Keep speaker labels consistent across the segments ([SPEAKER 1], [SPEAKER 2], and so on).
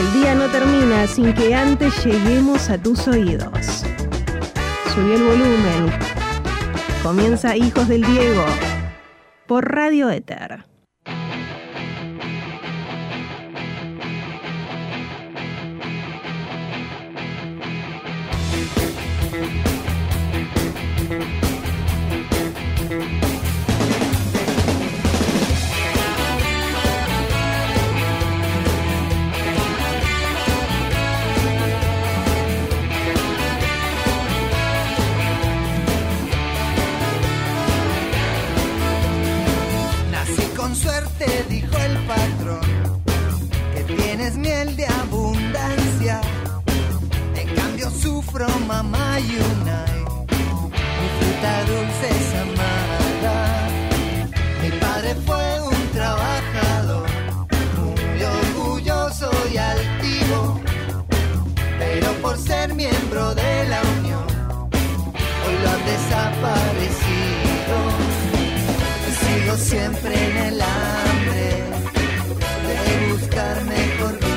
[SPEAKER 1] El día no termina sin que antes lleguemos a tus oídos. Subí el volumen. Comienza Hijos del Diego por Radio Éter.
[SPEAKER 2] Miel de abundancia. En cambio sufro mamá y unai, mi fruta dulce es amada. Mi padre fue un trabajador, muy orgulloso y altivo, pero por ser miembro de la unión, hoy lo han desaparecido. Sigo siempre en el hambre de buscar mejor vida,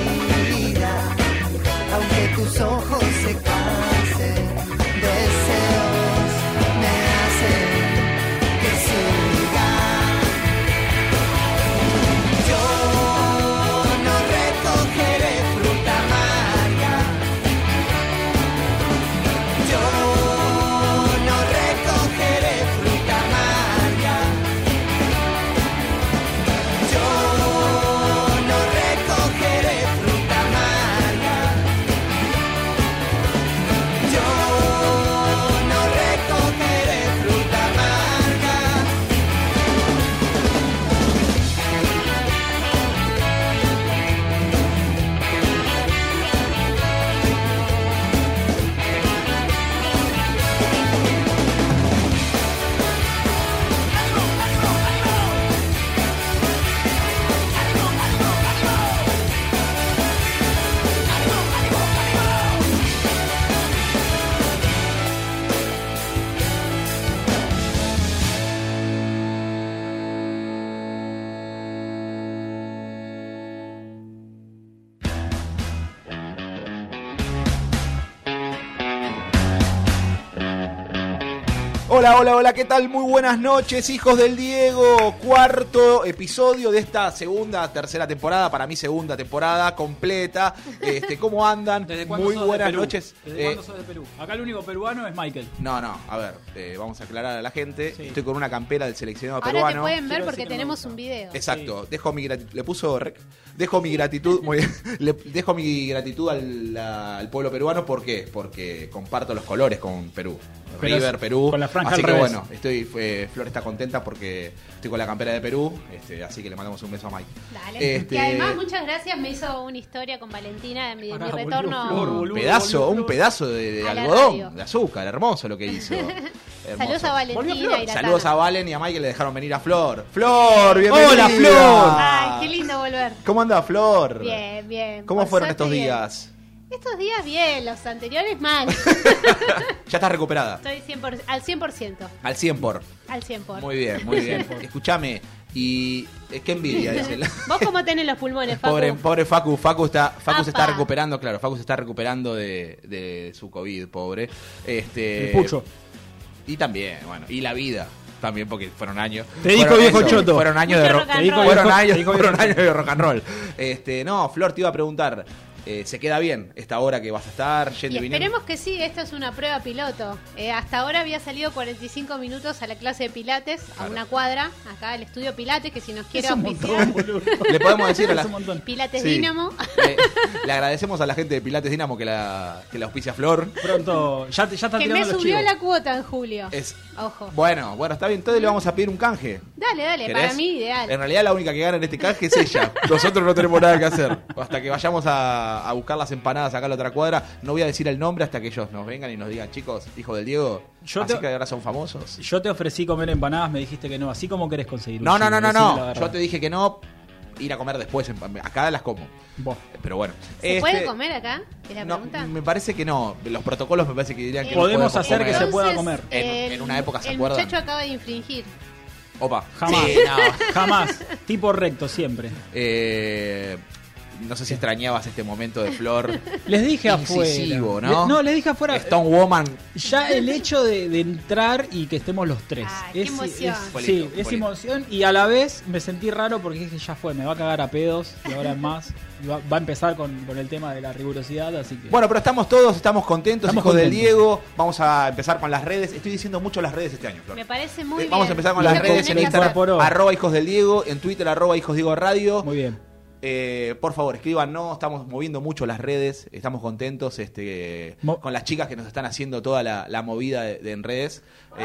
[SPEAKER 2] tus ojos se cansen,
[SPEAKER 3] Hola, hola, hola, ¿qué tal? Muy buenas noches, hijos del Diego. Cuarto episodio de esta segunda, tercera temporada, para mí segunda temporada completa. Este, ¿Cómo andan?
[SPEAKER 4] ¿Desde
[SPEAKER 3] Muy
[SPEAKER 4] sos de
[SPEAKER 3] buenas
[SPEAKER 4] Perú?
[SPEAKER 3] noches.
[SPEAKER 4] ¿Desde
[SPEAKER 3] Eh,
[SPEAKER 4] cuándo sos de Perú? Acá el único peruano es Michael.
[SPEAKER 3] no, no, a ver, eh, vamos a aclarar a la gente.
[SPEAKER 4] Sí.
[SPEAKER 3] Estoy con una campera del seleccionado
[SPEAKER 5] Ahora te
[SPEAKER 3] peruano.
[SPEAKER 5] pueden ver porque tenemos un video.
[SPEAKER 3] Exacto, dejo mi gratitud, le puso rec, dejo mi gratitud, muy bien, le dejo mi gratitud al, al pueblo peruano, ¿por qué? Porque comparto los colores con Perú.
[SPEAKER 4] Pero
[SPEAKER 3] River, Perú.
[SPEAKER 4] con la franja
[SPEAKER 3] así
[SPEAKER 4] al
[SPEAKER 3] que
[SPEAKER 4] revés.
[SPEAKER 3] bueno, estoy, eh, Flor está contenta porque estoy con la campera de Perú, este, así que le mandamos un beso a Mike.
[SPEAKER 5] Dale.
[SPEAKER 3] Este-
[SPEAKER 5] Y además, muchas gracias. Me hizo una historia con Valentina de mi, retorno.
[SPEAKER 4] Flor, boludo,
[SPEAKER 3] pedazo, un pedazo de, algodón, de azúcar, hermoso lo que hizo.
[SPEAKER 5] Saludos a Valentina y
[SPEAKER 3] Saludos a. Valen y a Mike que le dejaron venir a Flor. Flor, bienvenida.
[SPEAKER 4] Hola, Flor.
[SPEAKER 5] Ay, qué lindo volver.
[SPEAKER 3] ¿Cómo anda Flor?
[SPEAKER 5] Bien, bien.
[SPEAKER 3] ¿Cómo
[SPEAKER 5] Por
[SPEAKER 3] fueron estos
[SPEAKER 5] bien.
[SPEAKER 3] días?
[SPEAKER 5] Estos días bien, los anteriores mal.
[SPEAKER 3] Ya estás recuperada.
[SPEAKER 5] Estoy 100%, al 100%.
[SPEAKER 3] Al 100 por.
[SPEAKER 5] Al 100%. por.
[SPEAKER 3] Muy bien, muy bien. Escúchame, y es que envidia, dice.
[SPEAKER 5] ¿Vos cómo tenés los pulmones, Facu?
[SPEAKER 3] Pobre, pobre Facu, Facu está, Facu se está recuperando, claro, Facu se está recuperando de, de su COVID, pobre. Este,
[SPEAKER 4] El pucho.
[SPEAKER 3] Y también, bueno, y la vida. También porque fueron años.
[SPEAKER 4] Te dijo
[SPEAKER 3] fueron
[SPEAKER 4] viejo
[SPEAKER 3] eso,
[SPEAKER 4] choto.
[SPEAKER 3] Fueron años de
[SPEAKER 5] Mucho
[SPEAKER 3] rock.
[SPEAKER 5] rock and
[SPEAKER 4] Te dijo
[SPEAKER 5] roll.
[SPEAKER 3] Fueron años, fueron años de rock and roll. Este, no, Flor, te iba a preguntar. Eh, ¿Se queda bien esta hora que vas a estar yendo
[SPEAKER 5] Y esperemos que sí, esto es una prueba piloto. Eh, hasta ahora había salido 45 minutos a la clase de Pilates, a una cuadra, acá el estudio Pilates, que si nos quiere
[SPEAKER 4] Es un
[SPEAKER 5] auspiciar.
[SPEAKER 3] Le podemos decir a la,
[SPEAKER 4] Es un montón.
[SPEAKER 5] Pilates
[SPEAKER 3] Sí.
[SPEAKER 5] Dínamo.
[SPEAKER 3] Le, le agradecemos a la gente de Pilates Dinamo que la, que la auspicia Flor.
[SPEAKER 4] Pronto, ya, te- ya están
[SPEAKER 5] Que me
[SPEAKER 4] los
[SPEAKER 5] subió
[SPEAKER 4] chivos.
[SPEAKER 5] la cuota en julio.
[SPEAKER 3] Es,
[SPEAKER 5] Ojo.
[SPEAKER 3] bueno, bueno, está bien. Entonces le vamos a pedir un canje.
[SPEAKER 5] Dale, dale,
[SPEAKER 3] ¿Querés?
[SPEAKER 5] para mí ideal.
[SPEAKER 3] En realidad la única que gana en este canje es ella. Nosotros no tenemos nada que hacer. Hasta que vayamos a, a buscar las empanadas acá a la otra cuadra. No voy a decir el nombre hasta que ellos nos vengan y nos digan, chicos, hijo del Diego,
[SPEAKER 4] Yo
[SPEAKER 3] así
[SPEAKER 4] te-
[SPEAKER 3] que ahora son famosos.
[SPEAKER 4] Yo te ofrecí comer empanadas, me dijiste que no. Así como querés conseguir un
[SPEAKER 3] No, no, no, no, no. Yo te dije que no. Ir a comer después. en- Acá las como.
[SPEAKER 4] Vos.
[SPEAKER 3] Pero bueno.
[SPEAKER 5] ¿Se
[SPEAKER 3] Este,
[SPEAKER 5] puede comer acá? ¿Es la
[SPEAKER 3] No,
[SPEAKER 5] pregunta?
[SPEAKER 3] me parece que no. Los protocolos me parece que dirían que no
[SPEAKER 4] Podemos hacer
[SPEAKER 3] comer.
[SPEAKER 4] que se pueda comer.
[SPEAKER 3] En- en una época, ¿se
[SPEAKER 5] el
[SPEAKER 3] acuerdan?
[SPEAKER 5] muchacho acaba de infringir.
[SPEAKER 3] Opa.
[SPEAKER 4] Jamás.
[SPEAKER 3] Sí, no.
[SPEAKER 4] Jamás. Tipo recto, siempre.
[SPEAKER 3] Eh, no sé si extrañabas este momento de Flor.
[SPEAKER 4] Les dije
[SPEAKER 3] Incisivo,
[SPEAKER 4] afuera.
[SPEAKER 3] ¿no?
[SPEAKER 4] Le- no, les dije afuera.
[SPEAKER 3] Stone Woman.
[SPEAKER 4] Ya el hecho de, de entrar y que estemos los tres.
[SPEAKER 5] Qué emoción.
[SPEAKER 4] Sí, es emoción y a la vez me sentí raro porque dije ya fue, me va a cagar a pedos y ahora es más. Va, va a empezar con, con el tema de la rigurosidad, así que.
[SPEAKER 3] Bueno, pero estamos todos, estamos contentos,
[SPEAKER 4] Estamos
[SPEAKER 3] hijos del
[SPEAKER 4] contentos.
[SPEAKER 3] Diego. Vamos a empezar con las redes. Estoy diciendo mucho las redes este año, Flor.
[SPEAKER 5] Me parece muy
[SPEAKER 3] Eh,
[SPEAKER 5] bien.
[SPEAKER 3] Vamos a empezar con las redes en Instagram, arroba hijos del Diego, en Twitter, arroba hijos Diego Radio.
[SPEAKER 4] Muy bien.
[SPEAKER 3] Eh, por favor, escriban, no, estamos moviendo mucho las redes, estamos contentos este,
[SPEAKER 4] Mo-
[SPEAKER 3] con las chicas que nos están haciendo toda la, la movida de, de en redes. Este,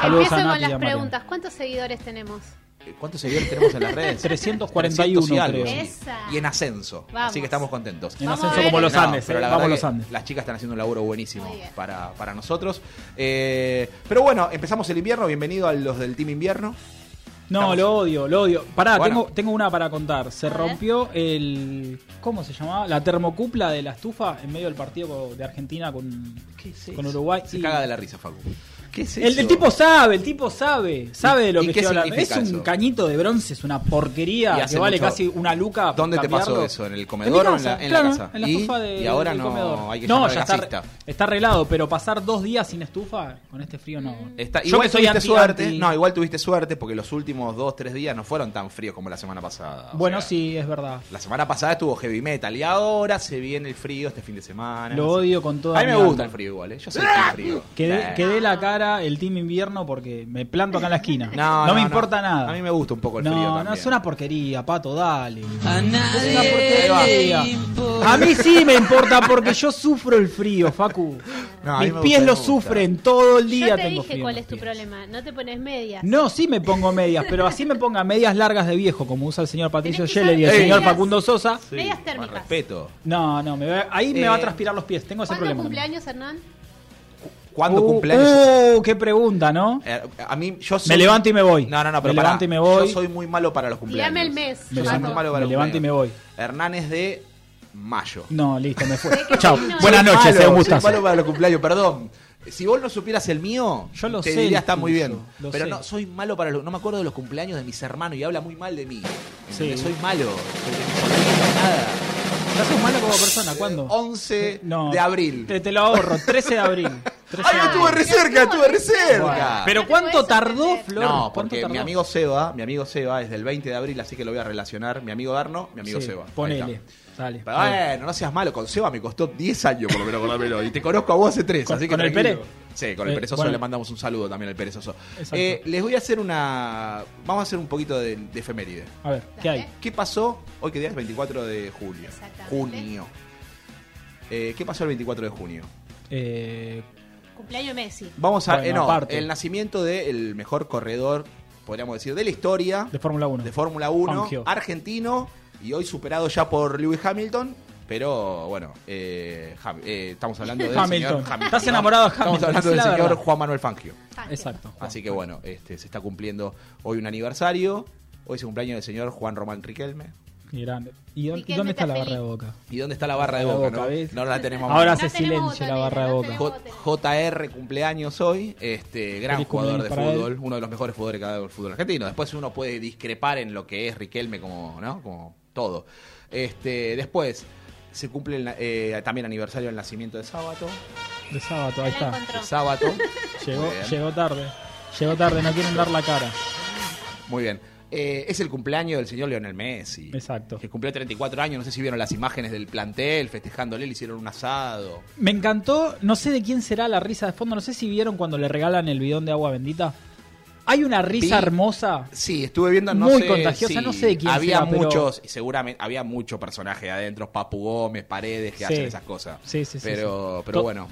[SPEAKER 4] Saludos
[SPEAKER 5] Empiezo
[SPEAKER 4] a
[SPEAKER 5] con las preguntas. ¿Cuántos seguidores tenemos?
[SPEAKER 3] ¿Cuántos seguidores tenemos en las redes?
[SPEAKER 4] 341
[SPEAKER 3] 300 y algo. Y en ascenso,
[SPEAKER 5] Vamos.
[SPEAKER 3] así que estamos contentos.
[SPEAKER 4] En
[SPEAKER 5] Vamos
[SPEAKER 4] ascenso como los
[SPEAKER 3] No,
[SPEAKER 4] Andes,
[SPEAKER 3] pero
[SPEAKER 4] eh,
[SPEAKER 3] la
[SPEAKER 4] vamos los Andes.
[SPEAKER 3] Las chicas están haciendo un laburo buenísimo para, para nosotros. Eh, pero bueno, empezamos el invierno. Bienvenido a los del Team Invierno.
[SPEAKER 4] No,
[SPEAKER 3] Estamos-
[SPEAKER 4] lo odio, lo odio. Pará,
[SPEAKER 3] Bueno.
[SPEAKER 4] tengo, tengo una para contar. Se rompió el. ¿Cómo se llamaba? La termocupla de la estufa en medio del partido de Argentina con, con Uruguay.
[SPEAKER 3] Se
[SPEAKER 4] Y-
[SPEAKER 3] caga de la risa, Facu. ¿Qué es
[SPEAKER 4] El, el tipo sabe, el tipo sabe, sabe de lo que estoy hablando. Es un
[SPEAKER 3] eso?
[SPEAKER 4] cañito de bronce, es una porquería que vale
[SPEAKER 3] mucho-
[SPEAKER 4] casi una luca.
[SPEAKER 3] ¿Dónde te pasó eso? ¿En el comedor o en la, en
[SPEAKER 4] claro,
[SPEAKER 3] la casa?
[SPEAKER 4] En la
[SPEAKER 3] ¿Y?
[SPEAKER 4] estufa de,
[SPEAKER 3] y ahora
[SPEAKER 4] del
[SPEAKER 3] no
[SPEAKER 4] comedor.
[SPEAKER 3] hay que
[SPEAKER 4] no, ya está, está arreglado, pero pasar dos días sin estufa con este frío no.
[SPEAKER 3] Está-
[SPEAKER 4] Yo
[SPEAKER 3] igual
[SPEAKER 4] que soy
[SPEAKER 3] tuviste
[SPEAKER 4] anti-
[SPEAKER 3] suerte.
[SPEAKER 4] anti-
[SPEAKER 3] No, igual tuviste suerte porque los últimos dos, tres días no fueron tan fríos como la semana pasada. O
[SPEAKER 4] Bueno,
[SPEAKER 3] sea,
[SPEAKER 4] sí, es verdad.
[SPEAKER 3] La semana pasada estuvo heavy metal y ahora se viene el frío este fin de semana.
[SPEAKER 4] Lo odio con toda
[SPEAKER 3] A mí me gusta el frío igual, ¿eh? Yo soy frío.
[SPEAKER 4] Quedé la cara el team invierno porque me planto acá en la esquina.
[SPEAKER 3] No,
[SPEAKER 4] No,
[SPEAKER 3] no,
[SPEAKER 4] me
[SPEAKER 3] no.
[SPEAKER 4] importa nada.
[SPEAKER 3] A mí me gusta un poco el
[SPEAKER 4] no,
[SPEAKER 3] frío
[SPEAKER 4] no, es una porquería, pato, dale.
[SPEAKER 2] A
[SPEAKER 4] Es una
[SPEAKER 2] nadie
[SPEAKER 4] porquería.
[SPEAKER 2] le importa.
[SPEAKER 4] A mí sí me importa porque yo sufro el frío, Facu. Mis pies
[SPEAKER 3] gusta,
[SPEAKER 4] lo sufren todo el día.
[SPEAKER 5] Yo te
[SPEAKER 4] tengo
[SPEAKER 5] dije
[SPEAKER 4] frío
[SPEAKER 5] cuál es tu problema. No te pones medias.
[SPEAKER 4] No, sí me pongo medias, pero así me ponga medias largas de viejo, como usa el señor Patricio Scheller y el señor Facundo Sosa.
[SPEAKER 3] Sí,
[SPEAKER 5] Medias térmicas.
[SPEAKER 3] respeto.
[SPEAKER 4] No, no, me va- ahí me
[SPEAKER 3] Eh,
[SPEAKER 4] va a transpirar los pies. Tengo ese
[SPEAKER 5] ¿Cuándo
[SPEAKER 4] problema.
[SPEAKER 5] cumpleaños, Hernán?
[SPEAKER 3] ¿Cuándo
[SPEAKER 4] Uh,
[SPEAKER 3] cumpleaños?
[SPEAKER 4] Uh, qué pregunta, ¿no?
[SPEAKER 3] Eh, a mí, yo soy...
[SPEAKER 4] Me levanto y me voy.
[SPEAKER 3] No, no, no, pero
[SPEAKER 4] Me levanto y me voy.
[SPEAKER 3] Yo soy muy malo para los cumpleaños.
[SPEAKER 5] Tirame el mes.
[SPEAKER 4] Me
[SPEAKER 3] Yo soy
[SPEAKER 4] levanto,
[SPEAKER 3] muy malo para
[SPEAKER 4] me
[SPEAKER 3] los
[SPEAKER 4] levanto y me
[SPEAKER 3] cumpleaños.
[SPEAKER 4] voy.
[SPEAKER 3] Hernán es de mayo.
[SPEAKER 4] No, listo, me fue. Chao. Buenas noches,
[SPEAKER 3] malo,
[SPEAKER 4] sea un
[SPEAKER 3] soy malo para los cumpleaños, perdón. Si vos no supieras el mío,
[SPEAKER 4] Yo lo
[SPEAKER 3] te
[SPEAKER 4] sé,
[SPEAKER 3] diría está muy bien.
[SPEAKER 4] lo
[SPEAKER 3] Pero
[SPEAKER 4] sé.
[SPEAKER 3] no, soy malo para los. No me acuerdo de los cumpleaños de mis hermanos y habla muy mal de mí.
[SPEAKER 4] Sí.
[SPEAKER 3] Soy malo. Sobrinos, nada.
[SPEAKER 4] ¿Ya sos malo como persona? ¿Cuándo?
[SPEAKER 3] 11
[SPEAKER 4] No.
[SPEAKER 3] de abril.
[SPEAKER 4] Te, te lo ahorro, 13 de abril. 13
[SPEAKER 3] ¡Ay,
[SPEAKER 4] de
[SPEAKER 3] yo estuve
[SPEAKER 4] abril.
[SPEAKER 3] re cerca, estuve re cerca!
[SPEAKER 4] Bueno, Pero ¿cuánto tardó. Flor?
[SPEAKER 3] No,
[SPEAKER 4] ¿Cuánto
[SPEAKER 3] porque
[SPEAKER 4] tardó?
[SPEAKER 3] mi amigo Seba, mi amigo Seba es del 20 de abril, así que lo voy a relacionar. Mi amigo Darno, mi amigo
[SPEAKER 4] Sí,
[SPEAKER 3] Seba. Ahí
[SPEAKER 4] Ponele.
[SPEAKER 3] está.
[SPEAKER 4] Dale.
[SPEAKER 3] Pero bueno, no seas malo, con Seba me costó 10 años por lo menos acordármelo. Y te conozco a vos hace 3,
[SPEAKER 4] ¿Con-
[SPEAKER 3] así que
[SPEAKER 4] con el. Pere?
[SPEAKER 3] Sí, con el
[SPEAKER 4] Eh,
[SPEAKER 3] perezoso
[SPEAKER 4] bueno.
[SPEAKER 3] le mandamos un saludo también al perezoso. Eh, les voy a hacer una. Vamos a hacer un poquito de, de efeméride.
[SPEAKER 4] A ver, ¿qué hay?
[SPEAKER 3] ¿Qué pasó hoy que día es 24 de julio? Junio. Eh, ¿Qué pasó el 24 de junio?
[SPEAKER 4] Eh,
[SPEAKER 5] Cumpleaños de Messi.
[SPEAKER 3] Vamos a.
[SPEAKER 4] Bueno,
[SPEAKER 3] eh, no,
[SPEAKER 4] aparte.
[SPEAKER 3] el nacimiento del mejor corredor, podríamos decir, de la historia
[SPEAKER 4] de Fórmula 1.
[SPEAKER 3] de Fórmula 1,
[SPEAKER 4] Fangio.
[SPEAKER 3] argentino y hoy superado ya por Lewis Hamilton. Pero bueno, eh, Ham- eh, estamos hablando del
[SPEAKER 4] Hamilton.
[SPEAKER 3] señor Hamilton.
[SPEAKER 4] Estás enamorado de
[SPEAKER 3] Estamos
[SPEAKER 4] Hamilton,
[SPEAKER 3] hablando
[SPEAKER 4] decí
[SPEAKER 3] del señor
[SPEAKER 4] verdad.
[SPEAKER 3] Juan Manuel Fangio.
[SPEAKER 4] Exacto.
[SPEAKER 3] Así que bueno, este se está cumpliendo hoy un aniversario. Hoy es el cumpleaños del señor Juan Román Riquelme.
[SPEAKER 4] Qué grande. ¿Y, dónde- y está
[SPEAKER 5] está
[SPEAKER 4] la barra de boca?
[SPEAKER 3] ¿Y dónde está la barra de boca?
[SPEAKER 4] Boca,
[SPEAKER 3] no? la tenemos
[SPEAKER 4] Ahora
[SPEAKER 3] más.
[SPEAKER 5] No tenemos
[SPEAKER 4] silencio la barra de
[SPEAKER 5] no
[SPEAKER 4] boca.
[SPEAKER 3] JR cumpleaños hoy, este gran
[SPEAKER 4] Feliz
[SPEAKER 3] jugador de
[SPEAKER 4] él.
[SPEAKER 3] fútbol, uno de los mejores jugadores que ha dado el fútbol argentino. Después uno puede discrepar en lo que es Riquelme como, ¿no? Como todo. Este, después se cumple el eh, también aniversario del nacimiento de Sábato.
[SPEAKER 4] De sábado, ahí está.
[SPEAKER 3] De Sábato.
[SPEAKER 4] Llegó, llegó tarde. Llegó tarde, no quieren dar la cara.
[SPEAKER 3] Muy bien. Eh, es el cumpleaños del señor Lionel Messi.
[SPEAKER 4] Exacto.
[SPEAKER 3] Que cumplió 34 años. No sé si vieron las imágenes del plantel festejándole. Le hicieron un asado.
[SPEAKER 4] Me encantó, no sé de quién será la risa de fondo, no sé si vieron cuando le regalan el bidón de agua bendita. Hay una risa
[SPEAKER 3] Vi-
[SPEAKER 4] hermosa.
[SPEAKER 3] Sí, estuve viendo. No
[SPEAKER 4] Muy
[SPEAKER 3] sé
[SPEAKER 4] contagiosa, no sé de quién
[SPEAKER 3] Había
[SPEAKER 4] pero-
[SPEAKER 3] muchos, y seguramente, había mucho personaje adentro. Papu Gómez, Paredes, que
[SPEAKER 4] Sí.
[SPEAKER 3] hacen esas cosas.
[SPEAKER 4] Sí, sí, sí,
[SPEAKER 3] Pero,
[SPEAKER 4] sí.
[SPEAKER 3] pero bueno.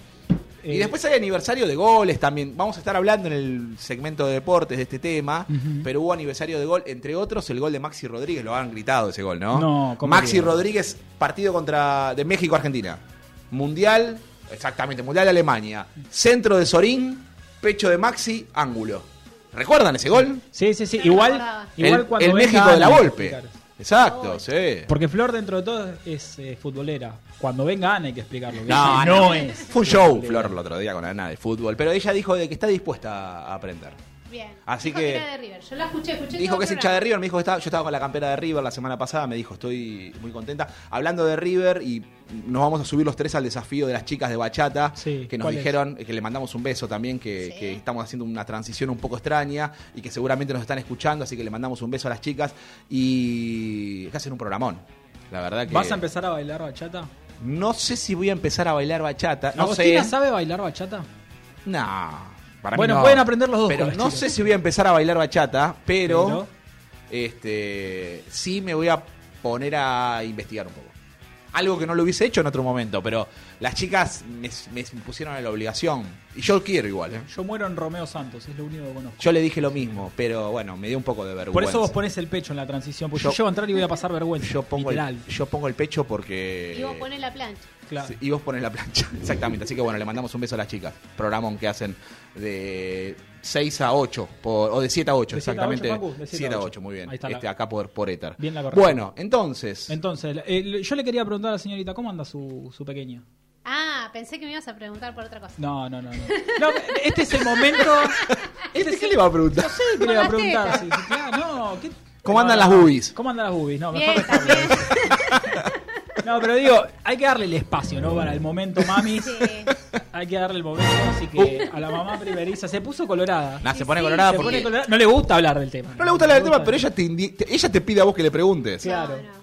[SPEAKER 4] Eh,
[SPEAKER 3] y después hay aniversario de goles también. Vamos a estar hablando en el segmento de deportes de este tema.
[SPEAKER 4] Ujú.
[SPEAKER 3] Pero hubo aniversario de gol, entre otros el gol de Maxi Rodríguez. Lo han gritado ese gol, ¿no?
[SPEAKER 4] No, ¿cómo
[SPEAKER 3] Maxi? Rodríguez, partido contra de México-Argentina. Mundial, exactamente, Mundial de Alemania. Centro de Sorín, pecho de Maxi, ángulo. ¿Recuerdan ese gol?
[SPEAKER 4] Sí, sí, sí. Igual, igual
[SPEAKER 3] el
[SPEAKER 4] cuando
[SPEAKER 3] el
[SPEAKER 4] venga
[SPEAKER 3] México de la
[SPEAKER 4] explicar.
[SPEAKER 3] Exacto, sí.
[SPEAKER 4] Porque Flor dentro de todo es eh, futbolera. Cuando venga Ana hay que explicarlo.
[SPEAKER 3] No, no,
[SPEAKER 4] es.
[SPEAKER 3] Fue un show,
[SPEAKER 4] futbolera.
[SPEAKER 3] Flor, el otro día con Ana de fútbol. Pero ella dijo de que está dispuesta a aprender.
[SPEAKER 5] Bien.
[SPEAKER 3] Así
[SPEAKER 5] Dijo
[SPEAKER 3] que-
[SPEAKER 5] era de River. Yo la escuché, escuché
[SPEAKER 3] Dijo que es hincha de. River, me dijo que estaba, yo estaba con la campera de River la semana pasada, me dijo, estoy muy contenta. Hablando de River y nos vamos a subir los tres al desafío de las chicas de bachata,
[SPEAKER 4] Sí,
[SPEAKER 3] que nos dijeron que le mandamos un beso también, que,
[SPEAKER 5] Sí.
[SPEAKER 3] que estamos haciendo una transición un poco extraña y que seguramente nos están escuchando, así que le mandamos un beso a las chicas y que hacen un programón. La verdad que
[SPEAKER 4] ¿Vas a empezar a bailar bachata?
[SPEAKER 3] no sé si voy a empezar a bailar bachata, no
[SPEAKER 4] ¿Agostina
[SPEAKER 3] sé.
[SPEAKER 4] sabe bailar bachata?
[SPEAKER 3] No, para mí
[SPEAKER 4] Bueno,
[SPEAKER 3] no.
[SPEAKER 4] pueden aprender los dos
[SPEAKER 3] Pero no sé si voy a empezar a bailar bachata, pero,
[SPEAKER 4] Pero-
[SPEAKER 3] este sí me voy a poner a investigar un poco. Algo que no lo hubiese hecho en otro momento, pero las chicas me, me pusieron a la obligación. Y yo quiero igual, ¿eh?
[SPEAKER 4] Yo muero en Romeo Santos, es lo único que conozco.
[SPEAKER 3] Yo le dije lo mismo, pero bueno, me dio un poco de vergüenza.
[SPEAKER 4] Por eso vos pones el pecho en la transición, porque yo,
[SPEAKER 3] Yo-
[SPEAKER 4] llego a entrar y voy a pasar vergüenza.
[SPEAKER 3] yo pongo,
[SPEAKER 4] literal.
[SPEAKER 3] el, yo pongo el pecho porque...
[SPEAKER 5] Y vos pones la plancha.
[SPEAKER 4] Claro.
[SPEAKER 3] Y vos pones la plancha, exactamente. Así que bueno, le mandamos un beso a las chicas. Programón que hacen de 6 a 8, por, o de 7 a 8,
[SPEAKER 4] De 7 a 8,
[SPEAKER 3] exactamente.
[SPEAKER 4] Facu, de 7 a
[SPEAKER 3] 7 a
[SPEAKER 4] 8.
[SPEAKER 3] 8, muy bien.
[SPEAKER 4] Ahí está la-
[SPEAKER 3] Este, acá por, por Ether.
[SPEAKER 4] Bien la correcta.
[SPEAKER 3] Bueno, entonces,
[SPEAKER 4] Entonces, eh, yo le quería preguntar a la señorita, ¿cómo anda su, su pequeña?
[SPEAKER 5] Ah, pensé que me ibas a preguntar por otra cosa.
[SPEAKER 4] No, no, no. No, No, este es el momento. Este es
[SPEAKER 3] ¿qué
[SPEAKER 4] el-
[SPEAKER 3] le va a preguntar?
[SPEAKER 4] No sé qué le iba a preguntar. sí, sí, claro, no, ¿qué-
[SPEAKER 3] ¿Cómo andan
[SPEAKER 4] no,
[SPEAKER 3] las boobies?
[SPEAKER 4] ¿Cómo andan las boobies? No, mejor
[SPEAKER 5] Bien.
[SPEAKER 4] No, pero digo, hay que darle el espacio, ¿no? Para el momento, mami.
[SPEAKER 5] Sí.
[SPEAKER 4] Hay que darle el momento, así que a la mamá primeriza se puso colorada.
[SPEAKER 3] Nah, se pone
[SPEAKER 5] sí,
[SPEAKER 3] colorada
[SPEAKER 4] Se
[SPEAKER 3] porque...
[SPEAKER 4] pone colorada. No le gusta hablar del tema.
[SPEAKER 3] No le gusta hablar del tema, pero ella te, indi- te- ella te pide a vos que le preguntes.
[SPEAKER 4] Claro.
[SPEAKER 5] No, no.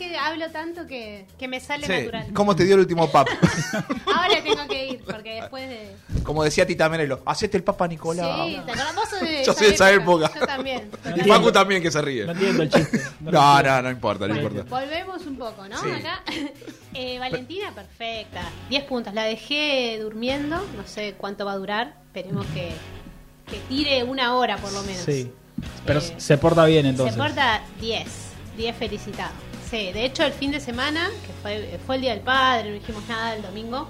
[SPEAKER 5] Es que hablo tanto que, que me sale
[SPEAKER 3] Sí.
[SPEAKER 5] natural.
[SPEAKER 3] ¿Cómo te dio el último pap?
[SPEAKER 5] Ahora tengo que ir, porque después de.
[SPEAKER 3] Como decía Tita Merelo, hacete el Papa Nicolau.
[SPEAKER 5] Sí, ¿te acordás? Vos sos de
[SPEAKER 3] Yo soy de esa época.
[SPEAKER 5] Yo también.
[SPEAKER 3] Y
[SPEAKER 4] entiendo.
[SPEAKER 3] Facu también que se ríe.
[SPEAKER 4] No entiendo el chiste. lo
[SPEAKER 3] No,
[SPEAKER 4] entiendo.
[SPEAKER 3] no, no importa, no importa.
[SPEAKER 5] volvemos un poco, ¿no?
[SPEAKER 3] Sí.
[SPEAKER 5] Acá. Eh, Valentina, perfecta. 10 puntos. La dejé durmiendo. No sé cuánto va a durar. Esperemos que, que tire una hora por lo menos.
[SPEAKER 4] Sí. Pero
[SPEAKER 5] Eh,
[SPEAKER 4] se porta bien entonces.
[SPEAKER 5] Se porta 10. 10 felicitado. Sí, de hecho el fin de semana, que fue, fue el Día del Padre, no dijimos nada el domingo.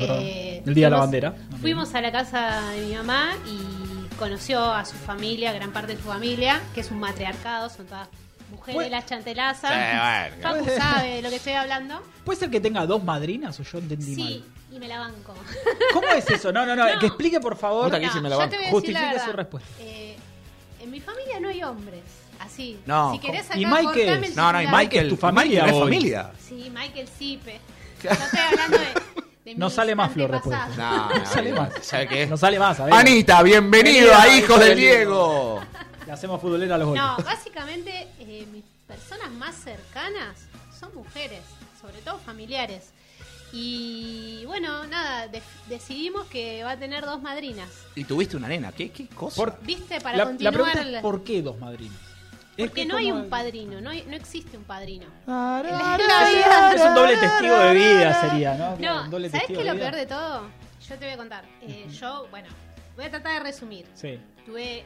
[SPEAKER 5] Eh,
[SPEAKER 4] el día de la bandera.
[SPEAKER 5] Fuimos a la casa de mi mamá y conoció a su familia, gran parte de su familia, que es un matriarcado, son todas mujeres,
[SPEAKER 4] Bueno.
[SPEAKER 5] las chantelazas.
[SPEAKER 3] Sí, bueno.
[SPEAKER 5] Facu sabe de lo que estoy hablando.
[SPEAKER 4] ¿Puede ser que tenga dos madrinas o yo entendí
[SPEAKER 5] Sí,
[SPEAKER 4] mal?
[SPEAKER 5] y me la banco.
[SPEAKER 4] ¿Cómo es eso? No, no, no,
[SPEAKER 5] No.
[SPEAKER 4] que explique por favor.
[SPEAKER 3] Que sí me la banco.
[SPEAKER 4] Justifique su respuesta.
[SPEAKER 5] Eh, en mi familia no hay hombres. Así.
[SPEAKER 3] No,
[SPEAKER 5] si querés
[SPEAKER 4] ¿Y
[SPEAKER 5] acá,
[SPEAKER 4] Michael?
[SPEAKER 5] el
[SPEAKER 3] No, no, y. Michael,
[SPEAKER 4] tu familia,
[SPEAKER 3] Michael familia.
[SPEAKER 5] Sí, Michael Sipe. Yo estoy hablando de,
[SPEAKER 4] No sale más, Flor,
[SPEAKER 5] antepasados.
[SPEAKER 3] No, no,
[SPEAKER 4] Sale más.
[SPEAKER 3] ¿Sabe qué?
[SPEAKER 4] No sale más, a ver.
[SPEAKER 3] Anita, bienvenido
[SPEAKER 4] Bienvenida,
[SPEAKER 3] a Hijos del Diego.
[SPEAKER 4] Le hacemos futbolera a los
[SPEAKER 5] No, básicamente eh, mis personas más cercanas son mujeres, sobre todo familiares. Y bueno, nada, de- decidimos que va a tener dos madrinas.
[SPEAKER 3] Y tuviste una nena, ¿qué, qué cosa?
[SPEAKER 4] Por-
[SPEAKER 5] ¿Viste? Para
[SPEAKER 4] la, la
[SPEAKER 5] continuar.
[SPEAKER 4] pregunta es
[SPEAKER 5] la-
[SPEAKER 4] ¿por qué dos madrinas? Es
[SPEAKER 5] porque
[SPEAKER 4] que
[SPEAKER 5] no hay un padrino, no, hay- no existe un padrino.
[SPEAKER 4] Es un doble testigo de vida sería, ¿no?
[SPEAKER 5] No,
[SPEAKER 4] Un doble
[SPEAKER 5] ¿sabes qué es lo peor de todo? Yo te voy a contar. Eh, yo, bueno, voy a tratar de resumir.
[SPEAKER 4] Sí.
[SPEAKER 5] Tuve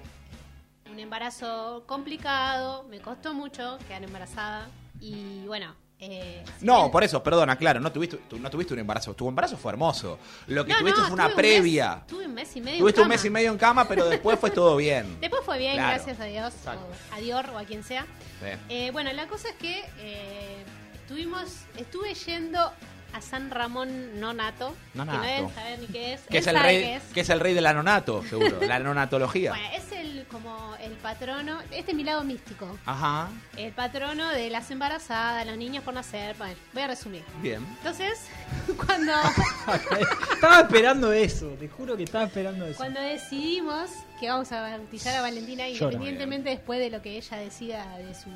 [SPEAKER 5] un embarazo complicado, me costó mucho quedar embarazada y bueno. Eh, si
[SPEAKER 3] No,
[SPEAKER 5] bien-
[SPEAKER 3] por eso, perdona, claro, no tuviste, no tuviste un embarazo. Tu embarazo fue hermoso. Lo que
[SPEAKER 5] No,
[SPEAKER 3] tuviste
[SPEAKER 5] no,
[SPEAKER 3] fue una
[SPEAKER 5] tuve un
[SPEAKER 3] previa.
[SPEAKER 5] mes- tuve un mes y medio.
[SPEAKER 3] Tuviste
[SPEAKER 5] en
[SPEAKER 3] un mes
[SPEAKER 5] cama.
[SPEAKER 3] y medio en cama, pero después fue todo bien.
[SPEAKER 5] Después fue bien,
[SPEAKER 3] Claro.
[SPEAKER 5] gracias a Dios,
[SPEAKER 3] Exacto.
[SPEAKER 5] o a Dior o a quien sea.
[SPEAKER 3] Sí.
[SPEAKER 5] Eh, bueno, la cosa es que eh, estuvimos, estuve yendo a San Ramón Nonato,
[SPEAKER 3] Nonato.
[SPEAKER 5] que no deben saber ni qué es.
[SPEAKER 3] Que es el rey,
[SPEAKER 5] qué es.
[SPEAKER 3] que es el rey del anonato, seguro, la anonatología.
[SPEAKER 5] Bueno, es el como el patrono, este es mi lado místico,
[SPEAKER 3] Ajá,
[SPEAKER 5] el patrono de las embarazadas, los niños por nacer. Bueno, voy a resumir.
[SPEAKER 3] bien.
[SPEAKER 5] Entonces, cuando
[SPEAKER 4] estaba esperando eso, te juro que estaba esperando eso.
[SPEAKER 5] Cuando decidimos que vamos a bautizar a Valentina, independientemente después de lo que ella decida de su...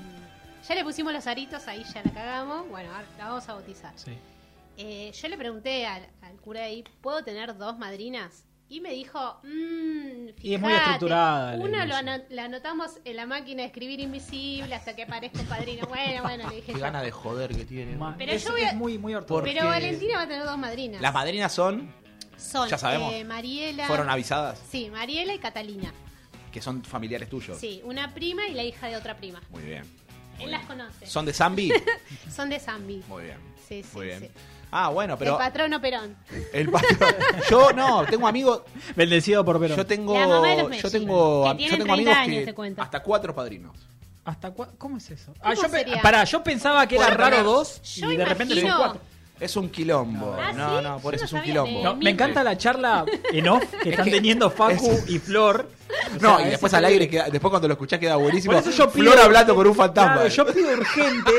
[SPEAKER 5] Ya le pusimos los aritos, ahí ya la cagamos. Bueno, la vamos a bautizar.
[SPEAKER 4] Sí.
[SPEAKER 5] Eh, yo le pregunté al, al cura ahí, ¿puedo tener dos madrinas? Y me dijo, mmm,
[SPEAKER 4] Y es muy estructurada
[SPEAKER 5] Una lo la anotamos en la máquina de escribir invisible hasta que aparezca un padrino. Bueno, bueno, le dije
[SPEAKER 3] Qué gana de joder que tiene.
[SPEAKER 5] Pero
[SPEAKER 4] es,
[SPEAKER 5] yo voy a-
[SPEAKER 4] es muy, muy ortodoxo.
[SPEAKER 3] Porque-
[SPEAKER 5] Pero Valentina va a tener dos madrinas.
[SPEAKER 3] Las madrinas son,
[SPEAKER 5] Son
[SPEAKER 3] ya sabemos.
[SPEAKER 5] eh, Mariela.
[SPEAKER 3] fueron avisadas,
[SPEAKER 5] Sí, Mariela y Catalina.
[SPEAKER 3] Que son familiares tuyos.
[SPEAKER 5] Sí, una prima y la hija de otra prima.
[SPEAKER 3] Muy bien.
[SPEAKER 5] Él las conoce.
[SPEAKER 3] ¿Son de Zambi?
[SPEAKER 5] Son de Zambi.
[SPEAKER 3] Muy bien.
[SPEAKER 5] Sí, sí,
[SPEAKER 3] Muy bien.
[SPEAKER 5] sí.
[SPEAKER 3] Ah, bueno, pero
[SPEAKER 5] El patrono Perón.
[SPEAKER 3] el patrón- Yo no, tengo amigos,
[SPEAKER 4] Bendecido por Perón.
[SPEAKER 3] yo tengo
[SPEAKER 5] La mamá de los
[SPEAKER 3] yo tengo
[SPEAKER 5] que
[SPEAKER 3] yo
[SPEAKER 5] tienen
[SPEAKER 3] tengo
[SPEAKER 5] 30
[SPEAKER 3] amigos
[SPEAKER 5] años,
[SPEAKER 3] que hasta cuatro padrinos.
[SPEAKER 4] ¿Hasta cua- ¿Cómo es eso?
[SPEAKER 5] ¿Cómo
[SPEAKER 4] Ah, yo, pe-
[SPEAKER 5] sería?
[SPEAKER 4] pará, yo pensaba que era
[SPEAKER 3] Bueno,
[SPEAKER 4] raro
[SPEAKER 3] pero-
[SPEAKER 4] dos
[SPEAKER 5] Yo
[SPEAKER 4] y de repente le di
[SPEAKER 5] imagino-
[SPEAKER 4] cuatro.
[SPEAKER 3] Es un quilombo.
[SPEAKER 5] Ah,
[SPEAKER 3] no,
[SPEAKER 5] ¿sí?
[SPEAKER 3] no, por
[SPEAKER 5] Yo
[SPEAKER 3] eso
[SPEAKER 5] no
[SPEAKER 3] es un
[SPEAKER 5] sabía
[SPEAKER 3] quilombo.
[SPEAKER 4] No, me encanta la charla en off que están teniendo Facu y Flor
[SPEAKER 3] No,
[SPEAKER 6] sea,
[SPEAKER 3] y
[SPEAKER 6] es
[SPEAKER 3] después al aire, queda, después cuando lo escuchás queda buenísimo.
[SPEAKER 6] Por eso yo pido,
[SPEAKER 3] Flor hablando con un fantasma.
[SPEAKER 6] Claro, yo pido urgente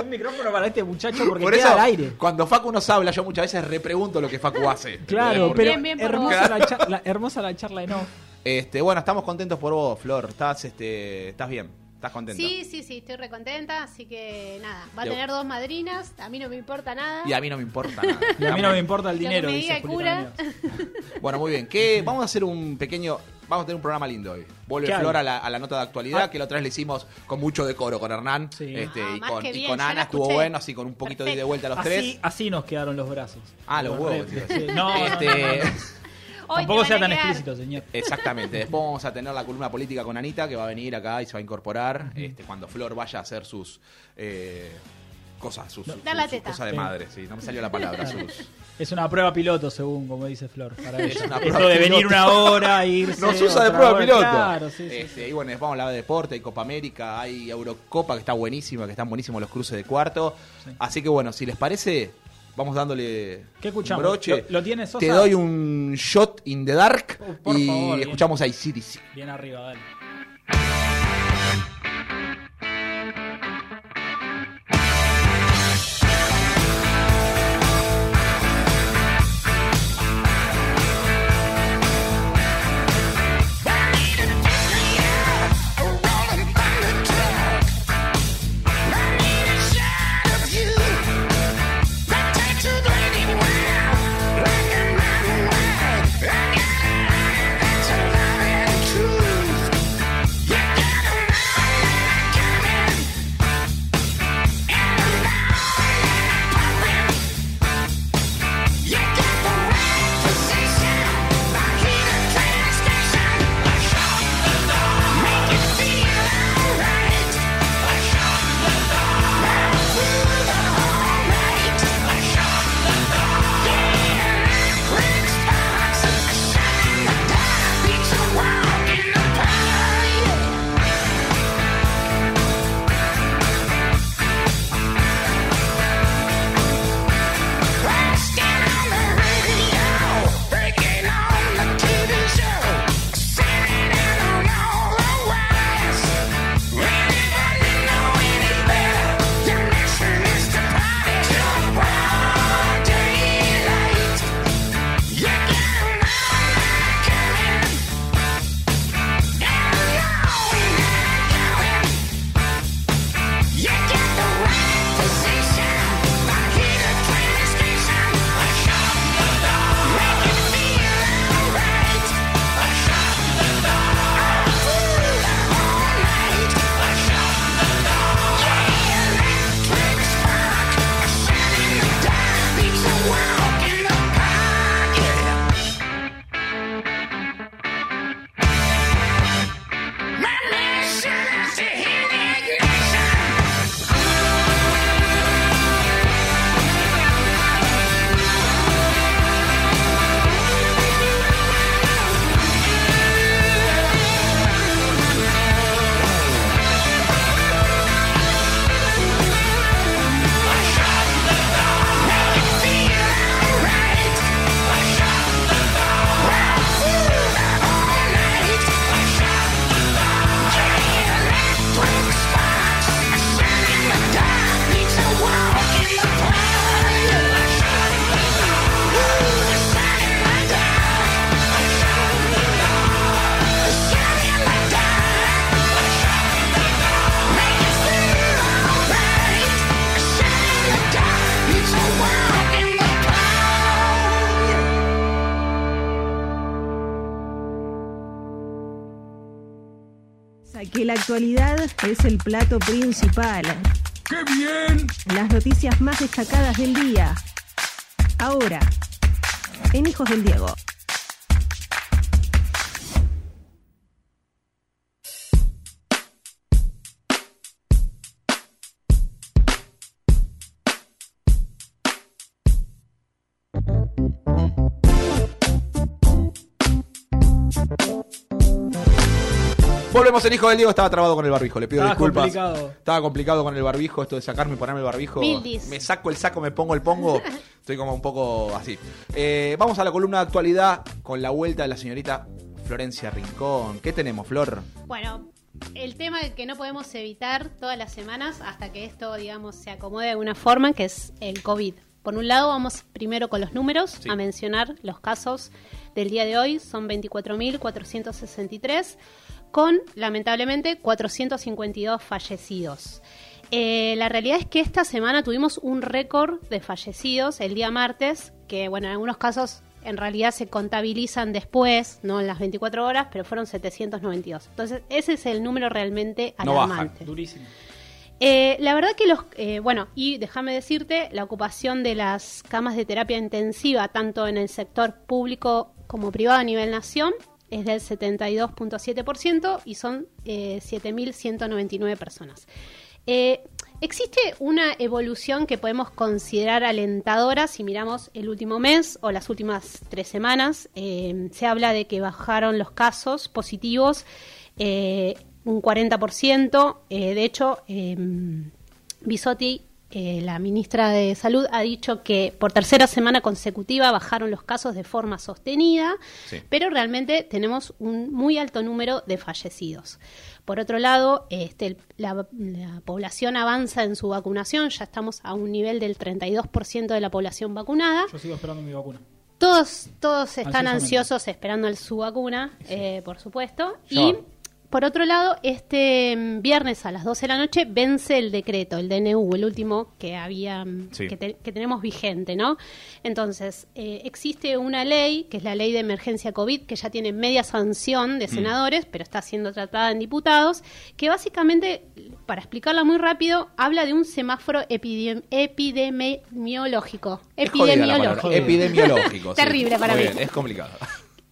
[SPEAKER 6] un micrófono para este muchacho porque
[SPEAKER 3] Por
[SPEAKER 6] queda
[SPEAKER 3] eso,
[SPEAKER 6] al aire.
[SPEAKER 3] cuando Facu nos habla, yo muchas veces repregunto lo que Facu hace.
[SPEAKER 6] Claro,
[SPEAKER 3] Porque-
[SPEAKER 6] pero
[SPEAKER 5] Bien, bien por
[SPEAKER 6] hermosa, la charla, hermosa la charla en off.
[SPEAKER 3] Este, bueno, estamos contentos por vos, Flor. Estás, este, estás bien, estás contenta.
[SPEAKER 5] Sí, sí, sí, estoy recontenta, así que nada, va a
[SPEAKER 3] Yo-
[SPEAKER 5] tener dos madrinas, a mí no me importa nada.
[SPEAKER 3] Y a mí no me importa nada.
[SPEAKER 6] Y a mí no me importa el
[SPEAKER 5] Lo que
[SPEAKER 6] dinero,
[SPEAKER 5] me
[SPEAKER 6] dice
[SPEAKER 5] diga
[SPEAKER 6] Julieta
[SPEAKER 5] cura.
[SPEAKER 3] Bueno, muy bien. ¿Qué? Vamos a hacer un pequeño. Vamos a tener un programa lindo hoy. Vuelve. Flor a la, a la nota de actualidad,
[SPEAKER 6] Ah.
[SPEAKER 3] que la otra vez le hicimos con mucho decoro con Hernán.
[SPEAKER 6] Sí.
[SPEAKER 3] Este,
[SPEAKER 5] Ah,
[SPEAKER 3] y con, y
[SPEAKER 5] bien,
[SPEAKER 3] con Ana estuvo bueno, así con un poquito de ida y de vuelta a los
[SPEAKER 6] Así,
[SPEAKER 3] tres.
[SPEAKER 6] así nos quedaron los brazos.
[SPEAKER 3] Ah, los huevos,
[SPEAKER 6] re-
[SPEAKER 3] tío.
[SPEAKER 6] sí. No,
[SPEAKER 3] Este,
[SPEAKER 6] no, no, no.
[SPEAKER 5] Hoy
[SPEAKER 6] Tampoco sea tan explícito, señor.
[SPEAKER 3] Exactamente. Después vamos a tener la columna política con Anita, que va a venir acá y se va a incorporar este, cuando Flor vaya a hacer sus eh, cosas, sus,
[SPEAKER 5] la
[SPEAKER 3] sus
[SPEAKER 5] teta.
[SPEAKER 3] cosas de madre. Sí, no me salió la palabra. sus-
[SPEAKER 6] Es una prueba piloto, según como dice Flor. Para
[SPEAKER 3] Es una
[SPEAKER 6] Esto
[SPEAKER 3] prueba
[SPEAKER 6] de venir
[SPEAKER 3] piloto.
[SPEAKER 6] una hora, irse.
[SPEAKER 3] Nos usa de prueba
[SPEAKER 6] hora.
[SPEAKER 3] piloto.
[SPEAKER 6] Claro, sí,
[SPEAKER 3] Este,
[SPEAKER 6] sí.
[SPEAKER 3] Y bueno, vamos a hablar de deporte, hay Copa América, hay Eurocopa que está buenísima, que están buenísimos los cruces de cuarto.
[SPEAKER 6] Sí.
[SPEAKER 3] Así que bueno, si les parece, vamos dándole
[SPEAKER 6] ¿Qué escuchamos?
[SPEAKER 3] un broche.
[SPEAKER 6] ¿Lo- lo tiene Sosa?
[SPEAKER 3] Te doy un shot in the dark
[SPEAKER 6] Oh,
[SPEAKER 3] y
[SPEAKER 6] favor, bien.
[SPEAKER 3] escuchamos a ICDC.
[SPEAKER 6] Bien arriba, dale.
[SPEAKER 1] Actualidad es el plato principal. ¡Qué bien! Las noticias más destacadas del día. Ahora, en Hijos del Diego.
[SPEAKER 3] Volvemos en Hijo del Diego, estaba trabado con el barbijo, le pido
[SPEAKER 6] Estaba
[SPEAKER 3] disculpas.
[SPEAKER 6] complicado.
[SPEAKER 3] Estaba complicado con el barbijo, esto de sacarme y ponerme el barbijo.
[SPEAKER 5] Mildis.
[SPEAKER 3] Me saco el saco, me pongo el pongo. Estoy como un poco así. Eh, vamos a la columna de actualidad con la vuelta de la señorita Florencia Rincón. ¿Qué tenemos, Flor?
[SPEAKER 5] Bueno, el tema que no podemos evitar todas las semanas hasta que esto, digamos, se acomode de alguna forma, que es el COVID. Por un lado, vamos primero con los números,
[SPEAKER 3] Sí.
[SPEAKER 5] a mencionar los casos del día de hoy. Son 24.463, con, lamentablemente, 452 fallecidos. Eh, la realidad es que esta semana tuvimos un récord de fallecidos el día martes, que, bueno, en algunos casos en realidad se contabilizan después, no en las 24 horas, pero fueron 792. Entonces, ese es el número realmente
[SPEAKER 3] No
[SPEAKER 5] alarmante.
[SPEAKER 4] Durísimo.
[SPEAKER 5] Eh, la verdad que los, eh, bueno, y déjame decirte, la ocupación de las camas de terapia intensiva, tanto en el sector público como privado a nivel nación, es del 72.7% y son eh, 7.199 personas. Eh, existe una evolución que podemos considerar alentadora si miramos el último mes o las últimas tres semanas. Eh, se habla de que bajaron los casos positivos eh, un 40%. eh, de hecho, Bisotti, eh, la ministra de Salud, ha dicho que por tercera semana consecutiva bajaron los casos de forma sostenida,
[SPEAKER 3] Sí.
[SPEAKER 5] pero realmente tenemos un muy alto número de fallecidos. Por otro lado, este, la, la población avanza en su vacunación, ya estamos a un nivel del 32% de la población vacunada.
[SPEAKER 4] Yo sigo esperando mi vacuna.
[SPEAKER 5] Todos, todos están ansiosos esperando el, su vacuna, eh, por supuesto.
[SPEAKER 3] Ya
[SPEAKER 5] Y
[SPEAKER 3] va.
[SPEAKER 5] Por otro lado, este mm, viernes a las 12 de la noche vence el decreto, el DNU, el último que había mm,
[SPEAKER 3] Sí.
[SPEAKER 5] que, te- que tenemos vigente, ¿no? Entonces, eh, existe una ley, que es la ley de emergencia COVID, que ya tiene media sanción
[SPEAKER 3] Mm.
[SPEAKER 5] de senadores, pero está siendo tratada en diputados, que básicamente, para explicarla muy rápido, habla de un semáforo epidem- epidemiológico. Epidemiológico.
[SPEAKER 3] Epidemiológico. sí.
[SPEAKER 5] Terrible para
[SPEAKER 3] Muy
[SPEAKER 5] mí.
[SPEAKER 3] bien, es complicado.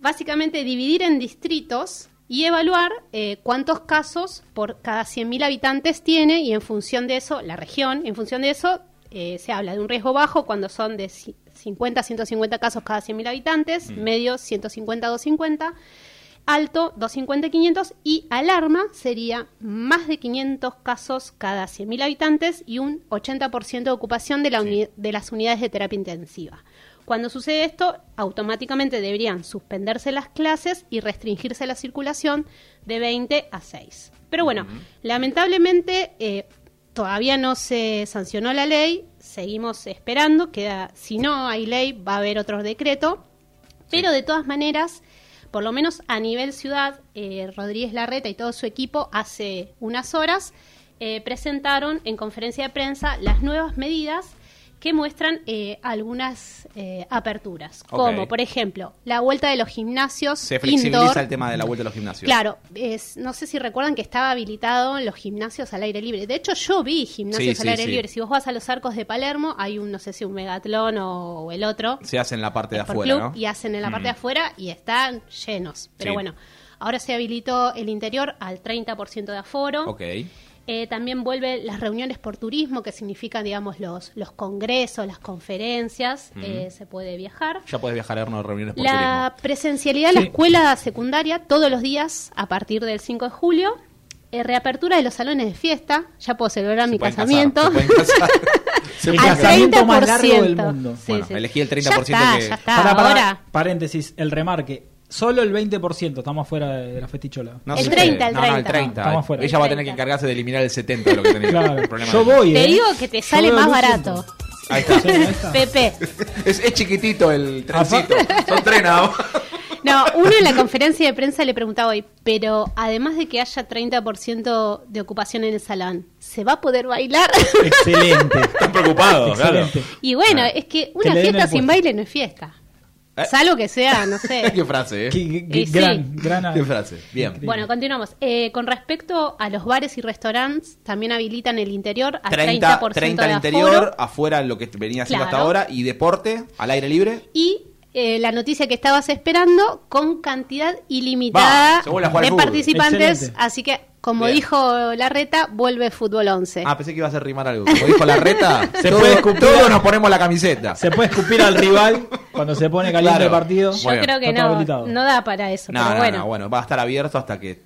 [SPEAKER 5] básicamente dividir en distritos y evaluar eh, cuántos casos por cada 100.000 habitantes tiene y en función de eso, la región, en función de eso, eh, se habla de un riesgo bajo cuando son de ci- 50 a 150 casos cada 100.000 habitantes, medio 150 a 250, alto 250 a 500 y alarma sería más de 500 casos cada 100.000 habitantes y un 80% de ocupación de, la de las unidades de terapia intensiva. Cuando sucede esto, automáticamente deberían suspenderse las clases y restringirse la circulación de 20 a 6. Pero bueno, lamentablemente eh, todavía no se sancionó la ley, seguimos esperando, queda, si no hay ley va a haber otro decreto, pero de todas maneras, por lo menos a nivel ciudad, eh, Rodríguez Larreta y todo su equipo hace unas horas eh, presentaron en conferencia de prensa las nuevas medidas que muestran eh, algunas eh, aperturas, como por ejemplo la vuelta de los gimnasios
[SPEAKER 3] Se flexibiliza
[SPEAKER 5] indoor.
[SPEAKER 3] el tema de la vuelta a los gimnasios.
[SPEAKER 5] Claro, es, no sé si recuerdan que estaba habilitado los gimnasios al aire libre. De hecho, yo vi gimnasios
[SPEAKER 3] Sí,
[SPEAKER 5] al
[SPEAKER 3] sí,
[SPEAKER 5] aire
[SPEAKER 3] sí.
[SPEAKER 5] libre. Si vos vas a los arcos de Palermo, hay un, no sé si un Megatlón o, o el otro.
[SPEAKER 3] Se hace en la parte de afuera,
[SPEAKER 5] Club,
[SPEAKER 3] ¿no?
[SPEAKER 5] Y hacen en la parte de afuera y están llenos. Pero bueno, ahora se habilitó el interior al 30% de aforo.
[SPEAKER 3] Ok.
[SPEAKER 5] Eh, también vuelven las reuniones por turismo, que significan, digamos, los, los congresos, las conferencias. eh, se puede viajar.
[SPEAKER 3] Ya puedes viajar a unas reuniones por
[SPEAKER 5] La
[SPEAKER 3] turismo.
[SPEAKER 5] presencialidad de la escuela secundaria todos los días a partir del 5 de julio. Eh, reapertura de los salones de fiesta. Ya puedo celebrar mi
[SPEAKER 3] casar,
[SPEAKER 5] casamiento.
[SPEAKER 3] se casar.
[SPEAKER 4] El casamiento más largo
[SPEAKER 5] 30%.
[SPEAKER 4] del mundo.
[SPEAKER 5] Sí,
[SPEAKER 3] Bueno,
[SPEAKER 5] sí.
[SPEAKER 3] elegí el
[SPEAKER 5] Ya
[SPEAKER 3] 30%
[SPEAKER 5] está,
[SPEAKER 3] que-
[SPEAKER 5] ya está.
[SPEAKER 4] Pará, pará,
[SPEAKER 5] ahora.
[SPEAKER 4] paréntesis, el remarque. Solo el 20%, estamos fuera de, la festichola.
[SPEAKER 3] No
[SPEAKER 5] El
[SPEAKER 3] se
[SPEAKER 5] 30,
[SPEAKER 3] puede.
[SPEAKER 5] el
[SPEAKER 3] No, no, el
[SPEAKER 5] 30.
[SPEAKER 3] 30.
[SPEAKER 4] Estamos fuera.
[SPEAKER 3] Ella va a tener que
[SPEAKER 5] 30.
[SPEAKER 3] encargarse de eliminar el 70 de lo que tenía.
[SPEAKER 4] Claro,
[SPEAKER 3] El
[SPEAKER 4] yo voy,
[SPEAKER 5] Te
[SPEAKER 4] ¿eh?
[SPEAKER 5] digo que te sale más barato.
[SPEAKER 3] Ahí está.
[SPEAKER 4] Sí, ahí está.
[SPEAKER 5] Pepe.
[SPEAKER 3] Es, es chiquitito el trencito. Son tres nada más.
[SPEAKER 5] No, uno en la conferencia de prensa le preguntaba hoy, pero además de que haya 30% de ocupación en el salón, ¿se va a poder bailar?
[SPEAKER 4] Excelente.
[SPEAKER 3] Están preocupados, claro.
[SPEAKER 5] Y bueno,
[SPEAKER 3] Ah.
[SPEAKER 5] es que
[SPEAKER 4] Que
[SPEAKER 5] una
[SPEAKER 4] den
[SPEAKER 5] fiesta sin baile no es fiesta.
[SPEAKER 3] Eh.
[SPEAKER 5] Salvo que sea, no sé.
[SPEAKER 3] Qué frase, ¿eh?
[SPEAKER 4] Qué-
[SPEAKER 5] sí.
[SPEAKER 4] gran, gran-
[SPEAKER 3] Qué frase. Bien.
[SPEAKER 4] Increíble.
[SPEAKER 5] Bueno, continuamos. Eh, con respecto a los bares y restaurantes, también habilitan el interior al
[SPEAKER 3] 30,
[SPEAKER 5] 30%,
[SPEAKER 3] 30
[SPEAKER 5] de
[SPEAKER 3] al
[SPEAKER 5] aforo.
[SPEAKER 3] interior, afuera lo que venía haciendo hasta ahora, y deporte al aire libre.
[SPEAKER 5] Y eh, la noticia que estabas esperando, con cantidad ilimitada
[SPEAKER 3] Va, a
[SPEAKER 5] de participantes.
[SPEAKER 4] Excelente.
[SPEAKER 5] Así que, como
[SPEAKER 3] Bien.
[SPEAKER 5] dijo Larreta, vuelve fútbol 11.
[SPEAKER 3] Ah, pensé que iba a hacer rimar algo. Como dijo la reta,
[SPEAKER 4] Se
[SPEAKER 3] todo-
[SPEAKER 4] puede escupir.
[SPEAKER 3] todos nos ponemos la camiseta.
[SPEAKER 4] Se puede escupir al rival cuando se pone caliente
[SPEAKER 3] Claro.
[SPEAKER 4] el partido.
[SPEAKER 5] Yo
[SPEAKER 3] Bueno,
[SPEAKER 5] creo que no, no da para eso.
[SPEAKER 3] No,
[SPEAKER 5] pero
[SPEAKER 3] no,
[SPEAKER 5] bueno.
[SPEAKER 3] no, bueno, va a estar abierto hasta que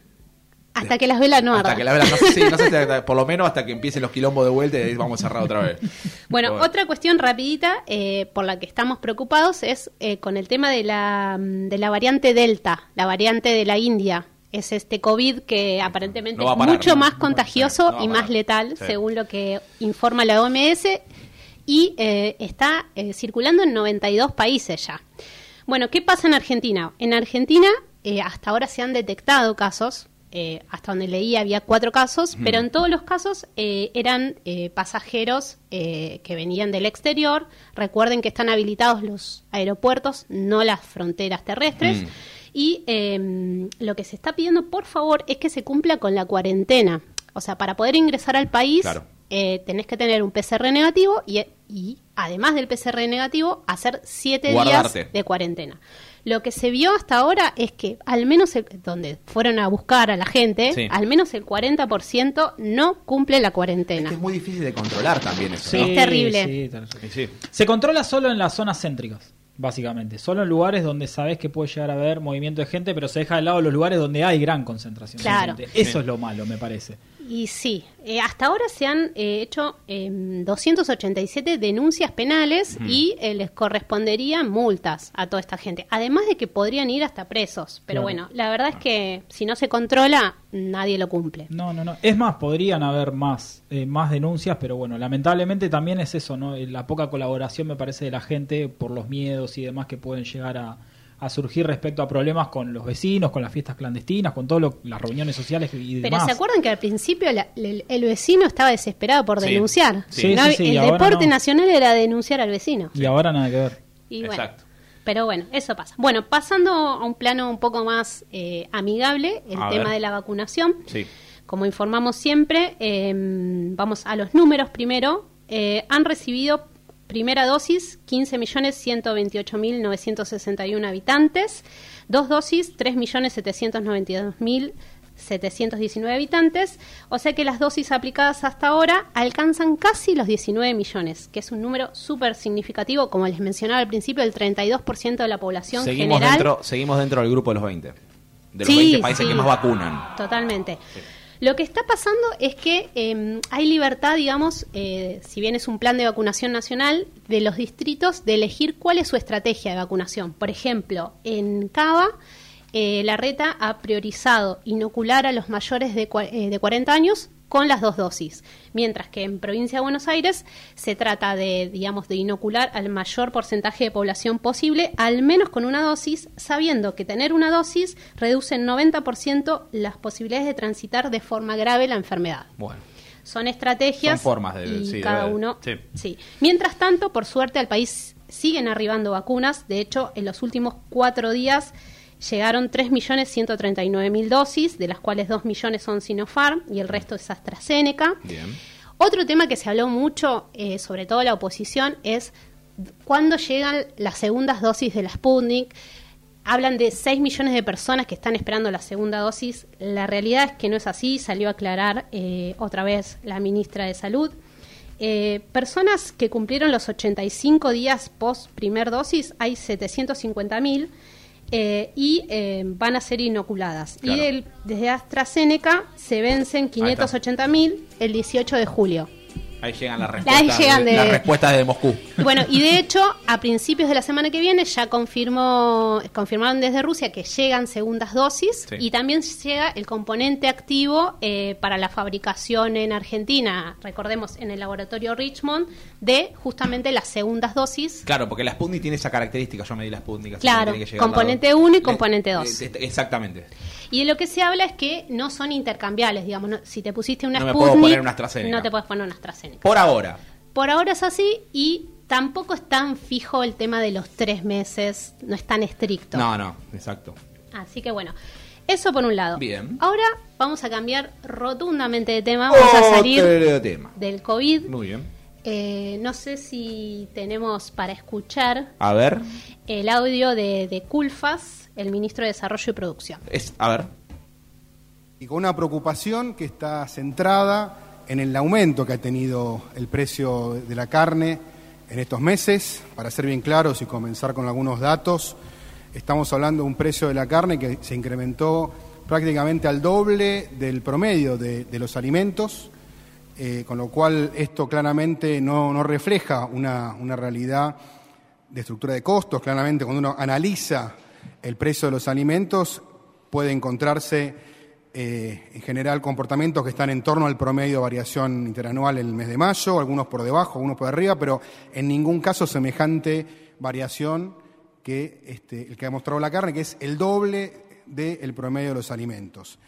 [SPEAKER 5] Hasta que las velas no
[SPEAKER 3] hasta
[SPEAKER 5] ardan.
[SPEAKER 3] que la velas, no sé, sí, no sé si hasta- por lo menos hasta que empiecen los quilombos de vuelta y ahí vamos a cerrar otra vez.
[SPEAKER 5] Bueno,
[SPEAKER 3] Pero
[SPEAKER 5] otra cuestión rapidita eh, por la que estamos preocupados es eh, con el tema de la, mm, de la variante Delta, la variante de la India. Es este COVID que aparentemente
[SPEAKER 3] No
[SPEAKER 5] es
[SPEAKER 3] parar,
[SPEAKER 5] mucho
[SPEAKER 3] ¿no?
[SPEAKER 5] más
[SPEAKER 3] No
[SPEAKER 5] contagioso y más letal,
[SPEAKER 3] Sí.
[SPEAKER 5] según lo que informa la OMS, y eh, está eh, circulando en 92 países ya. Bueno, ¿qué pasa en Argentina? En Argentina eh, hasta ahora se han detectado casos, eh, hasta donde leí había cuatro casos, pero en todos los casos eh, eran eh, pasajeros eh, que venían del exterior. Recuerden que están habilitados los aeropuertos, no las fronteras terrestres.
[SPEAKER 3] Mm.
[SPEAKER 5] Y eh, lo que se está pidiendo, por favor, es que se cumpla con la cuarentena. O sea, para poder ingresar al país,
[SPEAKER 3] Claro.
[SPEAKER 5] eh, tenés que tener un PCR negativo y, y además del PCR negativo, hacer siete
[SPEAKER 3] Guardarte.
[SPEAKER 5] días de cuarentena. Lo que se vio hasta ahora es que al menos el- donde fueron a buscar a la gente,
[SPEAKER 3] Sí.
[SPEAKER 5] al menos el 40% no cumple la
[SPEAKER 3] Es
[SPEAKER 5] cuarentena.
[SPEAKER 3] que es muy difícil de controlar también eso.
[SPEAKER 4] Sí,
[SPEAKER 3] ¿no?
[SPEAKER 5] Es terrible.
[SPEAKER 4] sí. Se controla solo en las zonas céntricas, básicamente. Solo en lugares donde sabes que puede llegar a haber movimiento de gente, pero se deja de lado los lugares donde hay gran concentración
[SPEAKER 5] Claro.
[SPEAKER 4] de gente. Eso es lo malo, me parece.
[SPEAKER 5] Y sí, eh, hasta ahora se han eh, hecho em, 287 denuncias penales y eh, les corresponderían multas a toda esta gente. Además de que podrían ir hasta presos. Pero
[SPEAKER 4] Claro.
[SPEAKER 5] bueno, la verdad es que si no se controla, nadie lo cumple.
[SPEAKER 4] No, no, no. Es más, podrían haber más, eh, más denuncias, pero bueno, lamentablemente también es eso, ¿no? Eh, La poca colaboración, me parece, de la gente por los miedos y demás que pueden llegar a, a surgir respecto a problemas con los vecinos, con las fiestas clandestinas, con todas las reuniones sociales y
[SPEAKER 5] Pero
[SPEAKER 4] demás.
[SPEAKER 5] ¿se acuerdan que al principio la- el, el vecino estaba desesperado por denunciar?
[SPEAKER 4] sí.
[SPEAKER 5] No
[SPEAKER 4] Sí,
[SPEAKER 5] hab-
[SPEAKER 4] sí, sí, y
[SPEAKER 5] el deporte
[SPEAKER 4] no.
[SPEAKER 5] nacional era denunciar al vecino.
[SPEAKER 4] Y ahora nada que ver.
[SPEAKER 5] Y bueno,
[SPEAKER 3] Exacto.
[SPEAKER 5] Pero bueno, eso pasa. Bueno, pasando a un plano un poco más eh, amigable, el
[SPEAKER 3] A
[SPEAKER 5] tema
[SPEAKER 3] ver.
[SPEAKER 5] de la vacunación.
[SPEAKER 3] Sí.
[SPEAKER 5] Como informamos siempre, eh, vamos a los números primero. Eh, han recibido primera dosis 15.128.961 habitantes, dos dosis 3.792.719 habitantes, o sea que las dosis aplicadas hasta ahora alcanzan casi los 19 millones, que es un número súper significativo, como les mencionaba al principio, el 32% de la población
[SPEAKER 3] Seguimos
[SPEAKER 5] general.
[SPEAKER 3] dentro, seguimos dentro del grupo de los 20. De los
[SPEAKER 5] Sí,
[SPEAKER 3] 20 países
[SPEAKER 5] sí.
[SPEAKER 3] que más vacunan.
[SPEAKER 5] Totalmente. Lo que está pasando es que eh, hay libertad, digamos, eh, si bien es un plan de vacunación nacional, de los distritos de elegir cuál es su estrategia de vacunación. Por ejemplo, en Cava, eh, la reta ha priorizado inocular a los mayores de, eh, de 40 años con las dos dosis, mientras que en provincia de Buenos Aires se trata de, digamos, de inocular al mayor porcentaje de población posible, al menos con una dosis, sabiendo que tener una dosis reduce en 90% las posibilidades de transitar de forma grave la enfermedad.
[SPEAKER 3] Bueno.
[SPEAKER 5] Son estrategias
[SPEAKER 3] Son formas de-
[SPEAKER 5] y
[SPEAKER 3] sí,
[SPEAKER 5] cada
[SPEAKER 3] de-
[SPEAKER 5] uno.
[SPEAKER 3] sí.
[SPEAKER 5] sí. Mientras tanto, por suerte, al país siguen arribando vacunas. De hecho, en los últimos cuatro días llegaron 3.139.000 dosis, de las cuales 2 millones son Sinopharm y el resto es AstraZeneca.
[SPEAKER 3] Bien.
[SPEAKER 5] Otro tema que se habló mucho, eh, sobre todo la oposición, es cuándo llegan las segundas dosis de la Sputnik. Hablan de 6 millones de personas que están esperando la segunda dosis. La realidad es que no es así, salió a aclarar eh, otra vez la ministra de Salud. Eh, personas que cumplieron los 85 días post primer dosis, hay 750 mil eh, y eh, van a ser inoculadas.
[SPEAKER 3] Claro.
[SPEAKER 5] Y el- desde AstraZeneca se vencen 580 mil el 18 de julio.
[SPEAKER 3] Ahí llegan las respuestas,
[SPEAKER 5] llegan de-
[SPEAKER 3] las respuestas de Moscú.
[SPEAKER 5] Bueno, y de hecho, a principios de la semana que viene ya confirmó, confirmaron desde Rusia que llegan segundas dosis
[SPEAKER 3] Sí.
[SPEAKER 5] y también llega el componente activo eh, para la fabricación en Argentina, recordemos, en el laboratorio Richmond, de justamente las segundas dosis.
[SPEAKER 3] Claro, porque la Sputnik tiene esa característica. Yo me di la Sputnik. que
[SPEAKER 5] Claro,
[SPEAKER 3] que
[SPEAKER 5] componente
[SPEAKER 3] lado.
[SPEAKER 5] uno y
[SPEAKER 3] Le-
[SPEAKER 5] componente dos.
[SPEAKER 3] eh, Exactamente.
[SPEAKER 5] Y de lo que se habla es que no son intercambiables, digamos, no- si te pusiste una
[SPEAKER 3] No me puedo poner una AstraZeneca.
[SPEAKER 5] no te puedes poner una AstraZeneca.
[SPEAKER 3] Por ahora.
[SPEAKER 5] Por ahora es así y tampoco es tan fijo el tema de los tres meses, no es tan estricto.
[SPEAKER 3] No, no, exacto.
[SPEAKER 5] Así que bueno, eso por un lado.
[SPEAKER 3] Bien.
[SPEAKER 5] Ahora vamos a cambiar rotundamente de tema, vamos a salir
[SPEAKER 3] Otro tema.
[SPEAKER 5] del COVID.
[SPEAKER 3] Muy bien.
[SPEAKER 5] Eh, no sé si tenemos para escuchar
[SPEAKER 3] A ver.
[SPEAKER 5] el audio de, de Culfas, el ministro de Desarrollo y Producción.
[SPEAKER 3] Es, a ver.
[SPEAKER 7] y con una preocupación que está centrada en el aumento que ha tenido el precio de la carne en estos meses. Para ser bien claros y comenzar con algunos datos, estamos hablando de un precio de la carne que se incrementó prácticamente al doble del promedio de, de los alimentos, eh, con lo cual esto claramente no, no refleja una, una realidad de estructura de costos. Claramente cuando uno analiza el precio de los alimentos puede encontrarse eh, en general comportamientos que están en torno al promedio de variación interanual en el mes de mayo, algunos por debajo, algunos por arriba, pero en ningún caso semejante variación que este, el que ha mostrado la carne, que es el doble del promedio de los alimentos.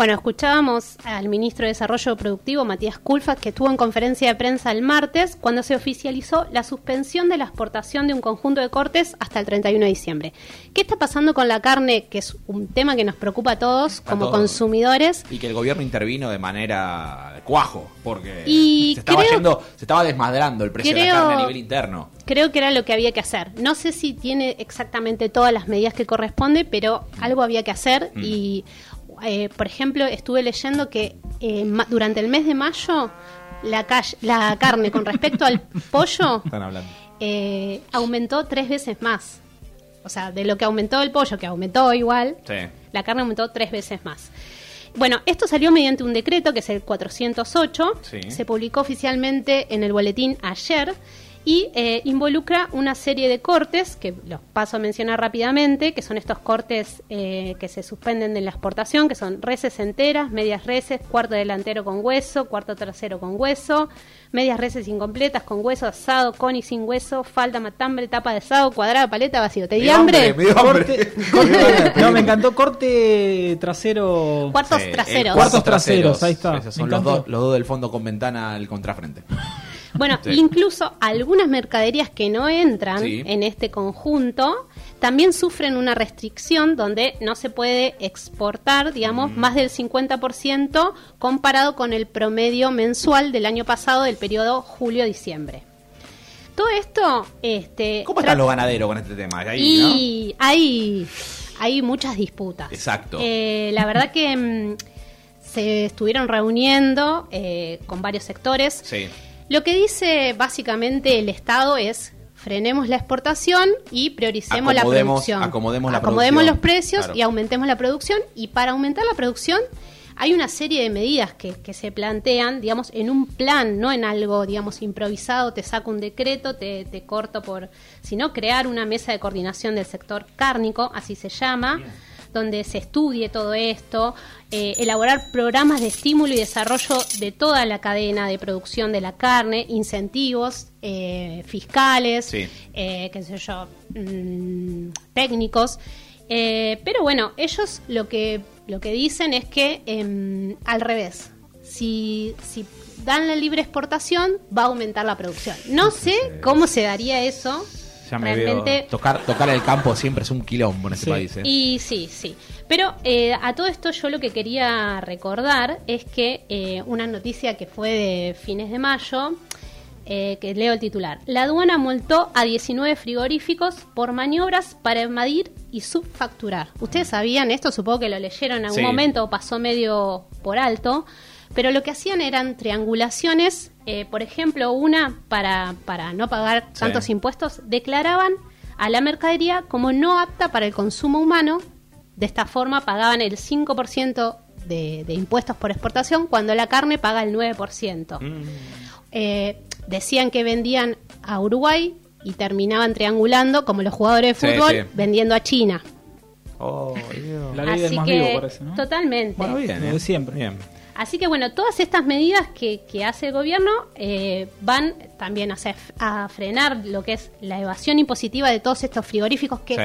[SPEAKER 5] Bueno, escuchábamos al ministro de Desarrollo Productivo, Matías Culfas, que estuvo en conferencia de prensa el martes cuando se oficializó la suspensión de la exportación de un conjunto de cortes hasta el 31 de diciembre. ¿Qué está pasando con la carne, que es un tema que nos preocupa a todos como
[SPEAKER 3] todos.
[SPEAKER 5] consumidores?
[SPEAKER 3] Y que el gobierno intervino de manera de cuajo, porque
[SPEAKER 5] Y
[SPEAKER 3] se estaba
[SPEAKER 5] creo-
[SPEAKER 3] yendo, se estaba desmadrando el precio de la carne a nivel interno.
[SPEAKER 5] Creo que era lo que había que hacer. No sé si tiene exactamente todas las medidas que corresponde, pero algo había que hacer.
[SPEAKER 3] Mm.
[SPEAKER 5] Y, eh, por ejemplo, estuve leyendo que eh, durante el mes de mayo la, calle- la carne con respecto al pollo
[SPEAKER 3] Están hablando.
[SPEAKER 5] eh, aumentó tres veces más. O sea, de lo que aumentó el pollo, que aumentó igual,
[SPEAKER 3] Sí.
[SPEAKER 5] la carne aumentó tres veces más. Bueno, esto salió mediante un decreto que es el 408,
[SPEAKER 3] Sí.
[SPEAKER 5] se publicó oficialmente en el boletín ayer y eh, involucra una serie de cortes, que los paso a mencionar rápidamente, que son estos cortes eh, que se suspenden de la exportación, que son reses enteras, medias reses, cuarto delantero con hueso, cuarto trasero con hueso, medias reses incompletas con hueso, asado, con y sin hueso, falda, matambre, tapa de asado, cuadrada, paleta, vacío. ¿Te di
[SPEAKER 3] dio
[SPEAKER 5] hambre?
[SPEAKER 3] me dio hambre.
[SPEAKER 4] Corte, corte- no, me encantó corte trasero.
[SPEAKER 5] Cuartos
[SPEAKER 3] Sí,
[SPEAKER 5] traseros.
[SPEAKER 3] eh,
[SPEAKER 4] Cuartos traseros, ahí está.
[SPEAKER 3] Esos son los dos, los dos del fondo con ventana al contrafrente.
[SPEAKER 5] Bueno,
[SPEAKER 3] Sí.
[SPEAKER 5] incluso algunas mercaderías que no entran
[SPEAKER 3] Sí.
[SPEAKER 5] en este conjunto también sufren una restricción donde no se puede exportar, digamos,
[SPEAKER 3] Mm.
[SPEAKER 5] más del 50% comparado con el promedio mensual del año pasado del periodo julio-diciembre. Todo esto, este,
[SPEAKER 3] ¿Cómo están los ganaderos con este tema? Ahí,
[SPEAKER 5] y hay, hay muchas disputas.
[SPEAKER 3] Exacto.
[SPEAKER 5] Eh, la verdad que mm, se estuvieron reuniendo eh, con varios sectores.
[SPEAKER 3] Sí.
[SPEAKER 5] Lo que dice básicamente el Estado es frenemos la exportación y prioricemos la producción.
[SPEAKER 3] acomodemos la
[SPEAKER 5] Acomodemos
[SPEAKER 3] producción.
[SPEAKER 5] los precios
[SPEAKER 3] Claro.
[SPEAKER 5] y aumentemos la producción. Y para aumentar la producción hay una serie de medidas que, que se plantean, digamos, en un plan, no en algo, digamos, improvisado, te saco un decreto, te, te corto por... sino crear una mesa de coordinación del sector cárnico, así se llama, donde se estudie todo esto, eh, elaborar programas de estímulo y desarrollo de toda la cadena de producción de la carne, incentivos eh, fiscales,
[SPEAKER 3] Sí.
[SPEAKER 5] eh, qué sé yo, mm, técnicos. Eh, pero bueno, ellos lo que, lo que dicen es que em, al revés, si, si dan la libre exportación, va a aumentar la producción. No sé cómo se daría eso.
[SPEAKER 3] Ya me
[SPEAKER 5] Realmente
[SPEAKER 3] veo. Tocar, tocar el campo siempre es un quilombo en este
[SPEAKER 4] Sí.
[SPEAKER 3] país. ¿eh?
[SPEAKER 5] y sí, sí. Pero eh, a todo esto yo lo que quería recordar es que eh, una noticia que fue de fines de mayo, eh, que leo el titular. La aduana multó a 19 frigoríficos por maniobras para evadir y subfacturar. Ustedes sabían esto, supongo que lo leyeron en algún
[SPEAKER 3] Sí.
[SPEAKER 5] momento o pasó medio por alto. Pero lo que hacían eran triangulaciones, eh, por ejemplo, una para, para no pagar
[SPEAKER 3] Sí.
[SPEAKER 5] tantos impuestos, declaraban a la mercadería como no apta para el consumo humano. De esta forma pagaban el 5% de, de impuestos por exportación cuando la carne paga el 9%.
[SPEAKER 3] Mm.
[SPEAKER 5] Eh, decían que vendían a Uruguay y terminaban triangulando, como los jugadores de fútbol,
[SPEAKER 3] sí.
[SPEAKER 5] vendiendo a China.
[SPEAKER 3] Oh.
[SPEAKER 4] La ley del
[SPEAKER 5] Así
[SPEAKER 4] más
[SPEAKER 5] que,
[SPEAKER 4] vivo, parece, ¿no?
[SPEAKER 5] totalmente.
[SPEAKER 3] Bueno, bien. ¿eh?
[SPEAKER 4] siempre.
[SPEAKER 3] Bien.
[SPEAKER 5] Así que bueno, todas estas medidas que, que hace el gobierno eh, van también a, hacer- a frenar lo que es la evasión impositiva de todos estos frigoríficos que.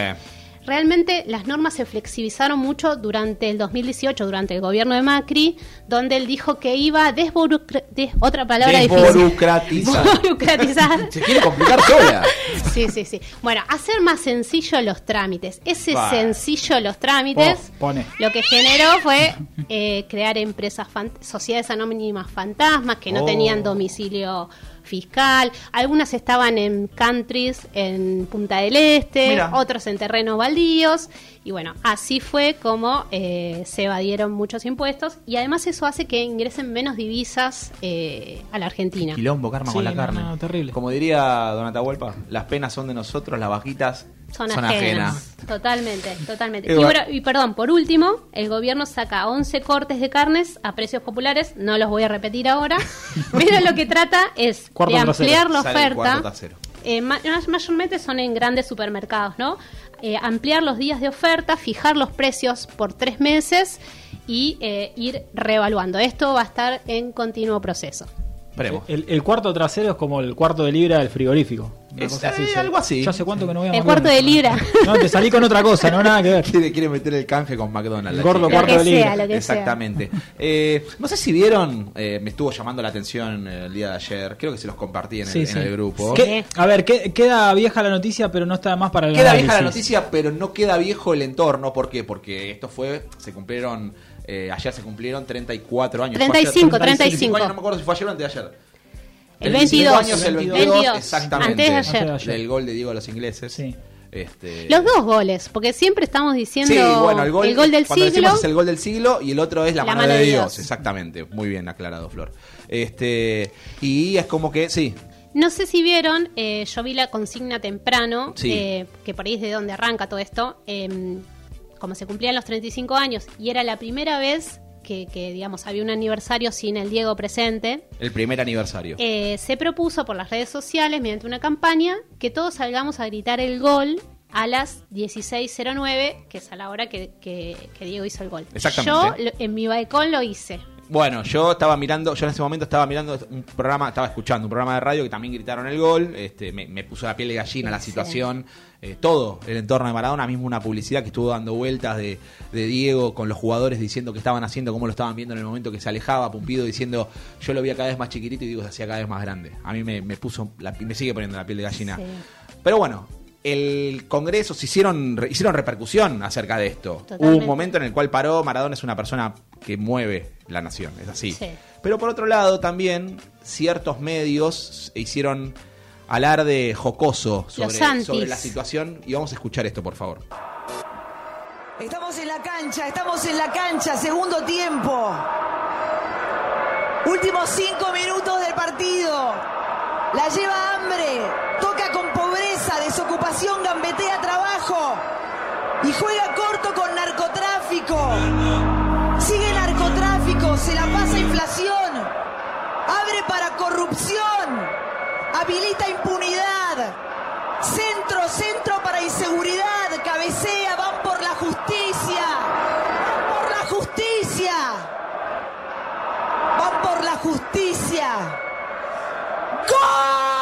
[SPEAKER 5] Realmente las normas se flexibilizaron mucho durante el 2018, durante el gobierno de Macri, donde él dijo que iba a des- otra palabra difícil.
[SPEAKER 3] Desburocratizar.
[SPEAKER 5] Desburocratizar.
[SPEAKER 3] Se quiere complicar sola.
[SPEAKER 5] Sí, sí, sí. Bueno, hacer más sencillo los trámites. Ese
[SPEAKER 3] Bah.
[SPEAKER 5] sencillo los trámites
[SPEAKER 4] Oh, pone.
[SPEAKER 5] lo que generó fue eh, crear empresas, sociedades anónimas fantasmas que no
[SPEAKER 3] Oh.
[SPEAKER 5] tenían domicilio fiscal. Algunas estaban en countries en Punta del Este,
[SPEAKER 3] Mira.
[SPEAKER 5] otros en terrenos baldíos. Y bueno, así fue como eh, se evadieron muchos impuestos. Y además eso hace que ingresen menos divisas eh, a la Argentina.
[SPEAKER 3] Quilombo, karma
[SPEAKER 4] Sí,
[SPEAKER 3] con la
[SPEAKER 4] no,
[SPEAKER 3] carne.
[SPEAKER 4] no, terrible.
[SPEAKER 3] Como diría Don Atahualpa, las penas son de nosotros, las bajitas
[SPEAKER 5] son,
[SPEAKER 3] Son
[SPEAKER 5] ajenas.
[SPEAKER 3] ajenas.
[SPEAKER 5] Totalmente, totalmente. Y,
[SPEAKER 3] Igual-
[SPEAKER 5] bueno, y perdón, por último, el gobierno saca 11 cortes de carnes a precios populares, no los voy a repetir ahora, pero lo que trata es
[SPEAKER 4] Cuarto
[SPEAKER 5] de
[SPEAKER 4] trasero.
[SPEAKER 5] ampliar la oferta. Eh, ma- mayormente son en grandes supermercados, ¿no? Eh, ampliar los días de oferta, fijar los precios por tres meses y eh, ir reevaluando. Esto va a estar en continuo proceso.
[SPEAKER 4] El, el cuarto trasero es como el cuarto de libra del frigorífico. Una
[SPEAKER 3] Es,
[SPEAKER 4] cosa así,
[SPEAKER 3] eh, algo así.
[SPEAKER 4] Ya hace cuánto que no voy a
[SPEAKER 5] El cuarto de libra.
[SPEAKER 4] No, te salí con otra cosa, no nada que ver.
[SPEAKER 3] Quiere, quiere meter el canje con McDonald's. la
[SPEAKER 4] Gordo
[SPEAKER 3] chica.
[SPEAKER 5] Lo
[SPEAKER 4] cuarto
[SPEAKER 5] que
[SPEAKER 4] de
[SPEAKER 5] sea,
[SPEAKER 4] libra.
[SPEAKER 5] lo que sea.
[SPEAKER 3] Exactamente. Eh, no sé si vieron, eh, me estuvo llamando la atención eh, el día de ayer, creo que se los compartí en, el,
[SPEAKER 4] Sí,
[SPEAKER 3] en el grupo.
[SPEAKER 4] ¿Qué- a ver, ¿qué- queda vieja la noticia, pero no está más para el
[SPEAKER 3] Queda vieja la noticia, pero no queda viejo el entorno. ¿Por qué? Porque esto fue, se cumplieron, eh, ayer se cumplieron 34 años. Fue ayer,
[SPEAKER 5] 35,
[SPEAKER 3] 35 años,
[SPEAKER 5] 35.
[SPEAKER 3] no me acuerdo si fue ayer o antes de ayer.
[SPEAKER 5] El
[SPEAKER 3] 35
[SPEAKER 5] 22.
[SPEAKER 3] años, el 22,
[SPEAKER 5] 22,
[SPEAKER 3] exactamente.
[SPEAKER 5] antes de ayer.
[SPEAKER 4] Antes de ayer.
[SPEAKER 3] Del gol de Diego a los ingleses.
[SPEAKER 4] Sí.
[SPEAKER 3] Este,
[SPEAKER 5] Los dos goles, porque siempre estamos diciendo
[SPEAKER 3] Sí, bueno, el gol,
[SPEAKER 5] del
[SPEAKER 3] cuando
[SPEAKER 5] siglo.
[SPEAKER 3] decimos es el gol del siglo y el otro es la,
[SPEAKER 5] La
[SPEAKER 3] mano,
[SPEAKER 5] mano
[SPEAKER 3] de
[SPEAKER 5] de
[SPEAKER 3] Dios.
[SPEAKER 5] Dios.
[SPEAKER 3] Exactamente, muy bien aclarado, Flor. Este y es como que sí,
[SPEAKER 5] No sé si vieron, eh, yo vi la consigna temprano,
[SPEAKER 3] Sí.
[SPEAKER 5] eh, que por ahí es de donde arranca todo esto, eh, como se cumplían los 35 años y era la primera vez que, que, digamos, había un aniversario sin el Diego presente,
[SPEAKER 3] el primer aniversario.
[SPEAKER 5] eh, se propuso por las redes sociales, mediante una campaña, que todos salgamos a gritar el gol a las 16.09, que es a la hora que, que- que Diego hizo el gol.
[SPEAKER 3] Exactamente.
[SPEAKER 5] Yo lo- en mi balcón lo hice.
[SPEAKER 3] Bueno, yo estaba mirando, yo en ese momento estaba mirando un programa, estaba escuchando un programa de radio que también gritaron el gol, este, me, me puso la piel de gallina la situación, eh, todo el entorno de Maradona, mismo una publicidad que estuvo dando vueltas de, de Diego con los jugadores diciendo qué estaban haciendo, cómo lo estaban viendo en el momento que se alejaba, Pumpido diciendo yo lo veía cada vez más chiquitito y digo se hacía cada vez más grande. A mí me, me puso, la, me sigue poniendo la piel de gallina.
[SPEAKER 5] Sí.
[SPEAKER 3] Pero bueno, el Congreso se hicieron, hicieron repercusión acerca de esto. Hubo un momento en el cual paró, Maradona es una persona que mueve la nación, es así.
[SPEAKER 5] Sí.
[SPEAKER 3] Pero por otro lado, también ciertos medios hicieron alarde jocoso sobre, sobre la situación. Y vamos a escuchar esto, por favor.
[SPEAKER 8] Estamos en la cancha, estamos en la cancha, segundo tiempo. Últimos cinco minutos del partido. La lleva hambre, toca con pobreza, desocupación, gambetea trabajo y juega corto con narcotráfico. Sigue narcotráfico, se la pasa inflación, abre para corrupción, habilita impunidad. Centro, centro para inseguridad, cabecea, van por la justicia, van por la justicia, van por la justicia. ¡Gol!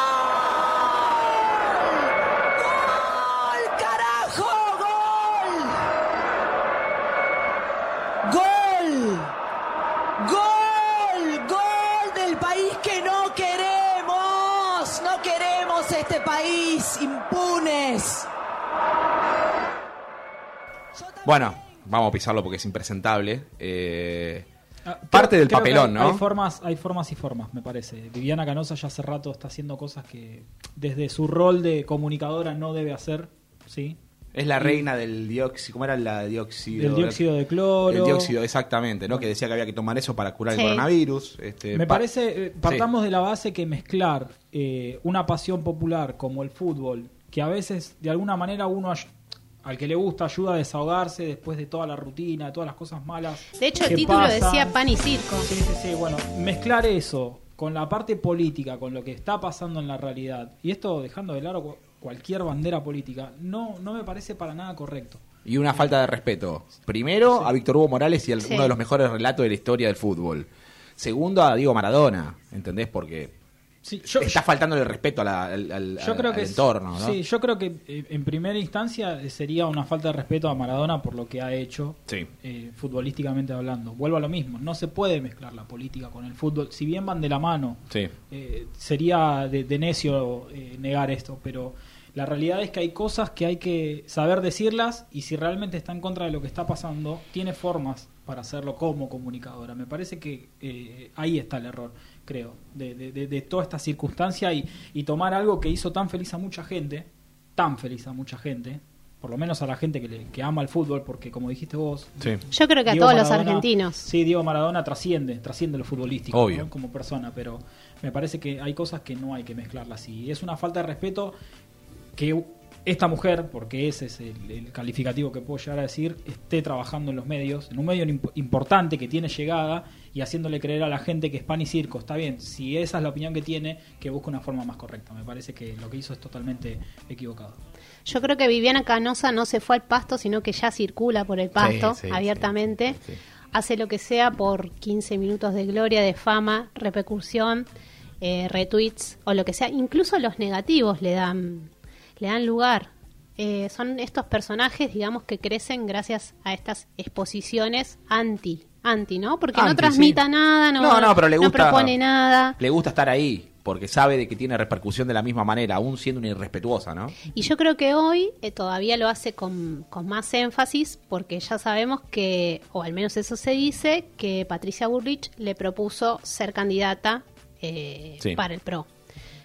[SPEAKER 3] Bueno, vamos a pisarlo porque es impresentable. Eh,
[SPEAKER 4] Ah,
[SPEAKER 3] Parte
[SPEAKER 4] creo-
[SPEAKER 3] del
[SPEAKER 4] creo
[SPEAKER 3] papelón,
[SPEAKER 4] hay-
[SPEAKER 3] ¿no?
[SPEAKER 4] Hay formas, hay formas y formas, me parece. Viviana Canosa ya hace rato está haciendo cosas que desde su rol de comunicadora no debe hacer, ¿sí?
[SPEAKER 3] es la reina del dióxido. ¿Cómo era la dióxido?
[SPEAKER 4] Del dióxido de cloro.
[SPEAKER 3] El dióxido, exactamente, ¿no? Que decía que había que tomar eso para curar
[SPEAKER 5] Sí.
[SPEAKER 3] el coronavirus. Este,
[SPEAKER 4] Me
[SPEAKER 3] pa-
[SPEAKER 4] parece, eh, partamos de la base que mezclar eh, una pasión popular como el fútbol, que a veces de alguna manera uno al que le gusta ayuda a desahogarse después de toda la rutina, de todas las cosas malas.
[SPEAKER 5] De hecho, el título
[SPEAKER 4] pasan.
[SPEAKER 5] decía pan y circo.
[SPEAKER 4] Sí, sí, sí, bueno, mezclar eso con la parte política, con lo que está pasando en la realidad, y esto dejando de lado cu- cualquier bandera política, no, no me parece para nada correcto.
[SPEAKER 3] Y una falta de respeto. Primero, a Víctor Hugo Morales y el-
[SPEAKER 5] Sí.
[SPEAKER 3] uno de los mejores relatos de la historia del fútbol. Segundo, a Diego Maradona, ¿entendés? Porque
[SPEAKER 4] Sí, yo,
[SPEAKER 3] está faltando el respeto a la- al, al-
[SPEAKER 4] yo creo
[SPEAKER 3] al
[SPEAKER 4] que es-
[SPEAKER 3] entorno, ¿no?
[SPEAKER 4] Sí, yo creo que eh, en primera instancia eh, sería una falta de respeto a Maradona por lo que ha hecho
[SPEAKER 3] Sí.
[SPEAKER 4] eh, futbolísticamente hablando. Vuelvo a lo mismo, no se puede mezclar la política con el fútbol. Si bien van de la mano,
[SPEAKER 3] Sí.
[SPEAKER 4] eh, sería de, de necio negar esto, pero la realidad es que hay cosas que hay que saber decirlas y si realmente está en contra de lo que está pasando, tiene formas para hacerlo como comunicadora. Me parece que eh, ahí está el error, creo, de, de- de- de toda esta circunstancia y, y tomar algo que hizo tan feliz a mucha gente, tan feliz a mucha gente, por lo menos a la gente que, le- que ama el fútbol, porque como dijiste vos,
[SPEAKER 3] Sí.
[SPEAKER 5] Yo creo que a todos los argentinos.
[SPEAKER 4] Sí, Diego Maradona trasciende, trasciende lo futbolístico
[SPEAKER 3] Obvio.
[SPEAKER 4] ¿no? como persona, pero me parece que hay cosas que no hay que mezclarlas y es una falta de respeto que esta mujer, porque ese es el, el calificativo que puedo llegar a decir, esté trabajando en los medios, en un medio imp- importante que tiene llegada y haciéndole creer a la gente que es pan y circo. Está bien, si esa es la opinión que tiene, que busque una forma más correcta. Me parece que lo que hizo es totalmente equivocado.
[SPEAKER 5] Yo creo que Viviana Canosa no se fue al pasto, sino que ya circula por el pasto
[SPEAKER 3] sí,
[SPEAKER 5] abiertamente.
[SPEAKER 3] sí, sí.
[SPEAKER 5] Hace lo que sea por 15 minutos de gloria, de fama, repercusión, eh, retweets o lo que sea. Incluso los negativos le dan, le dan lugar. Eh, son estos personajes, digamos, que crecen gracias a estas exposiciones anti, anti, ¿no? Porque no transmita
[SPEAKER 3] sí.
[SPEAKER 5] nada, no,
[SPEAKER 3] No, no, pero le gusta-
[SPEAKER 5] propone nada.
[SPEAKER 3] Le gusta estar ahí, porque sabe de que tiene repercusión de la misma manera, aún siendo una irrespetuosa, ¿no?
[SPEAKER 5] Y yo creo que hoy eh, todavía lo hace con, con más énfasis porque ya sabemos que, o al menos eso se dice, que Patricia Burrich le propuso ser candidata eh,
[SPEAKER 3] Sí.
[SPEAKER 5] para el PRO.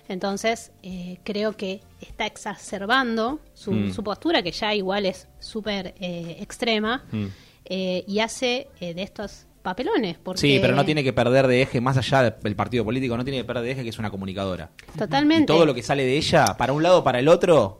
[SPEAKER 5] Entonces, eh, creo que está exacerbando su,
[SPEAKER 3] Mm.
[SPEAKER 5] su postura, que ya igual es súper eh, extrema,
[SPEAKER 3] Mm.
[SPEAKER 5] Eh, y hace eh, de estos papelones. Porque
[SPEAKER 3] Sí, pero no tiene que perder de eje, más allá del- partido político, no tiene que perder de eje que es una comunicadora.
[SPEAKER 5] Totalmente.
[SPEAKER 3] Y todo lo que sale de ella, para un lado o para el otro,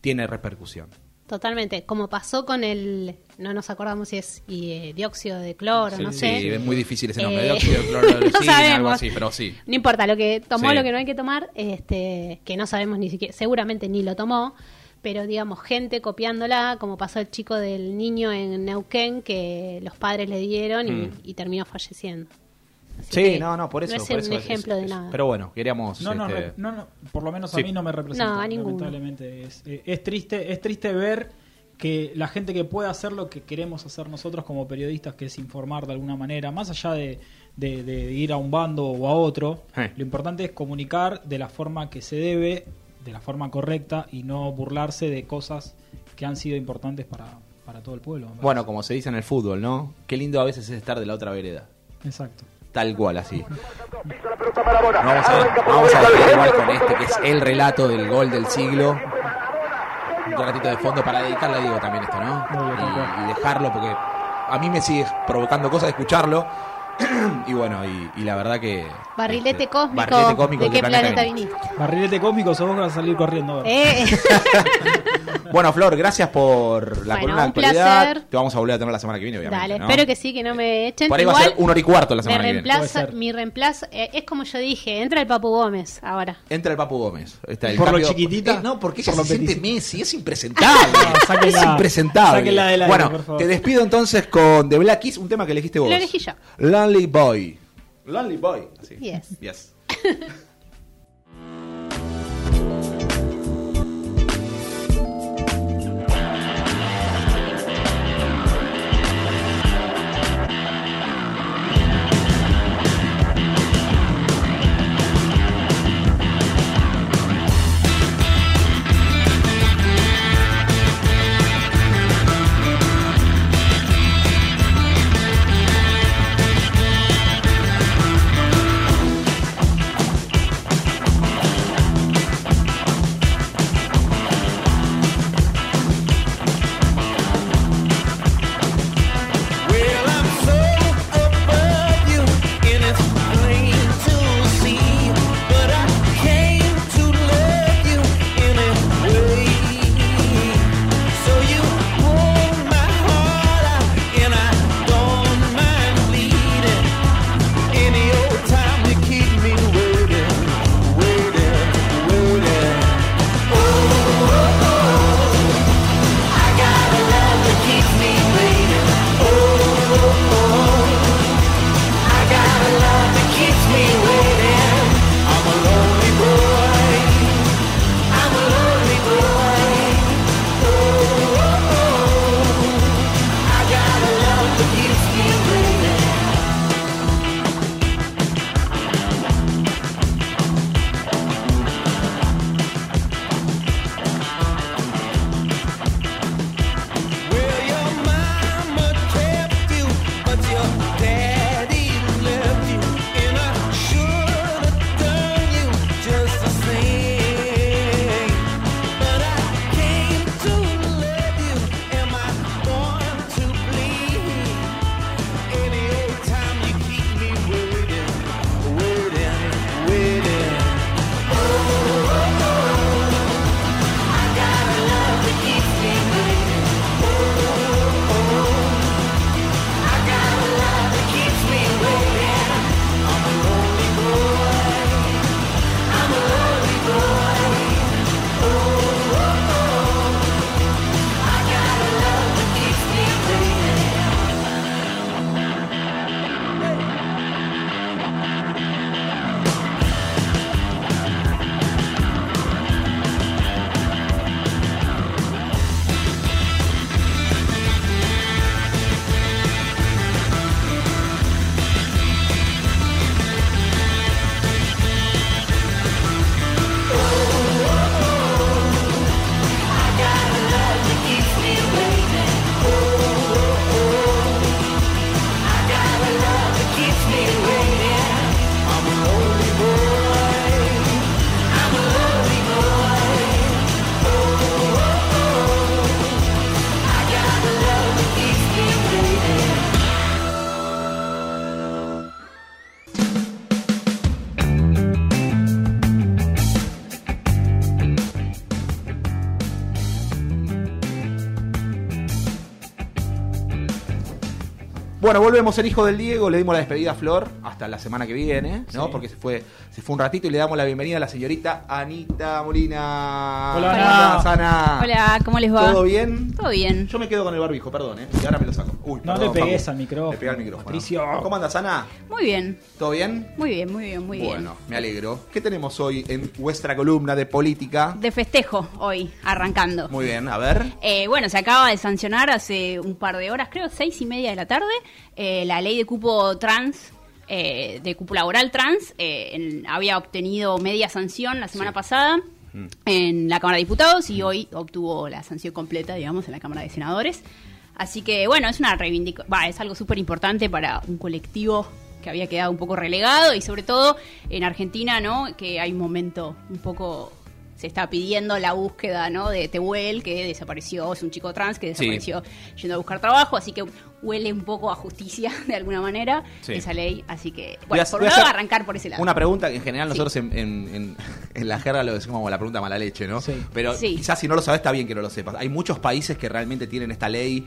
[SPEAKER 3] tiene repercusión.
[SPEAKER 5] Totalmente, como pasó con el, no nos acordamos si es y, eh, dióxido de cloro, no sé.
[SPEAKER 3] Sí, es muy difícil ese nombre.
[SPEAKER 5] Eh,
[SPEAKER 3] dióxido de cloro,
[SPEAKER 5] no
[SPEAKER 3] sí,
[SPEAKER 5] sabemos.
[SPEAKER 3] algo así, pero sí.
[SPEAKER 5] No importa, lo que tomó,
[SPEAKER 3] Sí.
[SPEAKER 5] lo que no hay que tomar, este, que no sabemos ni siquiera, seguramente ni lo tomó, pero digamos, gente copiándola, como pasó el chico del niño en Neuquén, que los padres le dieron y,
[SPEAKER 3] Mm.
[SPEAKER 5] y terminó falleciendo. Así
[SPEAKER 3] Sí, no, no, por eso.
[SPEAKER 5] No es
[SPEAKER 3] por
[SPEAKER 5] un
[SPEAKER 3] eso es-
[SPEAKER 5] ejemplo
[SPEAKER 3] es-
[SPEAKER 5] de nada.
[SPEAKER 3] Pero bueno, queríamos.
[SPEAKER 4] No, no,
[SPEAKER 3] este,
[SPEAKER 4] re- no, no, por lo menos
[SPEAKER 3] Sí.
[SPEAKER 4] a mí no me representa.
[SPEAKER 5] No, a ninguno.
[SPEAKER 4] Lamentablemente. Es, eh, es triste, es triste ver que la gente que puede hacer lo que queremos hacer nosotros como periodistas, que es informar de alguna manera, más allá de, de- de ir a un bando o a otro,
[SPEAKER 3] Eh.
[SPEAKER 4] lo importante es comunicar de la forma que se debe, de la forma correcta y no burlarse de cosas que han sido importantes para, para todo el pueblo.
[SPEAKER 3] Bueno, como se dice en el fútbol, ¿no? Qué lindo a veces es estar de la otra vereda.
[SPEAKER 4] Exacto.
[SPEAKER 3] Tal cual, así. Vamos a, vamos a igual con este, que es el relato del gol del siglo. Un ratito de fondo para dedicarle a Diego también esto, ¿no?
[SPEAKER 4] Bien,
[SPEAKER 3] Y, y dejarlo, porque a mí me sigue provocando cosas de escucharlo. y bueno, y, y la verdad que...
[SPEAKER 5] Barrilete
[SPEAKER 3] este,
[SPEAKER 5] cósmico,
[SPEAKER 3] barrilete cósmico,
[SPEAKER 5] ¿de qué planeta
[SPEAKER 3] viniste?
[SPEAKER 5] viniste?
[SPEAKER 4] Barrilete cósmico, sos vos que vas a salir corriendo. ahora.
[SPEAKER 5] Eh,
[SPEAKER 3] Bueno, Flor, gracias por la
[SPEAKER 5] Bueno,
[SPEAKER 3] columna de actualidad.
[SPEAKER 5] placer.
[SPEAKER 3] Te vamos a volver a tener la semana que viene, obviamente.
[SPEAKER 5] Dale,
[SPEAKER 3] ¿no?
[SPEAKER 5] espero que sí, que no me echen.
[SPEAKER 3] Por ahí va a
[SPEAKER 5] Igual,
[SPEAKER 3] ser una hora y cuarto la semana
[SPEAKER 5] me
[SPEAKER 3] que viene.
[SPEAKER 5] Mi reemplazo, eh, es como yo dije, entra el Papu Gómez ahora.
[SPEAKER 3] Entra el Papu Gómez. Está el
[SPEAKER 4] ¿Por lo chiquitita?
[SPEAKER 3] Eh, no, porque
[SPEAKER 4] Por
[SPEAKER 3] ella
[SPEAKER 4] lo
[SPEAKER 3] se siente. Messi, es impresentable.
[SPEAKER 4] No,
[SPEAKER 3] es impresentable.
[SPEAKER 4] aire,
[SPEAKER 3] bueno,
[SPEAKER 4] por favor.
[SPEAKER 3] te despido entonces con The Black Keys, un tema que elegiste vos.
[SPEAKER 5] Lo elegí yo.
[SPEAKER 3] Lonely Boy. Lonely Boy. Así.
[SPEAKER 5] Yes.
[SPEAKER 3] Yes. Bueno, volvemos el hijo del Diego, le dimos la despedida a Flor hasta la semana que viene, ¿no?
[SPEAKER 4] Sí.
[SPEAKER 3] Porque se fue, se fue un ratito y le damos la bienvenida a la señorita Anita Molina.
[SPEAKER 4] Hola,
[SPEAKER 3] ¿Cómo
[SPEAKER 4] Ana.
[SPEAKER 3] andás, Ana?
[SPEAKER 9] Hola, ¿cómo les va?
[SPEAKER 3] ¿Todo bien?
[SPEAKER 9] Todo bien.
[SPEAKER 3] Yo me quedo con el barbijo, perdón, ¿eh? Y ahora me lo saco. Uy,
[SPEAKER 4] No
[SPEAKER 3] perdón,
[SPEAKER 4] le pegues al micrófono,
[SPEAKER 3] Le pegué al micrófono.
[SPEAKER 4] Patricio.
[SPEAKER 3] ¿Cómo andas, Ana?
[SPEAKER 9] Muy bien,
[SPEAKER 3] ¿Todo bien?
[SPEAKER 9] muy bien, muy bien, muy bien.
[SPEAKER 3] Bueno, me alegro. ¿Qué tenemos hoy en vuestra columna de política?
[SPEAKER 9] De festejo hoy, arrancando.
[SPEAKER 3] Muy bien, a ver.
[SPEAKER 9] Eh, bueno, se acaba de sancionar hace un par de horas, creo, seis y media de la tarde, eh, la ley de cupo trans, eh, de cupo laboral trans, eh, en- había obtenido media sanción la semana
[SPEAKER 3] Sí.
[SPEAKER 9] pasada
[SPEAKER 3] Mm.
[SPEAKER 9] en la Cámara de Diputados y hoy obtuvo la sanción completa, digamos, en la Cámara de Senadores. Así que, bueno, es una reivindicación, es algo súper importante para un colectivo que había quedado un poco relegado y sobre todo en Argentina, ¿no? Que hay un momento un poco se está pidiendo la búsqueda ¿no? de Tehuel, que desapareció, es un chico trans que
[SPEAKER 3] Sí.
[SPEAKER 9] desapareció yendo a buscar trabajo, así que huele un poco a justicia de alguna manera
[SPEAKER 3] Sí.
[SPEAKER 9] esa ley, así que,
[SPEAKER 3] Voy a-
[SPEAKER 9] bueno, por un
[SPEAKER 3] a
[SPEAKER 9] lado
[SPEAKER 3] hacer
[SPEAKER 9] arrancar por ese lado.
[SPEAKER 3] Una pregunta que en general
[SPEAKER 9] Sí.
[SPEAKER 3] nosotros en, en- en- en la jerga lo decimos como la pregunta mala leche, ¿no?
[SPEAKER 4] Sí.
[SPEAKER 3] Pero
[SPEAKER 9] Sí.
[SPEAKER 3] quizás si no lo sabes está bien que no lo sepas. Hay muchos países que realmente tienen esta ley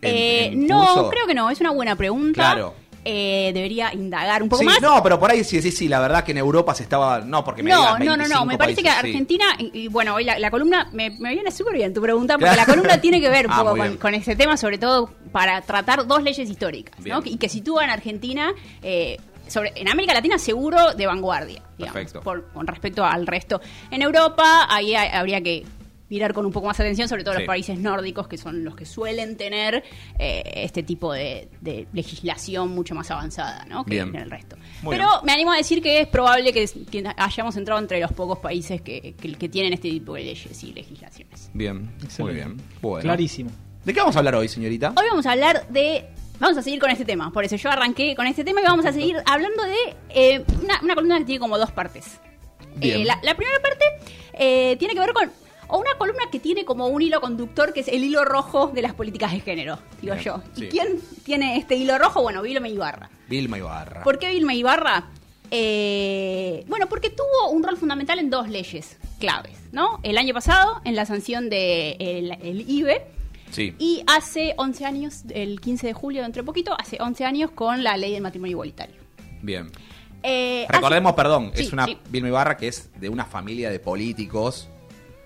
[SPEAKER 3] en,
[SPEAKER 9] Eh,
[SPEAKER 3] en
[SPEAKER 9] no,
[SPEAKER 3] curso.
[SPEAKER 9] creo que no, es una buena pregunta.
[SPEAKER 3] Claro.
[SPEAKER 9] Eh, debería indagar un poco
[SPEAKER 3] Sí,
[SPEAKER 9] más.
[SPEAKER 3] no, pero por ahí sí, sí, sí, la verdad que en Europa se estaba... No, porque me
[SPEAKER 9] No, no, no, no,
[SPEAKER 3] 25
[SPEAKER 9] me parece que
[SPEAKER 3] sí.
[SPEAKER 9] Argentina, y, y bueno, hoy la, la columna, me, me viene súper bien tu pregunta, porque la columna tiene que ver un
[SPEAKER 3] Ah,
[SPEAKER 9] poco con, con este tema, sobre todo para tratar dos leyes históricas, ¿no? Y que sitúan a Argentina, eh, sobre, en América Latina seguro de vanguardia, digamos, por- con respecto al resto. En Europa, ahí hay- habría que mirar con un poco más atención, sobre todo
[SPEAKER 3] Sí.
[SPEAKER 9] los países nórdicos, que son los que suelen tener eh, este tipo de, de legislación mucho más avanzada, ¿no? Que
[SPEAKER 3] Bien.
[SPEAKER 9] en el resto.
[SPEAKER 3] Muy
[SPEAKER 9] Pero
[SPEAKER 3] bien.
[SPEAKER 9] me animo a decir que es probable que, que hayamos entrado entre los pocos países que, que- que tienen este tipo de leyes y legislaciones.
[SPEAKER 3] Bien, muy bien. Bueno.
[SPEAKER 4] Clarísimo.
[SPEAKER 3] ¿De qué vamos a hablar hoy, señorita?
[SPEAKER 9] Hoy vamos a hablar de... Vamos a seguir con este tema, por eso yo arranqué con este tema y vamos a seguir hablando de eh, una, una columna que tiene como dos partes.
[SPEAKER 3] Bien.
[SPEAKER 9] Eh, la, la primera parte eh, tiene que ver con... O una columna que tiene como un hilo conductor que es el hilo rojo de las políticas de género, digo
[SPEAKER 3] Bien,
[SPEAKER 9] yo.
[SPEAKER 3] sí.
[SPEAKER 9] ¿Y quién tiene este hilo rojo? Bueno, Vilma Ibarra.
[SPEAKER 3] Vilma Ibarra.
[SPEAKER 9] ¿Por qué Vilma Ibarra? Eh, bueno, porque tuvo un rol fundamental en dos leyes claves, ¿no? El año pasado, en la sanción de el, el IBE,
[SPEAKER 3] Sí.
[SPEAKER 9] y hace 11 años, el 15 de julio, dentro de poquito, hace 11 años con la ley del matrimonio igualitario.
[SPEAKER 3] Bien.
[SPEAKER 9] Eh,
[SPEAKER 3] Recordemos,
[SPEAKER 9] hace-
[SPEAKER 3] perdón,
[SPEAKER 9] Sí,
[SPEAKER 3] es una. Vilma Ibarra que es de una familia de políticos.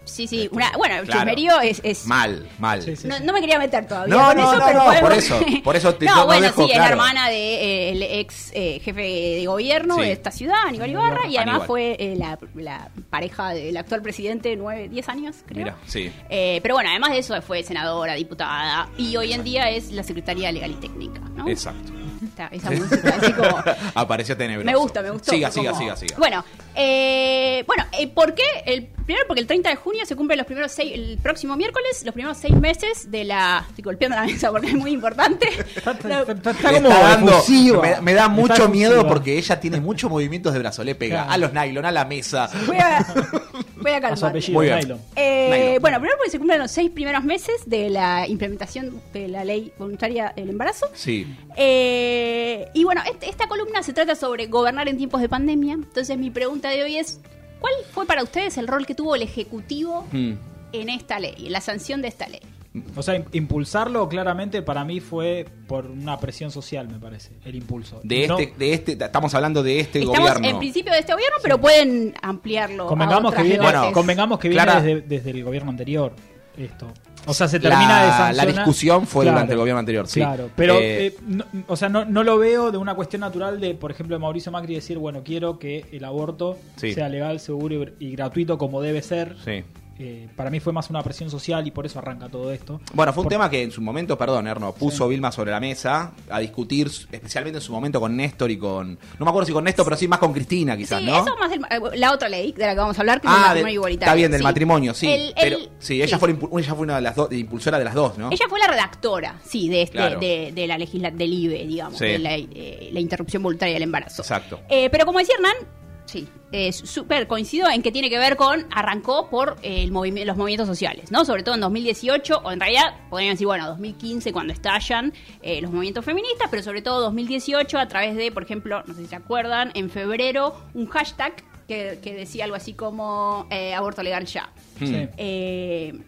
[SPEAKER 9] Sí, sí, una, bueno, el
[SPEAKER 3] Claro.
[SPEAKER 9] chismerío es... es-
[SPEAKER 3] Mal, mal.
[SPEAKER 4] Sí, sí.
[SPEAKER 9] no, no me quería meter todavía
[SPEAKER 3] No,
[SPEAKER 9] con
[SPEAKER 3] no,
[SPEAKER 9] eso,
[SPEAKER 3] no,
[SPEAKER 9] pero
[SPEAKER 3] no,
[SPEAKER 9] podemos-
[SPEAKER 3] por eso, por eso te-
[SPEAKER 9] no,
[SPEAKER 3] no
[SPEAKER 9] bueno,
[SPEAKER 3] dejo
[SPEAKER 9] sí, es la hermana del ex eh, jefe de gobierno
[SPEAKER 3] Sí.
[SPEAKER 9] de esta ciudad, Aníbal Ibarra, y además
[SPEAKER 3] Aníbal.
[SPEAKER 9] fue eh, la, la pareja del actual presidente, nueve, 10 años, creo.
[SPEAKER 3] Mira, sí.
[SPEAKER 9] Eh, pero bueno, además de eso fue senadora, diputada, y hoy en día es la secretaria legal y técnica, ¿no?
[SPEAKER 3] Exacto.
[SPEAKER 9] Esta- esa música así como...
[SPEAKER 3] Apareció tenebroso.
[SPEAKER 9] Me gusta, me gustó.
[SPEAKER 3] Siga, siga,
[SPEAKER 9] como-
[SPEAKER 3] siga, siga.
[SPEAKER 9] Bueno, eh, bueno, eh, ¿por qué? El, primero porque el 30 de junio se cumplen los primeros seis, el próximo miércoles, los primeros seis meses de la... Estoy golpeando la mesa porque es muy importante.
[SPEAKER 4] Está, está-
[SPEAKER 9] La-
[SPEAKER 4] está- está
[SPEAKER 3] Le
[SPEAKER 4] como
[SPEAKER 3] está dando- me, me da
[SPEAKER 4] Está
[SPEAKER 3] mucho miedo
[SPEAKER 4] efusiva.
[SPEAKER 3] porque ella tiene muchos movimientos de brazo. Le pega
[SPEAKER 4] Claro.
[SPEAKER 3] a los nylon, a la mesa.
[SPEAKER 9] Voy a, voy a
[SPEAKER 4] A su
[SPEAKER 9] calmar.
[SPEAKER 4] apellido,
[SPEAKER 3] Muy bien.
[SPEAKER 4] Nylon.
[SPEAKER 9] Eh,
[SPEAKER 3] Nylon.
[SPEAKER 9] bueno, primero porque se cumplen los seis primeros meses de la implementación de la ley voluntaria del embarazo.
[SPEAKER 3] Sí.
[SPEAKER 9] Eh, y bueno, este- esta columna se trata sobre gobernar en tiempos de pandemia. Entonces mi pregunta de hoy es, ¿cuál fue para ustedes el rol que tuvo el Ejecutivo
[SPEAKER 3] Mm.
[SPEAKER 9] en esta ley, en la sanción de esta ley?
[SPEAKER 4] O sea, im- impulsarlo claramente para mí fue por una presión social, me parece, el impulso.
[SPEAKER 3] De
[SPEAKER 4] No-
[SPEAKER 3] este, de este, estamos hablando de este
[SPEAKER 9] Estamos
[SPEAKER 3] gobierno.
[SPEAKER 9] en principio de este gobierno, pero pueden ampliarlo. a
[SPEAKER 4] convengamos que
[SPEAKER 9] otras
[SPEAKER 4] viene,
[SPEAKER 9] leyes.
[SPEAKER 3] Bueno,
[SPEAKER 4] convengamos que viene
[SPEAKER 3] Clara-
[SPEAKER 4] desde, desde el gobierno anterior esto. O sea, se
[SPEAKER 3] La-
[SPEAKER 4] termina de
[SPEAKER 3] la
[SPEAKER 4] sancionar.
[SPEAKER 3] discusión fue durante el gobierno anterior, sí.
[SPEAKER 4] Claro, pero,
[SPEAKER 3] Eh,
[SPEAKER 4] eh, no- o sea, no, no lo veo de una cuestión natural de, por ejemplo, de Mauricio Macri decir, bueno, quiero que el aborto
[SPEAKER 3] Sí.
[SPEAKER 4] sea legal, seguro y, y gratuito como debe ser.
[SPEAKER 3] Sí.
[SPEAKER 4] Eh, para mí fue más una presión social y por eso arranca todo esto.
[SPEAKER 3] Bueno, fue un
[SPEAKER 4] Por-
[SPEAKER 3] tema que en su momento, perdón, Erno, puso Vilma sobre la mesa a discutir, especialmente en su momento con Néstor y con. No me acuerdo si con Néstor, pero sí más con Cristina, quizás,
[SPEAKER 9] Sí,
[SPEAKER 3] ¿no?
[SPEAKER 9] eso más del- eh, la otra ley de la que vamos a hablar, que es el
[SPEAKER 3] Ah,
[SPEAKER 9] matrimonio
[SPEAKER 3] de-
[SPEAKER 9] igualitario.
[SPEAKER 3] está bien, del
[SPEAKER 9] Sí.
[SPEAKER 3] matrimonio, sí.
[SPEAKER 9] El-
[SPEAKER 3] pero
[SPEAKER 9] el-
[SPEAKER 3] sí, ella, Fue, ella fue una de las dos, de impulsora de las dos, ¿no?
[SPEAKER 9] Ella fue la redactora, sí, de, este,
[SPEAKER 3] Claro.
[SPEAKER 9] de, de la legisla del IBE, digamos,
[SPEAKER 3] Sí.
[SPEAKER 9] de la, eh, la interrupción voluntaria del embarazo.
[SPEAKER 3] Exacto.
[SPEAKER 9] Eh, pero como decía Hernán, sí, es súper coincido en que tiene que ver con, arrancó por eh, el los movimientos sociales, ¿no? Sobre todo en 2018, o en realidad podrían decir, bueno, 2015 cuando estallan eh, los movimientos feministas, pero sobre todo 2018 a través de, por ejemplo, no sé si se acuerdan, en febrero, un hashtag que, que decía algo así como eh, aborto legal ya.
[SPEAKER 4] Sí.
[SPEAKER 9] Eh,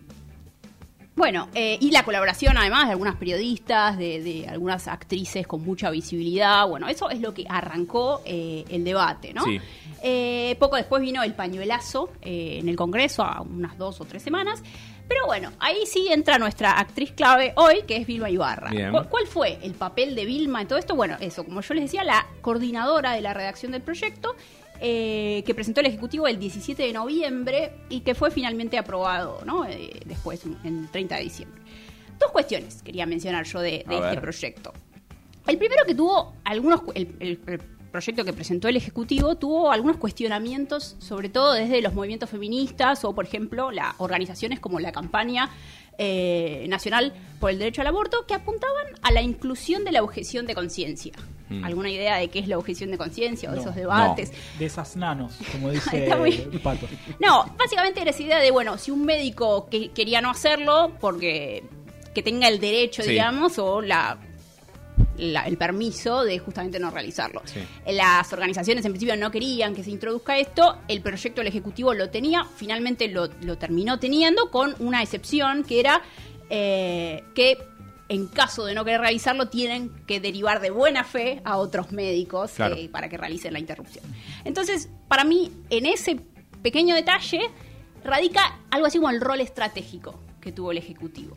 [SPEAKER 9] Bueno, eh, y la colaboración además de algunas periodistas, de, de algunas actrices con mucha visibilidad. Bueno, eso es lo que arrancó eh, el debate, ¿no?
[SPEAKER 3] Sí.
[SPEAKER 9] Eh, poco después vino el pañuelazo eh, en el Congreso, a unas dos o tres semanas. Pero bueno, ahí sí entra nuestra actriz clave hoy, que es Vilma Ibarra.
[SPEAKER 3] Bien.
[SPEAKER 9] ¿Cu- ¿Cuál fue el papel de Vilma en todo esto? Bueno, eso, como yo les decía, la coordinadora de la redacción del proyecto, eh, que presentó el Ejecutivo el 17 de noviembre y que fue finalmente aprobado ¿no? Eh, después, en el 30 de diciembre. Dos cuestiones quería mencionar yo de, este
[SPEAKER 3] ver.
[SPEAKER 9] proyecto. El primero que tuvo algunos, cu- el, el- el proyecto que presentó el Ejecutivo tuvo algunos cuestionamientos, sobre todo desde los movimientos feministas o, por ejemplo, las organizaciones como la campaña eh, nacional por el derecho al aborto, que apuntaban a la inclusión de la objeción de conciencia.
[SPEAKER 3] Mm.
[SPEAKER 9] ¿Alguna idea de qué es la objeción de conciencia o de
[SPEAKER 4] No,
[SPEAKER 9] esos debates?
[SPEAKER 4] De esas nanos, como dice
[SPEAKER 9] Está muy-
[SPEAKER 4] Pato.
[SPEAKER 9] No, básicamente era esa idea de, bueno, si un médico que quería no hacerlo porque que tenga el derecho,
[SPEAKER 3] Sí.
[SPEAKER 9] digamos, o la, la- el permiso de justamente no realizarlo.
[SPEAKER 3] Sí.
[SPEAKER 9] Las organizaciones en principio no querían que se introduzca esto, el proyecto del Ejecutivo lo tenía, finalmente lo, lo terminó teniendo con una excepción que era eh, que en caso de no querer realizarlo tienen que derivar de buena fe a otros médicos
[SPEAKER 3] Claro.
[SPEAKER 9] eh, para que realicen la interrupción. Entonces, para mí, en ese pequeño detalle radica algo así como el rol estratégico que tuvo el Ejecutivo.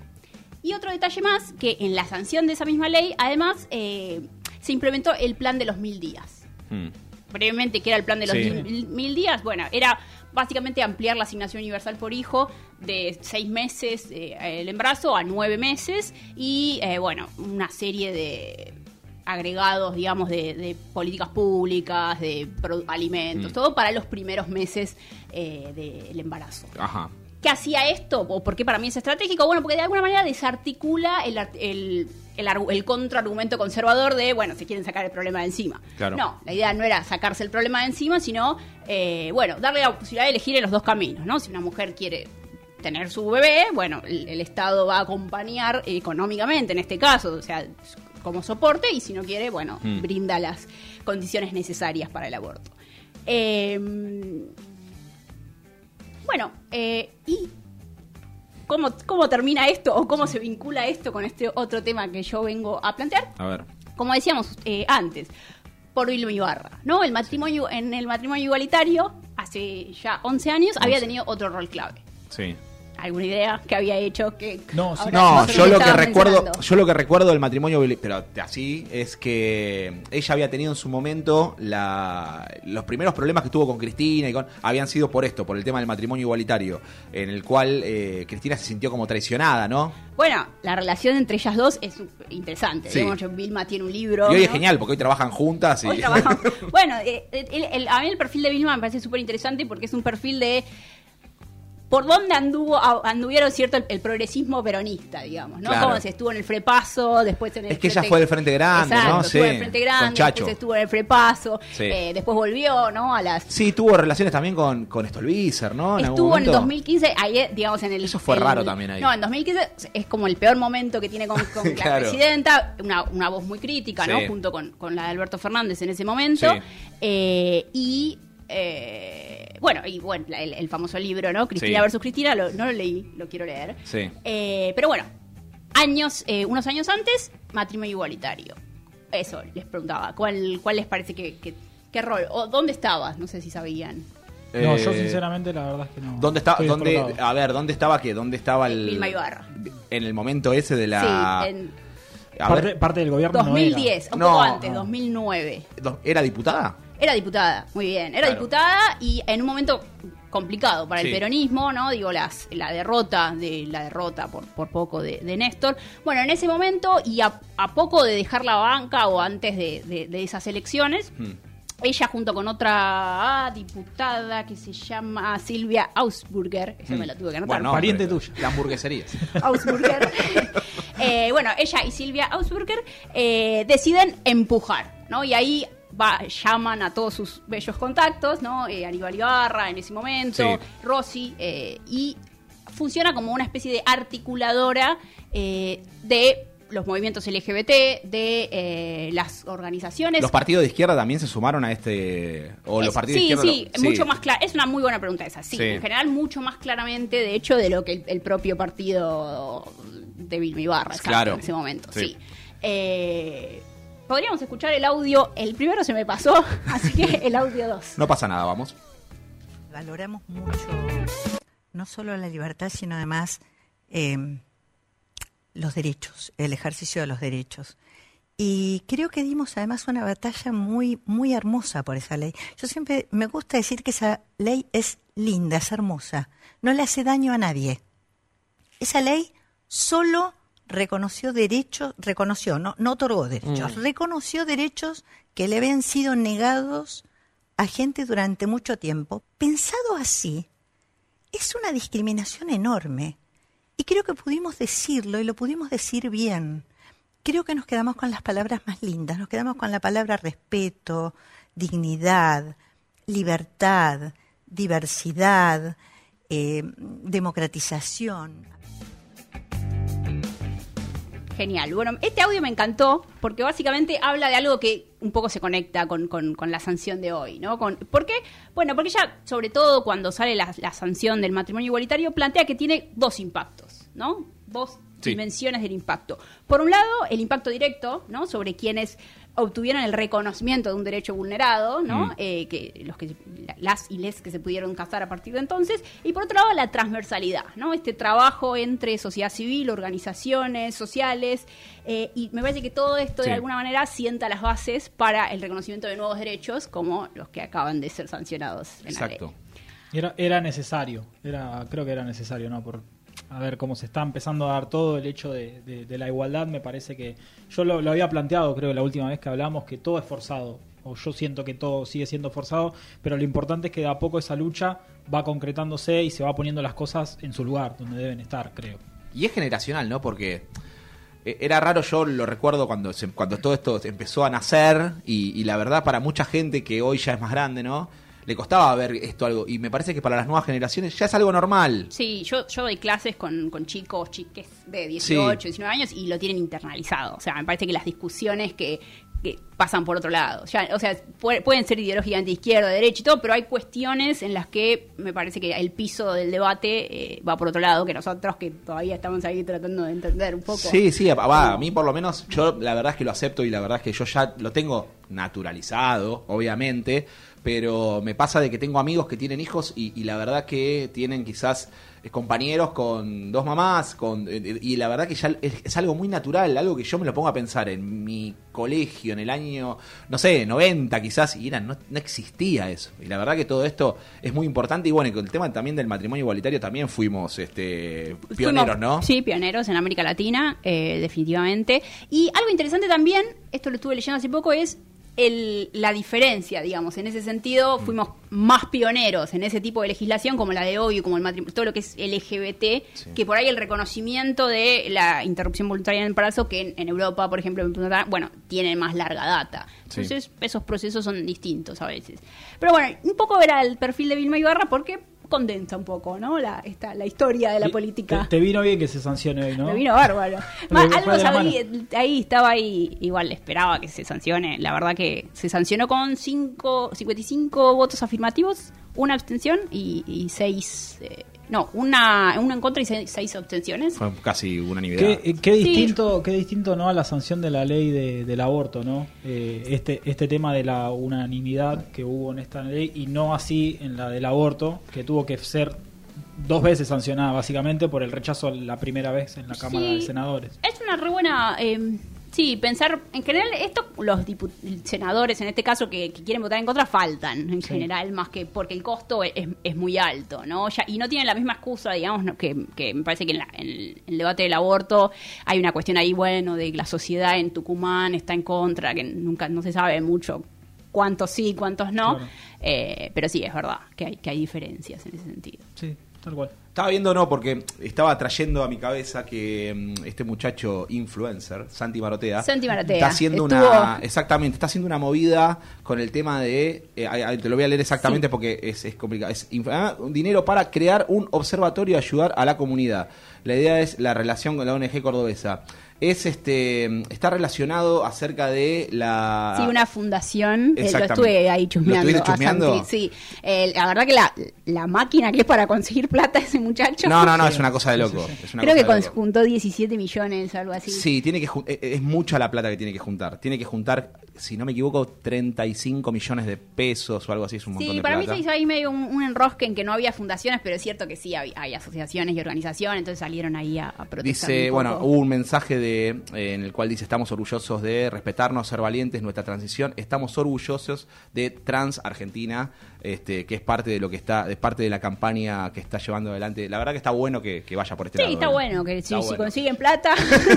[SPEAKER 9] Y otro detalle más, que en la sanción de esa misma ley, además, eh, se implementó el plan de los mil días.
[SPEAKER 3] Mm.
[SPEAKER 9] Brevemente, ¿qué era el plan de los
[SPEAKER 3] Sí.
[SPEAKER 9] mil, mil días? Bueno, era básicamente ampliar la asignación universal por hijo de seis meses eh, el embarazo a nueve meses y, eh, bueno, una serie de agregados, digamos, de, de políticas públicas, de alimentos,
[SPEAKER 3] Mm.
[SPEAKER 9] todo para los primeros meses eh, del embarazo.
[SPEAKER 3] Ajá.
[SPEAKER 9] ¿Qué hacía esto? ¿O por qué para mí es estratégico? Bueno, porque de alguna manera desarticula el, el, el, argu- el contraargumento conservador de, bueno, se quieren sacar el problema de encima.
[SPEAKER 3] Claro.
[SPEAKER 9] No, la idea no era sacarse el problema de encima, sino, eh, bueno, darle la posibilidad de elegir en los dos caminos, ¿no? Si una mujer quiere tener su bebé, bueno, el, el Estado va a acompañar económicamente en este caso, o sea, como soporte, y si no quiere, bueno,
[SPEAKER 3] Mm.
[SPEAKER 9] brinda las condiciones necesarias para el aborto. Eh, bueno, eh, ¿y cómo, cómo termina esto o cómo se vincula esto con este otro tema que yo vengo a plantear?
[SPEAKER 3] A ver.
[SPEAKER 9] Como decíamos eh, antes, por Vilma Ibarra, ¿no? El matrimonio, en el matrimonio igualitario, hace ya 11 años, había
[SPEAKER 3] 11.
[SPEAKER 9] tenido otro rol clave.
[SPEAKER 3] Sí.
[SPEAKER 9] ¿Alguna idea que había hecho que
[SPEAKER 4] No, sí.
[SPEAKER 3] No, yo lo que recuerdo,
[SPEAKER 9] mencionando?
[SPEAKER 3] yo lo que recuerdo del matrimonio, pero así es que ella había tenido en su momento la, los primeros problemas que tuvo con Cristina y con habían sido por esto, por el tema del matrimonio igualitario, en el cual eh, Cristina se sintió como traicionada, ¿no?
[SPEAKER 9] Bueno, la relación entre ellas dos es interesante.
[SPEAKER 3] Sí.
[SPEAKER 9] Digamos, Vilma tiene un libro.
[SPEAKER 3] Y hoy es genial porque hoy trabajan juntas y
[SPEAKER 9] Hoy trabajamos. bueno, eh, el- el- a mí el perfil de Vilma me parece súper interesante porque es un perfil de por dónde anduvo anduvieron cierto el, el progresismo peronista, digamos, ¿no?
[SPEAKER 3] Claro.
[SPEAKER 9] Como se estuvo en el Frepaso, después en el
[SPEAKER 3] Es que ella
[SPEAKER 9] Frente-
[SPEAKER 3] fue del Frente Grande,
[SPEAKER 9] Exacto,
[SPEAKER 3] ¿no?
[SPEAKER 9] estuvo en
[SPEAKER 3] Sí,
[SPEAKER 9] el Frente Grande, después estuvo en el Frepaso,
[SPEAKER 3] Sí.
[SPEAKER 9] eh, después volvió, ¿no? A las
[SPEAKER 3] Sí, tuvo relaciones también con, con Stolbizer, ¿no? En algún
[SPEAKER 9] Estuvo en el
[SPEAKER 3] momento.
[SPEAKER 9] 2015, ahí, eh, digamos, en el...
[SPEAKER 3] Eso fue
[SPEAKER 9] el-
[SPEAKER 3] raro también ahí.
[SPEAKER 9] No, en 2015 es como el peor momento que tiene con, con la presidenta, una, una voz muy crítica, ¿no? Junto con, con la de Alberto Fernández en ese momento.
[SPEAKER 3] Sí.
[SPEAKER 9] Eh, y... eh, bueno, y bueno, la- el, el famoso libro, ¿no? Cristina
[SPEAKER 3] Sí.
[SPEAKER 9] versus Cristina, lo- no lo leí, lo quiero leer.
[SPEAKER 3] Sí.
[SPEAKER 9] Eh, pero bueno, años, eh, unos años antes, matrimonio igualitario. Eso, les preguntaba, ¿cuál, cuál les parece que, que- qué rol? ¿O dónde estabas? No sé si sabían.
[SPEAKER 4] No, yo
[SPEAKER 3] Eh,
[SPEAKER 4] sinceramente la verdad es que no.
[SPEAKER 3] ¿Dónde estaba? Dónde, a ver, ¿dónde estaba qué? ¿Dónde estaba el
[SPEAKER 9] Vilma Ibarra.
[SPEAKER 3] En el momento ese de la
[SPEAKER 9] Sí, en
[SPEAKER 4] parte, parte del gobierno no
[SPEAKER 9] 2010, un
[SPEAKER 3] No,
[SPEAKER 9] poco antes,
[SPEAKER 4] no.
[SPEAKER 9] 2009.
[SPEAKER 3] do- ¿era diputada?
[SPEAKER 9] Era diputada, muy bien. Era
[SPEAKER 3] Claro.
[SPEAKER 9] diputada y en un momento complicado para
[SPEAKER 3] Sí.
[SPEAKER 9] el peronismo, ¿no? Digo, las, la derrota, de la derrota por, por poco de, de Néstor. Bueno, en ese momento y a, a poco de dejar la banca o antes de, de- de esas elecciones,
[SPEAKER 3] Hmm.
[SPEAKER 9] ella junto con otra ah, diputada que se llama Silvia Ausburger, esa me la tuve que anotar.
[SPEAKER 3] Bueno,
[SPEAKER 4] Pariente tuyo.
[SPEAKER 3] La hamburguesería.
[SPEAKER 9] Ausburger. Eh, bueno, ella y Silvia Ausburger eh, deciden empujar, ¿no? Y ahí va, llaman a todos sus bellos contactos, ¿no? Eh, Aníbal Ibarra en ese momento,
[SPEAKER 3] Sí.
[SPEAKER 9] Rossi, eh, y funciona como una especie de articuladora eh, de los movimientos LGBT, de eh, las organizaciones.
[SPEAKER 3] ¿Los partidos de izquierda también se sumaron a este. O los partidos
[SPEAKER 9] sí,
[SPEAKER 3] de izquierda.
[SPEAKER 9] sí,
[SPEAKER 3] lo-
[SPEAKER 9] mucho más claro. Es una muy buena pregunta esa. Sí,
[SPEAKER 3] Sí.
[SPEAKER 9] en general mucho más claramente, de hecho, de lo que el, el propio partido de Vilma Ibarra exacto,
[SPEAKER 3] Claro.
[SPEAKER 9] en ese momento.
[SPEAKER 3] Sí.
[SPEAKER 9] Sí. Eh, Podríamos escuchar el audio. El primero se me pasó, así que el audio 2.
[SPEAKER 3] No pasa nada, vamos.
[SPEAKER 10] valoramos mucho no solo la libertad, sino además eh, los derechos, el ejercicio de los derechos. Y creo que dimos además una batalla muy, muy hermosa por esa ley. Yo siempre me gusta decir que esa ley es linda, es hermosa, no le hace daño a nadie. Esa ley solo reconoció derechos, reconoció, no, no otorgó derechos, reconoció derechos que le habían sido negados a gente durante mucho tiempo. Pensado así, es una discriminación enorme. Y creo que pudimos decirlo y lo pudimos decir bien. Creo que nos quedamos con las palabras más lindas, nos quedamos con la palabra respeto, dignidad, libertad, diversidad, eh, democratización.
[SPEAKER 9] Genial. Bueno, este audio me encantó porque básicamente habla de algo que un poco se conecta con, con- con la sanción de hoy, ¿no? Con, ¿Por qué? Bueno, porque ya, sobre todo cuando sale la, la sanción del matrimonio igualitario, plantea que tiene dos impactos, ¿no? Dos
[SPEAKER 3] Sí.
[SPEAKER 9] dimensiones del impacto. Por un lado, el impacto directo, ¿no? Sobre quienes obtuvieron el reconocimiento de un derecho vulnerado, ¿no?
[SPEAKER 3] Mm.
[SPEAKER 9] Eh, que los que las y les que se pudieron casar a partir de entonces y por otro lado la transversalidad no este trabajo entre sociedad civil organizaciones sociales eh, y me parece que todo esto
[SPEAKER 3] Sí.
[SPEAKER 9] de alguna manera sienta las bases para el reconocimiento de nuevos derechos como los que acaban de ser sancionados en la
[SPEAKER 3] Exacto.
[SPEAKER 9] ley
[SPEAKER 4] Era, era necesario, era, creo que era necesario, ¿no? Por, a ver cómo se está empezando a dar todo el hecho de, la igualdad, me parece que yo lo, había planteado, creo, la última vez que hablamos, que todo es forzado, o yo siento que todo sigue siendo forzado, pero lo importante es que de a poco esa lucha va concretándose y se va poniendo las cosas en su lugar, donde deben estar, creo.
[SPEAKER 3] Y es generacional, ¿no? Porque eh, era raro, yo lo recuerdo cuando, cuando todo esto empezó a nacer y la verdad para mucha gente que hoy ya es más grande, ¿no? Le costaba ver esto algo y me parece que para las nuevas generaciones ya es algo normal.
[SPEAKER 9] Sí, yo, yo doy clases con, con chicos, chiques de 18,
[SPEAKER 3] Sí.
[SPEAKER 9] 19 años y lo tienen internalizado. O sea, me parece que las discusiones que, que pasan por otro lado. Ya, o sea, pu- pueden ser ideológicamente izquierda, derecha y todo, pero hay cuestiones en las que me parece que el piso del debate eh, va por otro lado, que nosotros que todavía estamos ahí tratando de entender un poco.
[SPEAKER 3] Sí, sí, va, a mí por lo menos, yo la verdad es que lo acepto y la verdad es que yo ya lo tengo naturalizado, obviamente, pero me pasa de que tengo amigos que tienen hijos y, y la verdad que tienen quizás eh, compañeros con dos mamás, con eh, y la verdad que ya es, es algo muy natural, algo que yo me lo pongo a pensar en mi colegio en el año, no sé, 90 quizás, y era, no, no existía eso. Y la verdad que todo esto es muy importante y bueno, y con el tema también del matrimonio igualitario también fuimos este pioneros,
[SPEAKER 9] Fuimos-
[SPEAKER 3] ¿no?
[SPEAKER 9] Sí, pioneros en América Latina, eh, definitivamente. Y algo interesante también, esto lo estuve leyendo hace poco, es el, la diferencia, digamos. En ese
[SPEAKER 3] Mm.
[SPEAKER 9] sentido, fuimos más pioneros en ese tipo de legislación, como la de hoy, como el matrimonio, todo lo que es LGBT,
[SPEAKER 3] Sí.
[SPEAKER 9] que por ahí el reconocimiento de la interrupción voluntaria en el embarazo, que en, en Europa, por ejemplo, bueno, tiene más larga data.
[SPEAKER 3] Sí.
[SPEAKER 9] Entonces, esos procesos son distintos a veces. Pero bueno, un poco era el perfil de Vilma Ibarra porque condensa un poco, ¿no? La, esta, la historia de la
[SPEAKER 4] Y
[SPEAKER 9] política.
[SPEAKER 4] Te, te vino bien que se sancione hoy, ¿no?
[SPEAKER 9] Me vino bárbaro. Algo sabía, ahí estaba ahí, igual esperaba que se sancione. La verdad que se sancionó con cinco, 55 votos afirmativos, una abstención y, y seis... eh, no, una, una en contra y seis, seis abstenciones.
[SPEAKER 3] Fue casi unanimidad.
[SPEAKER 4] Qué, eh,
[SPEAKER 9] Sí.
[SPEAKER 4] distinto, qué distinto no a la sanción de la ley de- del aborto, ¿no? Eh, este, este tema de la unanimidad que hubo en esta ley y no así en la del aborto, que tuvo que ser dos veces sancionada básicamente por el rechazo la primera vez en la Cámara
[SPEAKER 9] Sí.
[SPEAKER 4] de Senadores.
[SPEAKER 9] Es una re buena. eh, sí, pensar. En general, esto, los senadores en este caso que, que quieren votar en contra faltan, en
[SPEAKER 4] Sí.
[SPEAKER 9] general, más que porque el costo es, es muy alto, ¿no? Ya, y no tienen la misma excusa, digamos, ¿no? que, que me parece que en, la- en el, el debate del aborto hay una cuestión ahí, bueno, de que la sociedad en Tucumán está en contra, que nunca no se sabe mucho cuántos sí, cuántos no.
[SPEAKER 4] Claro.
[SPEAKER 9] Eh, pero sí, es verdad que hay, que hay diferencias en ese sentido.
[SPEAKER 4] Sí, tal cual.
[SPEAKER 3] Estaba viendo, no, porque estaba trayendo a mi cabeza que mm, este muchacho influencer, Santi Marotea,
[SPEAKER 9] Santi Maratea,
[SPEAKER 3] está haciendo
[SPEAKER 9] estuvo-
[SPEAKER 3] una, exactamente, está haciendo una movida con el tema de, eh, te lo voy a leer exactamente
[SPEAKER 9] Sí.
[SPEAKER 3] porque es, es complicado, es ah, dinero para crear un observatorio y ayudar a la comunidad. La idea es la relación con la ONG cordobesa. Es este está relacionado acerca de la
[SPEAKER 9] Sí, una fundación. eh, lo estuve ahí
[SPEAKER 3] ¿Lo
[SPEAKER 9] chusmeando. a
[SPEAKER 3] chusmeando?
[SPEAKER 9] Santi, Sí, Eh, la verdad que la, la máquina que es para conseguir plata ese muchacho.
[SPEAKER 3] No, no, no, es una cosa de loco. es una
[SPEAKER 9] Creo que
[SPEAKER 3] de loco.
[SPEAKER 9] juntó 17 millones o algo así.
[SPEAKER 3] Sí, tiene que jun- eh, es mucha la plata que tiene que juntar. Tiene que juntar, si no me equivoco, 35 millones de pesos o algo así, es un montón
[SPEAKER 9] Sí,
[SPEAKER 3] de
[SPEAKER 9] para
[SPEAKER 3] plata.
[SPEAKER 9] mí se hizo ahí medio un, un enrosque en que no había fundaciones, pero es cierto que sí hay, hay asociaciones y organizaciones, entonces salieron ahí a, a protestar.
[SPEAKER 3] Dice,
[SPEAKER 9] un
[SPEAKER 3] bueno, hubo un mensaje de, eh, en el cual dice, estamos orgullosos de respetarnos, ser valientes, nuestra transición, estamos orgullosos de Trans Argentina, este, que es parte de lo que está, es parte de la campaña que está llevando adelante. La verdad que está bueno que, que vaya por este
[SPEAKER 9] Sí,
[SPEAKER 3] lado.
[SPEAKER 9] está
[SPEAKER 3] ¿eh?
[SPEAKER 9] bueno, que si,
[SPEAKER 3] Está
[SPEAKER 9] consiguen plata,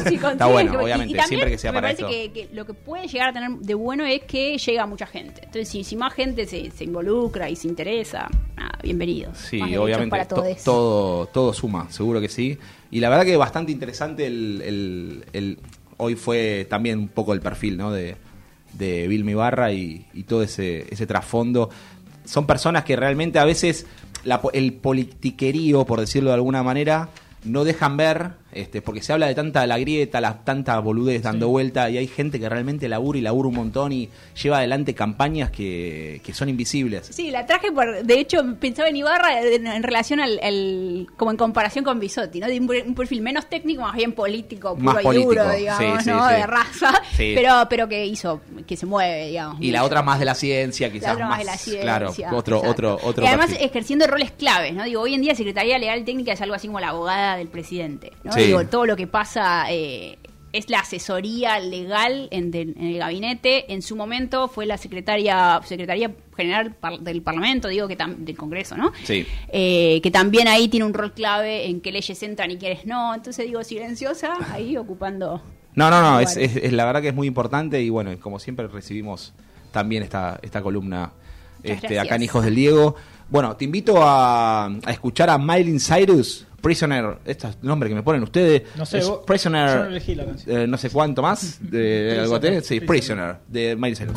[SPEAKER 9] si consiguen,
[SPEAKER 3] bueno, obviamente,
[SPEAKER 9] y, también
[SPEAKER 3] siempre que sea
[SPEAKER 9] me
[SPEAKER 3] para
[SPEAKER 9] parece
[SPEAKER 3] esto.
[SPEAKER 9] que, que lo que puede llegar a tener de bueno es que llega a mucha gente. Entonces, si, si más gente se, se involucra y se interesa, nada, bienvenidos.
[SPEAKER 3] Sí, obviamente.
[SPEAKER 9] para
[SPEAKER 3] to-
[SPEAKER 9] todos.
[SPEAKER 3] todo, todo suma, seguro que sí. Y la verdad que bastante interesante el, el- el- hoy fue también un poco el perfil, ¿no? De, de Vilma Ibarra y, todo ese, ese trasfondo. Son personas que realmente a veces la el politiquerío, por decirlo de alguna manera, no dejan ver, este, porque se habla de tanta la grieta, la, tanta boludez dando vuelta, y hay gente que realmente labura y labura un montón y lleva adelante campañas que, que son invisibles.
[SPEAKER 9] Sí, la traje por. De hecho, pensaba en Ibarra en, en relación al, como en comparación con Bisotti, ¿no? De un, un perfil menos técnico, más bien político, puro
[SPEAKER 3] Más
[SPEAKER 9] y
[SPEAKER 3] político,
[SPEAKER 9] duro, digamos,
[SPEAKER 3] sí,
[SPEAKER 9] ¿no?
[SPEAKER 3] sí.
[SPEAKER 9] De raza. Pero, pero que hizo, que se mueve, digamos.
[SPEAKER 3] Y la otra más de la ciencia,
[SPEAKER 9] La
[SPEAKER 3] quizás
[SPEAKER 9] otra
[SPEAKER 3] más,
[SPEAKER 9] de la ciencia.
[SPEAKER 3] claro, otro,
[SPEAKER 9] exacto.
[SPEAKER 3] otro, otro.
[SPEAKER 9] Y además
[SPEAKER 3] perfil.
[SPEAKER 9] ejerciendo roles claves, ¿no? Digo, hoy en día Secretaría Legal Técnica es algo así como la abogada del presidente, ¿no?
[SPEAKER 3] Sí.
[SPEAKER 9] Digo, todo lo que pasa eh, es la asesoría legal en, del- en el gabinete. En su momento fue la secretaria, secretaría general par- del Parlamento, digo que tam- del Congreso, ¿no?
[SPEAKER 3] Sí.
[SPEAKER 9] Eh, que también ahí tiene un rol clave en qué leyes entran y quiénes no. Entonces digo, silenciosa, ahí ocupando.
[SPEAKER 3] No, no, no, es, es- es la verdad que es muy importante y bueno, como siempre recibimos también esta, esta columna este,
[SPEAKER 9] gracias.
[SPEAKER 3] acá en Hijos del Diego. Bueno, te invito a, a escuchar a Miley Cyrus, Prisoner, este es el nombre que me ponen ustedes.
[SPEAKER 4] No sé,
[SPEAKER 3] Es
[SPEAKER 4] vos- yo no
[SPEAKER 3] Prisoner,
[SPEAKER 4] elegí la canción.
[SPEAKER 3] eh, no sé cuánto más, de algo así. Sí,
[SPEAKER 4] Prisoner.
[SPEAKER 3] Prisoner, de Miley Cyrus.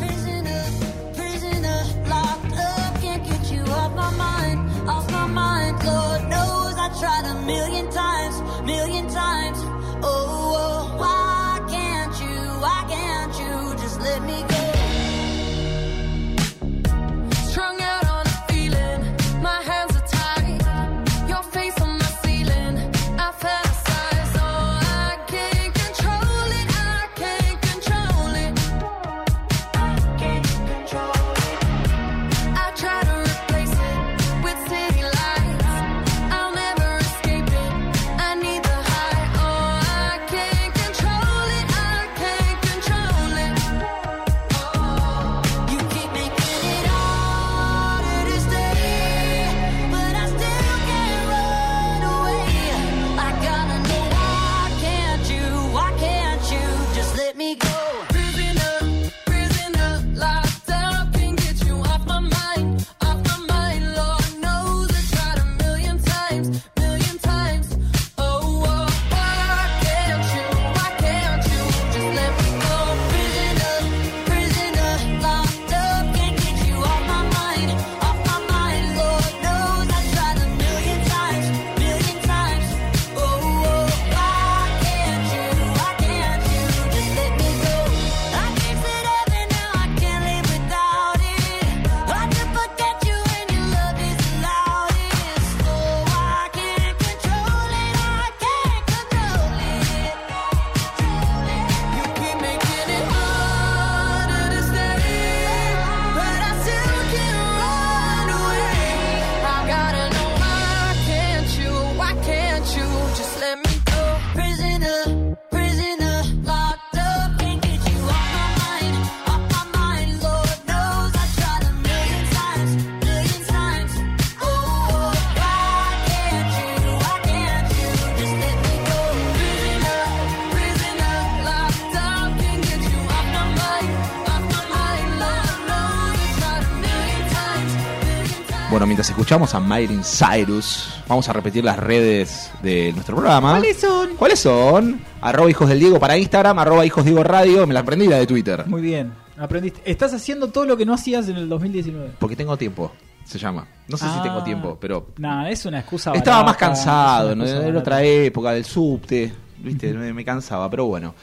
[SPEAKER 3] Mientras escuchamos a Miley Cyrus, vamos a repetir las redes de nuestro programa.
[SPEAKER 4] ¿Cuáles son?
[SPEAKER 3] ¿Cuáles son? Arroba Hijos del Diego para Instagram, arroba Hijos Diego Radio, me la aprendí la de Twitter.
[SPEAKER 4] Muy bien, aprendiste. Estás haciendo todo lo que no hacías en el 2019.
[SPEAKER 3] Porque tengo tiempo, se llama. No sé si
[SPEAKER 4] Ah.
[SPEAKER 3] tengo tiempo, pero
[SPEAKER 4] Nada, es una excusa.
[SPEAKER 3] estaba más cansado, ¿no? Era otra época del subte. viste, me, me cansaba, pero bueno.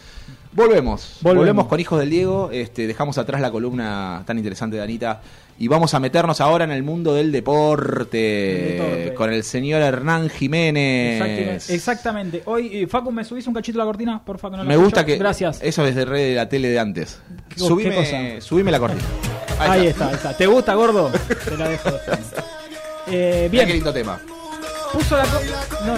[SPEAKER 3] Volvemos,
[SPEAKER 4] Volvemos.
[SPEAKER 3] volvemos, con Hijos del Diego, este, dejamos atrás la columna tan interesante de Anita y vamos a meternos ahora en el mundo del deporte, con el señor Hernán Jiménez.
[SPEAKER 4] Exactamente. Exactamente. Hoy, eh, Facu, ¿me subís un cachito la cortina? Porfa, que no
[SPEAKER 3] Me gusta que
[SPEAKER 4] Gracias.
[SPEAKER 3] eso es de red de la tele de antes.
[SPEAKER 4] ¿Qué- qué
[SPEAKER 3] Subime,
[SPEAKER 4] cosa?
[SPEAKER 3] subime la cortina.
[SPEAKER 4] Ahí, está. ahí está. ¿Te gusta, gordo? Te la dejo. Eh,
[SPEAKER 3] Bien.
[SPEAKER 4] bien,
[SPEAKER 3] qué lindo tema.
[SPEAKER 4] Puso la co- no,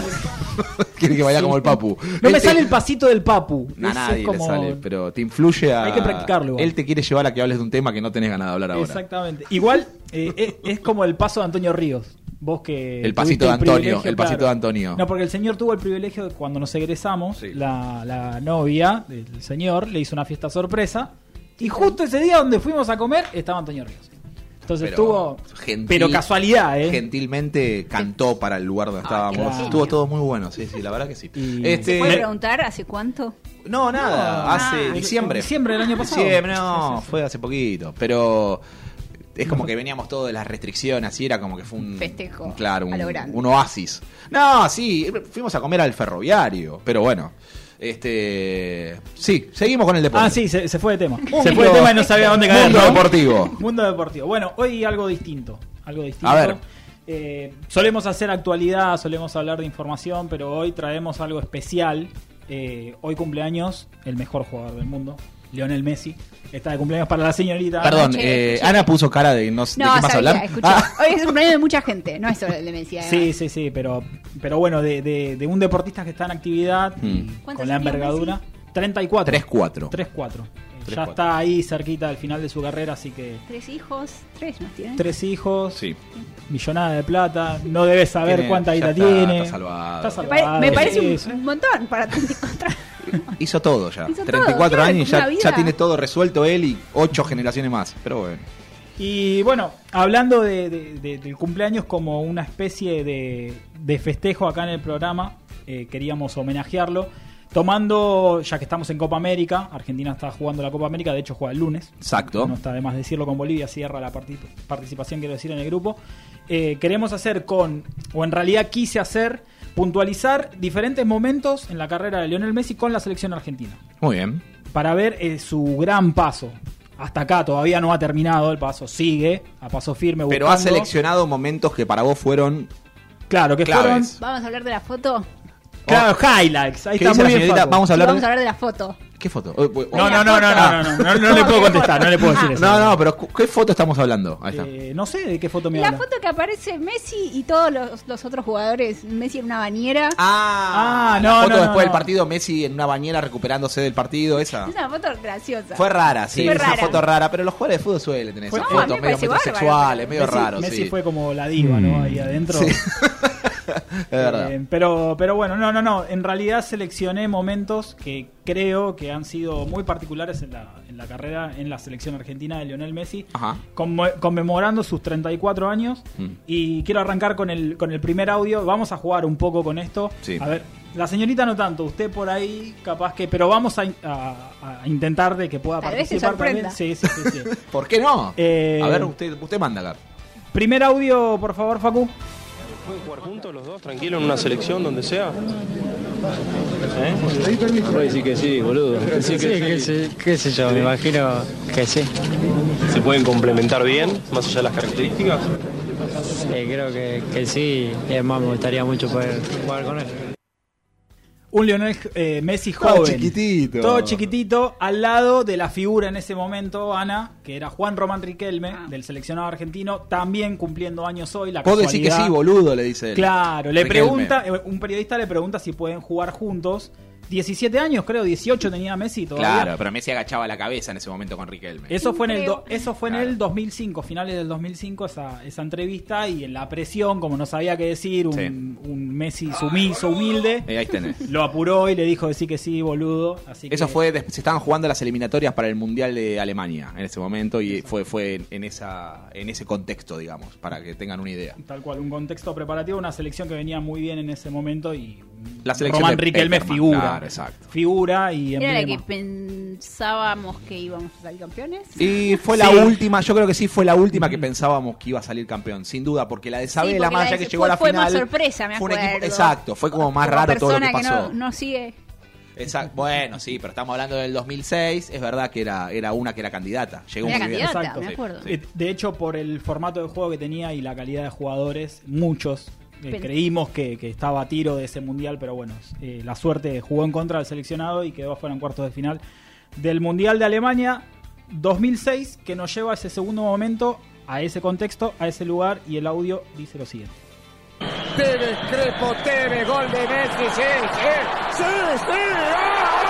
[SPEAKER 3] Quiere que vaya como el Papu.
[SPEAKER 4] no me
[SPEAKER 3] Él te-
[SPEAKER 4] sale el pasito del papu.
[SPEAKER 3] A nadie
[SPEAKER 4] es como...
[SPEAKER 3] le sale, pero te influye a.
[SPEAKER 4] Hay que practicarlo igual.
[SPEAKER 3] Él te quiere llevar a que hables de un tema que no tenés ganas de hablar ahora.
[SPEAKER 4] Exactamente. Igual eh, es, es como el paso de Antonio Ríos. Vos que.
[SPEAKER 3] El pasito
[SPEAKER 4] tuviste
[SPEAKER 3] de Antonio,
[SPEAKER 4] privilegio,
[SPEAKER 3] el pasito de Antonio.
[SPEAKER 4] No, porque el señor tuvo el privilegio de cuando nos egresamos,
[SPEAKER 3] Sí.
[SPEAKER 4] la, la novia del señor le hizo una fiesta sorpresa. Y justo ese día donde fuimos a comer estaba Antonio Ríos. Entonces
[SPEAKER 3] Pero
[SPEAKER 4] estuvo.
[SPEAKER 3] gentil-
[SPEAKER 4] pero casualidad, ¿eh?
[SPEAKER 3] Gentilmente cantó para el lugar donde estábamos.
[SPEAKER 4] claro.
[SPEAKER 3] Estuvo todo muy bueno, sí, sí, la verdad que sí.
[SPEAKER 4] Y-
[SPEAKER 3] Este,
[SPEAKER 9] ¿Se puede preguntar hace cuánto?
[SPEAKER 3] no, nada,
[SPEAKER 4] No,
[SPEAKER 3] hace
[SPEAKER 9] ah,
[SPEAKER 3] diciembre.
[SPEAKER 4] diciembre del año pasado.
[SPEAKER 3] Diciembre, no, fue hace poquito. Pero es como que veníamos todos de las restricciones, así era como que fue un
[SPEAKER 9] Festejo,
[SPEAKER 3] Claro, un,
[SPEAKER 9] a lo grande.
[SPEAKER 3] un oasis. No, sí, fuimos a comer al ferroviario, pero bueno. Este, sí, seguimos con el deporte.
[SPEAKER 4] Ah, sí, se, se fue de tema.
[SPEAKER 3] Mundo-
[SPEAKER 4] se fue de tema y no sabía dónde caer.
[SPEAKER 3] Mundo deportivo.
[SPEAKER 4] Mundo deportivo. Bueno, hoy algo distinto. Algo distinto.
[SPEAKER 3] A ver.
[SPEAKER 4] Eh, solemos hacer actualidad, solemos hablar de información, pero hoy traemos algo especial. Eh, hoy cumpleaños el mejor jugador del mundo, Lionel Messi. Está de cumpleaños para la señorita.
[SPEAKER 3] Perdón,
[SPEAKER 9] Che,
[SPEAKER 3] eh,
[SPEAKER 9] che.
[SPEAKER 3] Ana puso cara de no sé de
[SPEAKER 9] No,
[SPEAKER 3] qué
[SPEAKER 9] sabía,
[SPEAKER 3] hablar.
[SPEAKER 9] escuché.
[SPEAKER 3] Ah,
[SPEAKER 9] Hoy es un cumpleaños de mucha gente, no es solo el de Messi. además.
[SPEAKER 4] Sí, sí, sí, pero, pero bueno, de, de- de un deportista que está en actividad
[SPEAKER 3] Mm.
[SPEAKER 9] ¿Cuántos
[SPEAKER 4] con la envergadura. 34.
[SPEAKER 3] 3-4.
[SPEAKER 4] 3-4. Ya
[SPEAKER 3] 3-4.
[SPEAKER 4] está ahí cerquita del final de su carrera, así que
[SPEAKER 9] Tres hijos, tres nos tienen.
[SPEAKER 4] tres hijos,
[SPEAKER 3] Sí.
[SPEAKER 4] millonada de plata, no debes saber
[SPEAKER 3] Tiene-
[SPEAKER 4] cuánta guita
[SPEAKER 3] está,
[SPEAKER 4] tiene.
[SPEAKER 3] está salvado.
[SPEAKER 4] Está
[SPEAKER 9] Me, pare-
[SPEAKER 4] salvado,
[SPEAKER 9] me parece
[SPEAKER 4] sí,
[SPEAKER 9] un,
[SPEAKER 4] sí.
[SPEAKER 9] un montón para 34.
[SPEAKER 3] Hizo todo ya.
[SPEAKER 9] Hizo todo,
[SPEAKER 3] 34
[SPEAKER 9] claro,
[SPEAKER 3] años y ya, tiene todo resuelto él y ocho generaciones más. Pero bueno.
[SPEAKER 4] Y bueno, hablando de, de- de- del cumpleaños como una especie de, de festejo acá en el programa, eh, queríamos homenajearlo. Tomando, ya que estamos en Copa América, Argentina está jugando la Copa América, de hecho juega el lunes.
[SPEAKER 3] Exacto.
[SPEAKER 4] No está de más decirlo con Bolivia, cierra la parti- participación, quiero decir, en el grupo. Eh, queremos hacer con, o en realidad quise hacer, puntualizar diferentes momentos en la carrera de Lionel Messi con la selección argentina.
[SPEAKER 3] Muy bien.
[SPEAKER 4] Para ver eh, su gran paso. Hasta acá todavía no ha terminado, el paso sigue, a paso firme.
[SPEAKER 3] Pero ha seleccionado momentos que para vos fueron.
[SPEAKER 4] Claro, que
[SPEAKER 3] claves.
[SPEAKER 4] fueron.
[SPEAKER 9] Vamos a hablar de la foto.
[SPEAKER 4] Claro, highlights. Ahí
[SPEAKER 3] ¿Qué
[SPEAKER 4] está
[SPEAKER 3] dice
[SPEAKER 4] muy
[SPEAKER 3] la
[SPEAKER 4] bien.
[SPEAKER 3] señorita?
[SPEAKER 4] Facu.
[SPEAKER 3] Vamos a
[SPEAKER 9] Sí,
[SPEAKER 3] hablar
[SPEAKER 9] vamos a
[SPEAKER 3] de.
[SPEAKER 9] hablar de la foto.
[SPEAKER 3] ¿Qué foto? Eh, eh,
[SPEAKER 4] No, no, no, no, no, no, no, no, no le puedo contestar, no le puedo decir eso.
[SPEAKER 3] No, no, pero ¿qué foto estamos hablando? Ahí está.
[SPEAKER 4] Eh, no sé de qué foto me
[SPEAKER 9] La
[SPEAKER 4] habla.
[SPEAKER 9] foto que aparece Messi y todos los, los otros jugadores. Messi en una bañera.
[SPEAKER 3] Ah,
[SPEAKER 4] Ah,
[SPEAKER 3] la
[SPEAKER 4] no,
[SPEAKER 3] foto
[SPEAKER 4] no, no,
[SPEAKER 3] después del
[SPEAKER 4] no.
[SPEAKER 3] partido, Messi en una bañera recuperándose del partido, esa.
[SPEAKER 9] Es una foto graciosa.
[SPEAKER 3] Fue rara, sí,
[SPEAKER 9] Fue
[SPEAKER 3] es una
[SPEAKER 9] rara.
[SPEAKER 3] foto rara, pero los jugadores de fútbol suelen tener esas fotos
[SPEAKER 9] me
[SPEAKER 3] medio metrosexuales, medio
[SPEAKER 4] Messi,
[SPEAKER 3] raro,
[SPEAKER 4] Messi
[SPEAKER 3] sí.
[SPEAKER 4] fue como la diva, ¿no?
[SPEAKER 3] Mm.
[SPEAKER 4] Ahí adentro.
[SPEAKER 3] Sí. es verdad.
[SPEAKER 4] Eh, pero, pero bueno, no, no, no. En realidad seleccioné momentos que creo que han sido muy particulares en la, en la carrera en la selección argentina de Lionel Messi,
[SPEAKER 3] Ajá.
[SPEAKER 4] conmo- conmemorando sus 34 años.
[SPEAKER 3] Mm.
[SPEAKER 4] Y quiero arrancar con el, con el primer audio. Vamos a jugar un poco con esto.
[SPEAKER 3] Sí.
[SPEAKER 4] A ver, la señorita no tanto, usted por ahí capaz que... Pero vamos a, a- a intentar de que pueda
[SPEAKER 9] Tal
[SPEAKER 4] participar también. sí, sí. sí.
[SPEAKER 3] ¿Por qué no?
[SPEAKER 4] Eh,
[SPEAKER 3] A ver, usted, usted manda acá.
[SPEAKER 4] primer audio, por favor, Facu.
[SPEAKER 11] ¿Pueden jugar juntos los dos, tranquilo, en una selección, donde sea? ¿Eh? Voy a decir que sí, boludo.
[SPEAKER 12] Sí, qué, sé, qué sé yo, me imagino que sí.
[SPEAKER 11] ¿Se pueden complementar bien, más allá de las características?
[SPEAKER 12] Sí, creo que, que sí. Y además me gustaría mucho poder jugar con él.
[SPEAKER 4] Un Lionel eh, Messi
[SPEAKER 3] Todo
[SPEAKER 4] joven.
[SPEAKER 3] chiquitito.
[SPEAKER 4] Todo chiquitito, al lado de la figura en ese momento, Ana, que era Juan Román Riquelme,
[SPEAKER 9] Ah.
[SPEAKER 4] del seleccionado argentino, también cumpliendo años hoy. La
[SPEAKER 3] Vos decís que sí, boludo, le dice él.
[SPEAKER 4] Claro, le
[SPEAKER 3] Riquelme.
[SPEAKER 4] pregunta, eh, un periodista le pregunta si pueden jugar juntos. 17 años, creo, 18 tenía Messi todavía.
[SPEAKER 3] Claro, pero Messi agachaba la cabeza en ese momento con Riquelme.
[SPEAKER 4] Eso fue en el do- eso fue en el 2005, finales del 2005 esa, esa entrevista y en la presión, como no sabía qué decir, un,
[SPEAKER 3] Sí.
[SPEAKER 4] un Messi sumiso, humilde,
[SPEAKER 3] Eh, ahí tenés.
[SPEAKER 4] lo apuró y le dijo decir que sí, boludo. Así
[SPEAKER 3] Eso
[SPEAKER 4] que-
[SPEAKER 3] fue, se estaban jugando las eliminatorias para el Mundial de Alemania en ese momento y fue, fue en, esa, en ese contexto, digamos, para que tengan una idea.
[SPEAKER 4] Tal cual, un contexto preparativo, una selección que venía muy bien en ese momento y
[SPEAKER 3] La selección
[SPEAKER 4] Román
[SPEAKER 3] de
[SPEAKER 4] Riquelme
[SPEAKER 3] Peckerman,
[SPEAKER 4] figura.
[SPEAKER 3] claro, exacto.
[SPEAKER 4] Figura y
[SPEAKER 9] Era la que pensábamos que íbamos a salir campeones.
[SPEAKER 3] Y fue la
[SPEAKER 4] Sí.
[SPEAKER 3] última, yo creo que sí fue la última que pensábamos que iba a salir campeón, sin duda, porque la de Sabela, más
[SPEAKER 9] la de-
[SPEAKER 3] que llegó a la
[SPEAKER 9] fue
[SPEAKER 3] final.
[SPEAKER 9] más sorpresa, me
[SPEAKER 3] fue un
[SPEAKER 9] acuerdo.
[SPEAKER 3] equipo- exacto, fue como más
[SPEAKER 9] Como
[SPEAKER 3] raro todo lo que pasó.
[SPEAKER 9] no, no sigue
[SPEAKER 3] Exacto. Bueno, sí, pero estamos hablando del 2006. Es verdad que era, era una que era candidata. Llegó
[SPEAKER 9] Era
[SPEAKER 3] muy bien.
[SPEAKER 9] candidata,
[SPEAKER 4] Exacto.
[SPEAKER 9] me
[SPEAKER 3] Sí,
[SPEAKER 9] acuerdo.
[SPEAKER 3] sí.
[SPEAKER 4] Eh, De hecho, por el formato de juego que tenía y la calidad de jugadores, muchos eh, creímos que, que estaba a tiro de ese mundial, pero bueno, eh, la suerte jugó en contra del seleccionado y quedó fuera en cuartos de final del Mundial de Alemania 2006, que nos lleva a ese segundo momento, a ese contexto, a ese lugar, y el audio dice lo siguiente.
[SPEAKER 13] Tevez, Crepo, Tevez, gol de Messi, sí, sí, sí, sí.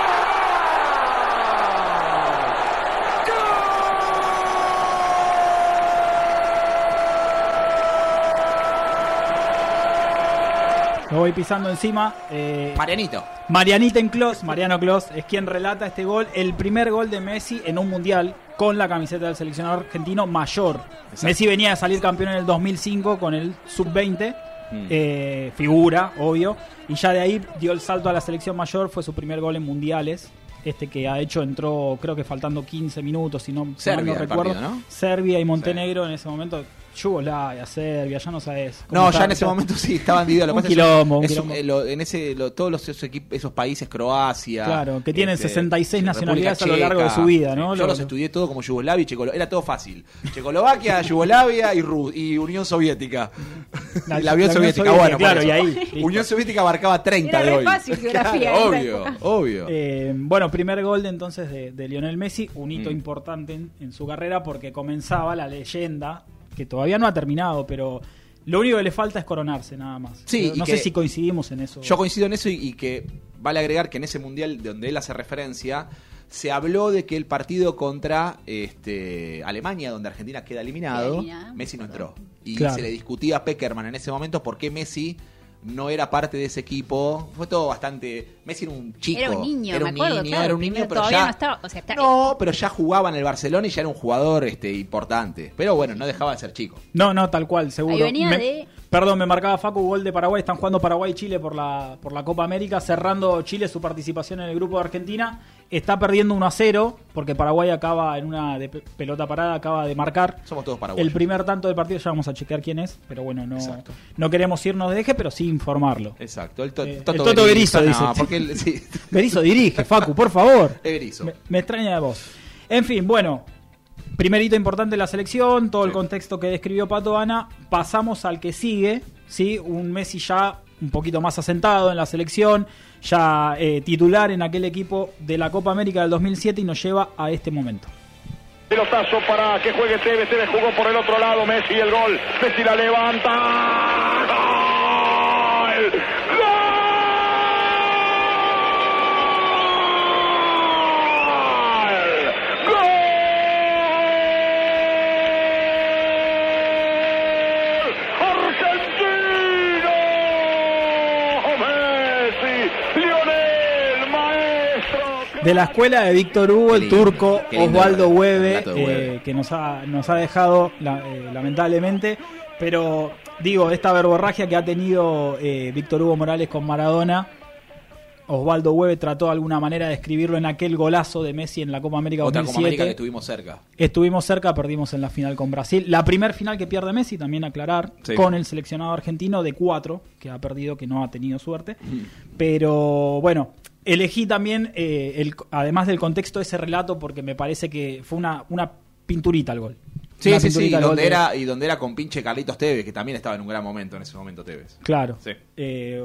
[SPEAKER 4] Lo voy pisando encima. eh,
[SPEAKER 3] Marianito.
[SPEAKER 4] Marianita en Clos, Mariano Clos, es quien relata este gol, el primer gol de Messi en un mundial con la camiseta del seleccionador argentino mayor.
[SPEAKER 3] Exacto.
[SPEAKER 4] Messi venía de salir campeón en el 2005 con el sub-20,
[SPEAKER 3] Mm.
[SPEAKER 4] eh, figura, obvio, y ya de ahí dio el salto a la selección mayor, fue su primer gol en mundiales. Este que ha hecho entró, creo que faltando 15 minutos, si no,
[SPEAKER 3] Serbia
[SPEAKER 4] no recuerdo.
[SPEAKER 3] partido, ¿no?
[SPEAKER 4] Serbia y Montenegro en ese momento. Yugoslavia, Serbia, ya no sabes.
[SPEAKER 3] No,
[SPEAKER 4] está-
[SPEAKER 3] ya en ese
[SPEAKER 4] está-
[SPEAKER 3] momento sí estaban divididos. Lo
[SPEAKER 4] Un
[SPEAKER 3] pasa es-
[SPEAKER 4] quilombo, un quilombo.
[SPEAKER 3] eh, lo- en ese, lo- todos los, esos, países, Croacia.
[SPEAKER 4] Claro, que tienen
[SPEAKER 3] este,
[SPEAKER 4] 66
[SPEAKER 3] República
[SPEAKER 4] nacionalidades a lo largo de
[SPEAKER 3] Checa,
[SPEAKER 4] su vida, ¿no?
[SPEAKER 3] Yo
[SPEAKER 4] Lo-
[SPEAKER 3] los estudié todo como Yugoslavia y Checoslovaquia. Era todo fácil. Checoslovaquia, Yugoslavia y, Ru- y Unión Soviética.
[SPEAKER 4] La-
[SPEAKER 3] la Unión
[SPEAKER 4] la Unión
[SPEAKER 3] Soviética,
[SPEAKER 4] Soviética,
[SPEAKER 3] bueno,
[SPEAKER 4] claro, y ahí, listo.
[SPEAKER 3] Unión Soviética abarcaba 30
[SPEAKER 9] Era
[SPEAKER 3] de hoy.
[SPEAKER 9] fácil geografía
[SPEAKER 3] Claro, obvio, obvio.
[SPEAKER 4] Eh, bueno, primer gol de entonces de, de Lionel Messi, un hito
[SPEAKER 3] Mm.
[SPEAKER 4] importante en, en su carrera porque comenzaba la leyenda, que todavía no ha terminado, pero lo único que le falta es coronarse nada más.
[SPEAKER 3] Sí,
[SPEAKER 4] no
[SPEAKER 3] y
[SPEAKER 4] no
[SPEAKER 3] que-
[SPEAKER 4] sé si coincidimos en eso.
[SPEAKER 3] Yo coincido en eso y, y que vale agregar que en ese mundial donde él hace referencia, se habló de que el partido contra este, Alemania, donde Argentina queda eliminado, Messi no entró. Y
[SPEAKER 4] Claro.
[SPEAKER 3] se le discutía a Peckerman en ese momento por qué Messi no era parte de ese equipo. Fue todo bastante. Messi era un chico.
[SPEAKER 9] Era un niño,
[SPEAKER 3] era
[SPEAKER 9] me acuerdo,
[SPEAKER 3] niño,
[SPEAKER 9] claro,
[SPEAKER 3] era un niño, pero
[SPEAKER 9] todavía
[SPEAKER 3] ya.
[SPEAKER 9] no estaba, o sea, está-
[SPEAKER 3] No, pero ya jugaba en el Barcelona y ya era un jugador este, importante. Pero bueno, no dejaba de ser chico.
[SPEAKER 4] No, no, tal cual, seguro.
[SPEAKER 9] Ahí venía
[SPEAKER 4] Me-
[SPEAKER 9] de-
[SPEAKER 4] Perdón, me marcaba Facu, gol de Paraguay. Están jugando Paraguay y Chile por la, por la Copa América, cerrando Chile su participación en el grupo de Argentina. Está perdiendo 1 a 0, porque Paraguay acaba en una de pelota parada, acaba de marcar.
[SPEAKER 3] Somos todos paraguayos.
[SPEAKER 4] El primer tanto del partido, ya vamos a chequear quién es, pero bueno, no,
[SPEAKER 3] Exacto.
[SPEAKER 4] no queremos irnos de eje, pero sí informarlo.
[SPEAKER 3] Exacto. El, to-
[SPEAKER 4] Eh,
[SPEAKER 3] Toto,
[SPEAKER 4] el Toto Berizzo,
[SPEAKER 3] no, él- sí.
[SPEAKER 4] Berizzo dirige, Facu, por favor.
[SPEAKER 3] Es Berizzo.
[SPEAKER 4] Me, me extraña de vos. En fin, bueno, primer hito importante de la selección, todo el
[SPEAKER 3] Sí.
[SPEAKER 4] contexto que describió Pato Ana. Pasamos al que sigue, ¿sí? Un Messi ya un poquito más asentado en la selección, ya eh, titular en aquel equipo de la Copa América del 2007 y nos lleva a este momento.
[SPEAKER 13] Pelotazo para que juegue Tevez. Tevez jugó por el otro lado. Messi el gol. Messi la levanta. ¡Gol! ¡Gol! ¡Gol! ¡Argentino! Messi, Lionel, maestro.
[SPEAKER 4] De la escuela de Víctor Hugo, el turco Osvaldo Hueve, eh, que nos ha, nos ha dejado la- eh, lamentablemente. Pero digo, esta verborragia que ha tenido eh, Víctor Hugo Morales con Maradona, Osvaldo Hueve trató de alguna manera de escribirlo en aquel golazo de Messi en la Copa América
[SPEAKER 3] Otra
[SPEAKER 4] 2007.
[SPEAKER 3] Copa América que estuvimos cerca.
[SPEAKER 4] Estuvimos cerca, perdimos en la final con Brasil. La primer final que pierde Messi, también aclarar,
[SPEAKER 3] Sí.
[SPEAKER 4] con el seleccionado argentino de cuatro, que ha perdido, que no ha tenido suerte. Pero bueno, elegí también, eh, el, además del contexto, ese relato porque me parece que fue una, una pinturita el gol.
[SPEAKER 3] Sí, sí, sí, y donde,
[SPEAKER 4] de-
[SPEAKER 3] era, y donde era con pinche Carlitos Tevez, que también estaba en un gran momento en ese momento Tevez.
[SPEAKER 4] Claro.
[SPEAKER 3] Sí.
[SPEAKER 4] Eh,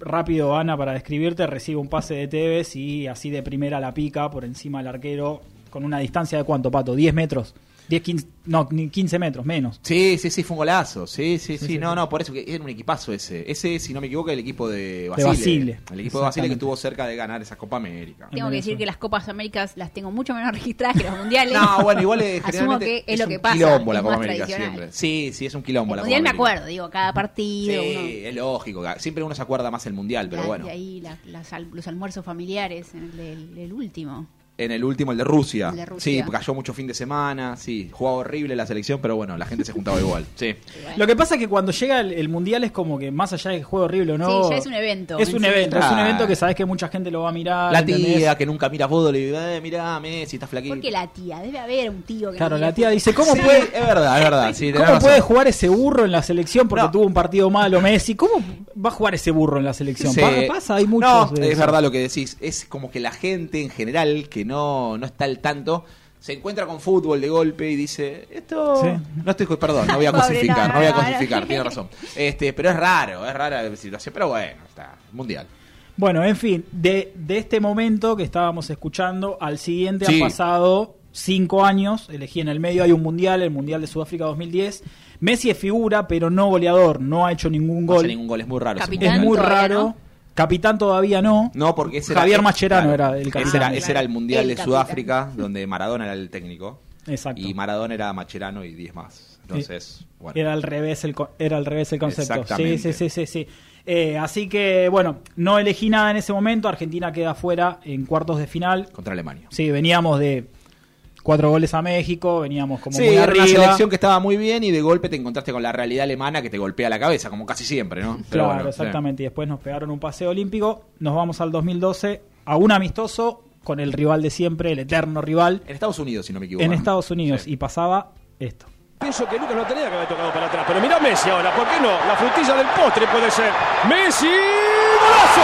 [SPEAKER 4] rápido, Ana, para describirte, recibe un pase de Tevez y así de primera la pica por encima del arquero con una distancia de cuánto, Pato, 10 metros. 10, 15, no, ni 15 metros, menos.
[SPEAKER 3] Sí, sí, sí, fue un golazo. Sí, sí, sí.
[SPEAKER 4] sí,
[SPEAKER 3] no,
[SPEAKER 4] sí.
[SPEAKER 3] no, por eso que era un equipazo ese. Ese, si no me equivoco, el equipo de Basile.
[SPEAKER 4] Basile.
[SPEAKER 3] El equipo de Basile que estuvo cerca de ganar esa Copa América.
[SPEAKER 9] Tengo que decir que las Copas Américas las tengo mucho menos registradas que los mundiales.
[SPEAKER 3] No, bueno, igual es,
[SPEAKER 9] Asumo
[SPEAKER 3] generalmente
[SPEAKER 9] que es, lo
[SPEAKER 3] un
[SPEAKER 9] que pasa.
[SPEAKER 3] quilombo la Copa América siempre. Sí, sí, es un quilombo
[SPEAKER 9] El
[SPEAKER 3] la
[SPEAKER 9] mundial me
[SPEAKER 3] Copa América.
[SPEAKER 9] acuerdo, digo, cada partido.
[SPEAKER 3] Sí,
[SPEAKER 9] uno-
[SPEAKER 3] es lógico. Siempre uno se acuerda más el mundial, pero
[SPEAKER 9] la-
[SPEAKER 3] bueno.
[SPEAKER 9] De ahí la- las al- los almuerzos familiares en el del último.
[SPEAKER 3] En el último, el de Rusia.
[SPEAKER 9] El de Rusia.
[SPEAKER 3] Sí, cayó mucho fin de semana. Sí, jugaba horrible la selección, pero bueno, la gente se juntaba igual. Sí.
[SPEAKER 4] Lo que pasa es que cuando llega el, el mundial es como que más allá de que juego horrible o no.
[SPEAKER 9] Sí, ya es un evento.
[SPEAKER 4] Es un
[SPEAKER 9] sí.
[SPEAKER 4] evento, es un evento que sabes que mucha gente lo va a mirar.
[SPEAKER 3] La
[SPEAKER 4] ¿entendés?
[SPEAKER 3] tía que nunca mira fútbol y dice, eh, mirá, Messi, está flaquito.
[SPEAKER 9] Porque la tía, debe haber un tío que
[SPEAKER 4] Claro,
[SPEAKER 9] no
[SPEAKER 4] la tía dice, ¿cómo
[SPEAKER 3] Sí,
[SPEAKER 4] puede,
[SPEAKER 3] es verdad, es verdad. Sí,
[SPEAKER 4] ¿Cómo
[SPEAKER 3] razón.
[SPEAKER 4] puede jugar ese burro en la selección porque
[SPEAKER 3] No.
[SPEAKER 4] tuvo un partido malo Messi? ¿Cómo va a jugar ese burro en la selección? Pasa, hay muchos.
[SPEAKER 3] No,
[SPEAKER 4] de
[SPEAKER 3] es
[SPEAKER 4] eso.
[SPEAKER 3] verdad lo que decís. Es como que la gente en general que no, no está al tanto se encuentra con fútbol de golpe y dice esto
[SPEAKER 4] Sí.
[SPEAKER 3] no estoy perdón no voy a cosificar
[SPEAKER 9] no,
[SPEAKER 3] no voy a
[SPEAKER 9] no, no.
[SPEAKER 3] cosificar tiene razón este pero es raro es rara la situación pero bueno está mundial
[SPEAKER 4] Bueno, en fin, de, de este momento que estábamos escuchando al siguiente
[SPEAKER 3] Sí.
[SPEAKER 4] han pasado cinco años. Elegí en el medio hay un mundial, el mundial de Sudáfrica 2010. Messi es figura, pero no goleador, no ha hecho ningún
[SPEAKER 3] no
[SPEAKER 4] gol.
[SPEAKER 3] hace ningún gol es muy raro
[SPEAKER 9] Capitán.
[SPEAKER 4] es muy raro. Capitán todavía no.
[SPEAKER 3] no porque ese era-
[SPEAKER 4] Javier
[SPEAKER 3] eh,
[SPEAKER 4] Mascherano
[SPEAKER 3] claro,
[SPEAKER 4] era el
[SPEAKER 3] ese
[SPEAKER 4] capitán.
[SPEAKER 3] era, ese era el mundial
[SPEAKER 9] El
[SPEAKER 3] de
[SPEAKER 9] capitán.
[SPEAKER 3] Sudáfrica donde Maradona era el técnico
[SPEAKER 4] Exacto.
[SPEAKER 3] y Maradona era Macherano y 10 más entonces bueno
[SPEAKER 4] Era al revés el, era al revés el concepto. Sí,
[SPEAKER 3] Exactamente.
[SPEAKER 4] sí, sí, sí, sí. Eh, así que, bueno, no elegí nada en ese momento. Argentina queda fuera en cuartos de final.
[SPEAKER 3] contra Alemania
[SPEAKER 4] Sí, veníamos de cuatro goles a México, veníamos como
[SPEAKER 3] Sí,
[SPEAKER 4] muy
[SPEAKER 3] era
[SPEAKER 4] arriba.
[SPEAKER 3] una selección que estaba muy bien y de golpe te encontraste con la realidad alemana que te golpea la cabeza, como casi siempre, ¿no? Pero
[SPEAKER 4] Claro,
[SPEAKER 3] bueno, sí.
[SPEAKER 4] exactamente. Y después nos pegaron un paseo olímpico. Nos vamos al 2012 a un amistoso con el rival de siempre, el eterno rival,
[SPEAKER 3] En Estados Unidos, si no me equivoco.
[SPEAKER 4] en
[SPEAKER 3] ¿no?
[SPEAKER 4] Estados Unidos.
[SPEAKER 3] Sí.
[SPEAKER 4] Y pasaba esto.
[SPEAKER 14] Pienso que Lucas no tenía que haber tocado para atrás. Pero mira Messi ahora, ¿por qué no? La frutilla del postre puede ser. ¡Messi! ¡Golazo!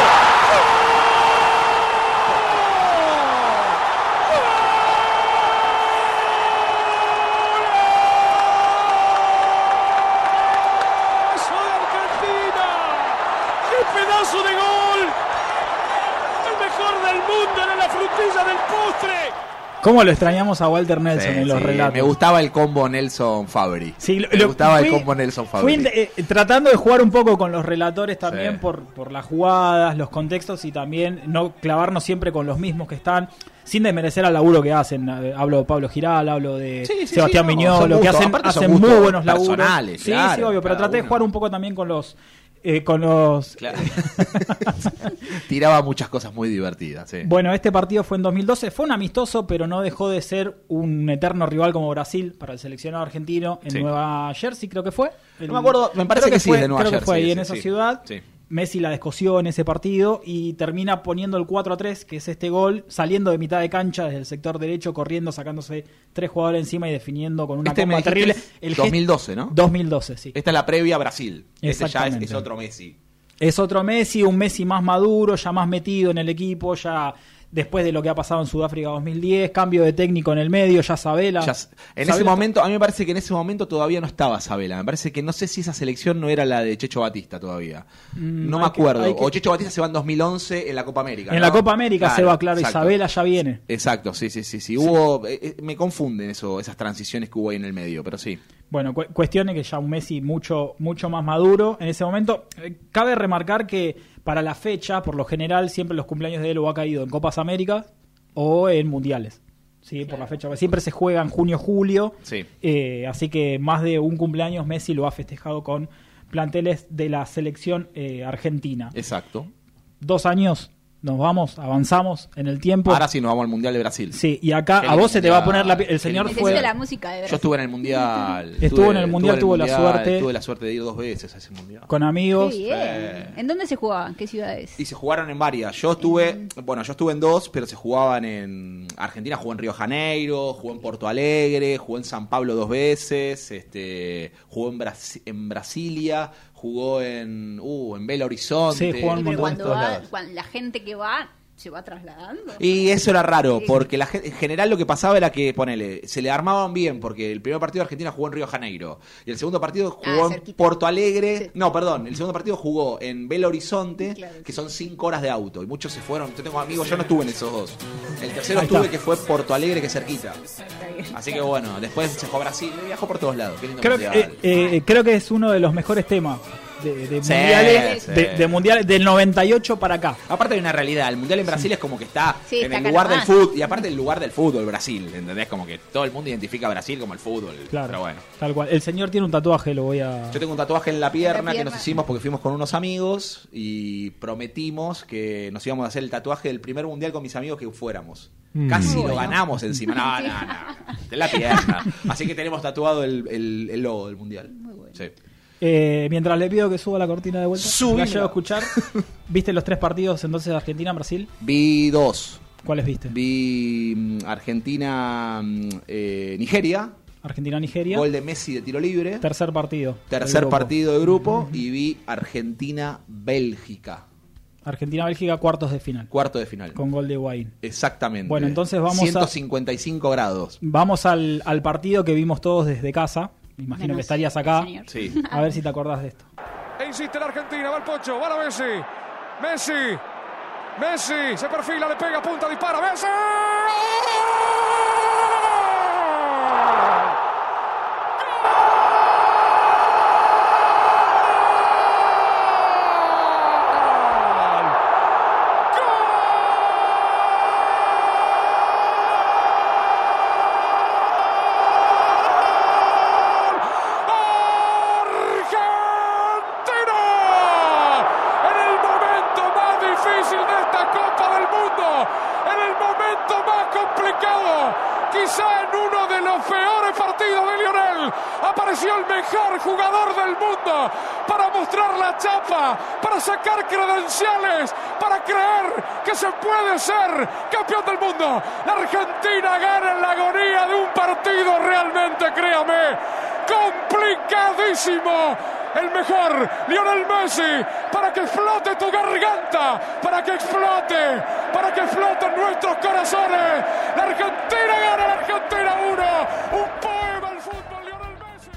[SPEAKER 14] ¡Golazo de Argentina! ¡Qué pedazo de gol! ¡El mejor del mundo era la frutilla del postre!
[SPEAKER 4] ¿Cómo lo extrañamos a Walter Nelson
[SPEAKER 3] Sí,
[SPEAKER 4] en los
[SPEAKER 3] sí,
[SPEAKER 4] relatos?
[SPEAKER 3] Me gustaba el combo Nelson.
[SPEAKER 4] Sí, lo-
[SPEAKER 3] me gustaba el
[SPEAKER 4] fui-
[SPEAKER 3] combo Nelson
[SPEAKER 4] Fui
[SPEAKER 3] Fabri.
[SPEAKER 4] eh, tratando de jugar un poco con los relatores también
[SPEAKER 3] Sí.
[SPEAKER 4] por, por las jugadas, los contextos y también no clavarnos siempre con los mismos que están, sin desmerecer al laburo que hacen. Eh, Hablo de Pablo Giral, hablo de Sebastián
[SPEAKER 3] no,
[SPEAKER 4] Miñolo, que hacen, muy buenos laburos.
[SPEAKER 3] personales,
[SPEAKER 4] sí,
[SPEAKER 3] claro,
[SPEAKER 4] sí, obvio, pero traté de jugar un poco también con los... eh, con los
[SPEAKER 3] Claro. Tiraba muchas cosas muy divertidas. sí.
[SPEAKER 4] Bueno, este partido fue en 2012, fue un amistoso, pero no dejó de ser un eterno rival como Brasil para el seleccionado argentino en
[SPEAKER 3] Sí.
[SPEAKER 4] Nueva Jersey, creo que fue.
[SPEAKER 3] No me acuerdo, me parece
[SPEAKER 4] creo
[SPEAKER 3] que sí,
[SPEAKER 4] fue,
[SPEAKER 3] de Nueva
[SPEAKER 4] creo que
[SPEAKER 3] Jersey,
[SPEAKER 4] fue ahí
[SPEAKER 3] sí,
[SPEAKER 4] en esa
[SPEAKER 3] sí.
[SPEAKER 4] ciudad. Messi la descosió en ese partido y termina poniendo el 4 a 3, que es este gol, saliendo de mitad de cancha desde el sector derecho, corriendo, sacándose tres jugadores encima y definiendo con una
[SPEAKER 3] Este
[SPEAKER 4] comba terrible. El
[SPEAKER 3] 2012, ¿no?
[SPEAKER 4] 2012, sí.
[SPEAKER 3] Esta es la previa a Brasil. Ese ya es, es otro Messi.
[SPEAKER 4] Es otro Messi, un Messi más maduro, ya más metido en el equipo, ya después de lo que ha pasado en Sudáfrica 2010, cambio de técnico en el medio, ya Sabela.
[SPEAKER 3] Ya en
[SPEAKER 4] Sabela
[SPEAKER 3] ese momento, a mí me parece que en ese momento todavía no estaba Sabela. Me parece que no sé si esa selección no era la de Checho Batista todavía.
[SPEAKER 4] Mm,
[SPEAKER 3] no me acuerdo.
[SPEAKER 4] que-
[SPEAKER 3] O Checho Batista se va en 2011 en la Copa América.
[SPEAKER 4] En
[SPEAKER 3] ¿no?
[SPEAKER 4] la Copa América se va, claro,
[SPEAKER 3] exacto.
[SPEAKER 4] Isabela ya viene.
[SPEAKER 3] Exacto, sí, sí, sí. sí. Hubo, eh, eh, me confunden eso, esas transiciones que hubo ahí en el medio, pero sí.
[SPEAKER 4] Bueno, cu- cuestión es que ya un Messi mucho, mucho más maduro en ese momento. Eh, Cabe remarcar que para la fecha, por lo general, siempre los cumpleaños de él o ha caído en Copas Américas o en Mundiales. Sí, por la fecha. Siempre se juega en junio-julio.
[SPEAKER 3] Sí.
[SPEAKER 4] Eh, así que más de un cumpleaños Messi lo ha festejado con planteles de la selección eh, argentina.
[SPEAKER 3] Exacto.
[SPEAKER 4] Dos años, nos vamos, avanzamos en el tiempo.
[SPEAKER 3] Ahora sí nos vamos al Mundial de Brasil.
[SPEAKER 4] Sí, y acá
[SPEAKER 3] Qué
[SPEAKER 4] a vos se te va a poner la El señor fue.
[SPEAKER 9] Necesito la música de
[SPEAKER 3] Yo estuve en el Mundial.
[SPEAKER 4] Estuvo en el Mundial, tuvo la suerte.
[SPEAKER 3] Tuve la suerte de ir dos veces a ese Mundial.
[SPEAKER 4] Con amigos.
[SPEAKER 9] Qué bien. ¿En dónde se jugaba? ¿Qué ciudades?
[SPEAKER 3] Y se jugaron en varias. Yo estuve, bueno, yo estuve en dos, pero se jugaban en Argentina, jugó en Río Janeiro, jugó en Porto Alegre, jugó en San Pablo dos veces, este, jugó en, Brasi- en Brasilia, jugó en, uh, en Belo Horizonte.
[SPEAKER 4] Sí, jugó en
[SPEAKER 9] Pero
[SPEAKER 4] montón de
[SPEAKER 9] cuando, va, cuando la gente que va se va trasladando.
[SPEAKER 3] Y eso era raro, porque la en general lo que pasaba era que, ponele, se le armaban bien, porque el primer partido de Argentina jugó en Río Janeiro, y el segundo partido jugó en. Porto Alegre,
[SPEAKER 9] Sí.
[SPEAKER 3] no, perdón, el segundo partido jugó en Belo Horizonte,
[SPEAKER 9] Claro.
[SPEAKER 3] que son cinco horas de auto, y muchos se fueron, yo tengo amigos, yo no estuve en esos dos. El tercero estuve que fue Porto Alegre, que es cerquita. Así que bueno, después se fue a Brasil, viajó por todos lados. Qué lindo
[SPEAKER 4] Creo que, eh, eh, creo que es uno de los mejores temas de, de
[SPEAKER 3] Sí,
[SPEAKER 4] mundiales,
[SPEAKER 3] sí.
[SPEAKER 4] de, de mundiales del 98 para acá.
[SPEAKER 3] Aparte hay una realidad, el mundial en Brasil es como que está
[SPEAKER 9] Sí,
[SPEAKER 3] en
[SPEAKER 9] está
[SPEAKER 3] el lugar del fútbol, y aparte el lugar del fútbol, Brasil, ¿entendés? Como que todo el mundo identifica a Brasil como el fútbol.
[SPEAKER 4] Claro,
[SPEAKER 3] Pero bueno.
[SPEAKER 4] tal cual. El señor tiene un tatuaje, lo voy a.
[SPEAKER 3] Yo tengo un tatuaje en la pierna, que nos hicimos porque fuimos con unos amigos y prometimos que nos íbamos a hacer el tatuaje del primer mundial con mis amigos que fuéramos. Mm. Casi
[SPEAKER 4] Bueno.
[SPEAKER 3] lo ganamos encima. No, no, no. De la pierna. Así que tenemos tatuado el, el- el logo del mundial. Sí.
[SPEAKER 4] Eh, mientras le pido que suba la cortina de vuelta, la llevo a escuchar. ¿Viste los tres partidos entonces de Argentina, Brasil?
[SPEAKER 3] Vi dos.
[SPEAKER 4] ¿Cuáles viste?
[SPEAKER 3] Vi mm, Argentina, mm, eh, Nigeria.
[SPEAKER 4] Argentina-Nigeria.
[SPEAKER 3] Gol de Messi de tiro libre.
[SPEAKER 4] Tercer partido.
[SPEAKER 3] Tercer
[SPEAKER 4] grupo.
[SPEAKER 3] partido de grupo. Y vi Argentina-Bélgica.
[SPEAKER 4] Argentina-Bélgica, cuartos de final.
[SPEAKER 3] Cuarto de final.
[SPEAKER 4] Con gol de Wayne.
[SPEAKER 3] Exactamente.
[SPEAKER 4] Bueno, entonces vamos a-
[SPEAKER 3] 155 grados.
[SPEAKER 4] Vamos al, al partido que vimos todos desde casa. Me imagino
[SPEAKER 9] Menos
[SPEAKER 4] que estarías acá.
[SPEAKER 3] Sí.
[SPEAKER 4] A ver si te acordás de esto.
[SPEAKER 14] E insiste la Argentina, va el Pocho, va la Messi. Messi. Messi se perfila, le pega, punta, dispara. Messi. ¡Argentina! En el momento más difícil de esta Copa del Mundo, en el momento más complicado, quizá en uno de los peores partidos de Lionel, apareció el mejor jugador del mundo para mostrar la chapa, para sacar credenciales, para creer que se puede ser campeón del mundo. La Argentina gana en la agonía de un partido realmente, créame, complicadísimo. El mejor, Lionel Messi, para que explote tu garganta, para que explote, para que exploten nuestros corazones. La Argentina gana, la Argentina 1. Un poema al fútbol, Lionel Messi.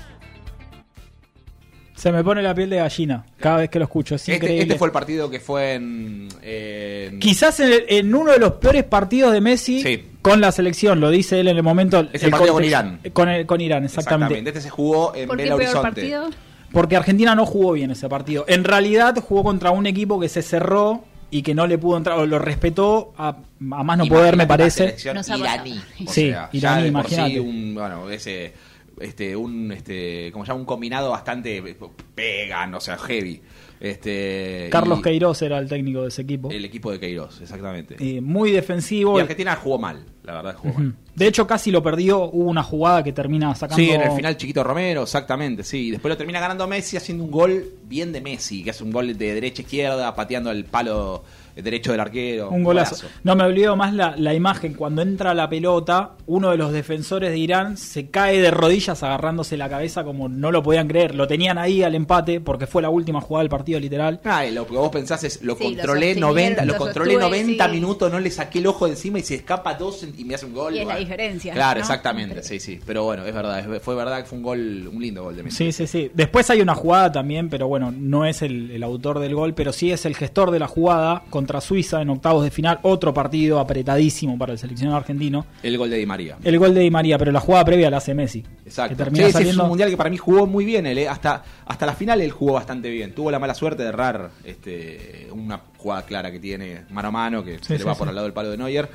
[SPEAKER 4] Se me pone la piel de gallina cada vez que lo escucho. Es
[SPEAKER 3] Este,
[SPEAKER 4] increíble.
[SPEAKER 3] este fue el partido que fue en. en-
[SPEAKER 4] Quizás en, el- en uno de los peores partidos de Messi
[SPEAKER 3] Sí.
[SPEAKER 4] Con la selección, lo dice él en el momento.
[SPEAKER 3] Es el partido con Irán.
[SPEAKER 4] Con, el- con Irán, exactamente.
[SPEAKER 3] Exactamente. Este se jugó en
[SPEAKER 9] ¿Por qué
[SPEAKER 3] Belo
[SPEAKER 9] peor
[SPEAKER 3] Horizonte.
[SPEAKER 9] partido?
[SPEAKER 4] Porque Argentina no jugó bien ese partido. En realidad jugó contra un equipo que se cerró y que no le pudo entrar, o lo respetó a, a más no poder, me
[SPEAKER 3] Imagínate
[SPEAKER 4] parece.
[SPEAKER 9] pasado.
[SPEAKER 3] iraní. O
[SPEAKER 4] Sí,
[SPEAKER 3] sea, ya
[SPEAKER 4] iraní,
[SPEAKER 3] por sí
[SPEAKER 4] imagínate.
[SPEAKER 3] un, bueno, ese, este, un, este, como se llama, un combinado bastante pegan, o sea, heavy. Este,
[SPEAKER 4] Carlos
[SPEAKER 3] y
[SPEAKER 4] Queiroz era el técnico de ese equipo.
[SPEAKER 3] El equipo de Queiroz, exactamente.
[SPEAKER 4] Eh, muy defensivo.
[SPEAKER 3] Y Argentina jugó mal, la verdad jugó mal.
[SPEAKER 4] De hecho, casi lo perdió. Hubo una jugada que termina sacando.
[SPEAKER 3] Sí, en el final Chiquito Romero, exactamente, sí. Después lo termina ganando Messi haciendo un gol bien de Messi, que hace un gol de derecha a izquierda, pateando el palo derecho del arquero.
[SPEAKER 4] Un golazo. No me olvido más la, la imagen cuando entra la pelota, uno de los defensores de Irán se cae de rodillas agarrándose la cabeza como no lo podían creer. Lo tenían ahí al empate porque fue la última jugada del partido literal.
[SPEAKER 3] Ah, lo que vos pensás es, lo
[SPEAKER 9] Sí,
[SPEAKER 3] controlé
[SPEAKER 9] sostuvieron,
[SPEAKER 3] 90, lo
[SPEAKER 9] lo
[SPEAKER 3] controlé
[SPEAKER 9] sostuve,
[SPEAKER 3] 90
[SPEAKER 9] sí.
[SPEAKER 3] minutos, no le saqué el ojo de encima y se escapa dos y me hace un gol.
[SPEAKER 9] Y es la diferencia,
[SPEAKER 3] Claro,
[SPEAKER 9] ¿no?
[SPEAKER 3] exactamente, sí, sí. Pero bueno, es verdad, fue verdad que fue un gol, un lindo gol de Messi.
[SPEAKER 4] Sí, sí, sí. Después hay una jugada también, pero bueno, no es el, el autor del gol, pero sí es el gestor de la jugada contra Suiza en octavos de final. Otro partido apretadísimo para el seleccionado argentino.
[SPEAKER 3] El gol de Di María.
[SPEAKER 4] El gol de Di María, pero la jugada previa la hace Messi.
[SPEAKER 3] Exacto.
[SPEAKER 4] Que termina
[SPEAKER 3] Sí, es un mundial que para mí jugó muy bien. él, eh. Hasta, hasta la final él jugó bastante bien. Tuvo la mala suerte de errar este, una jugada clara que tiene mano a mano, que se le va por al lado del palo de Neuer.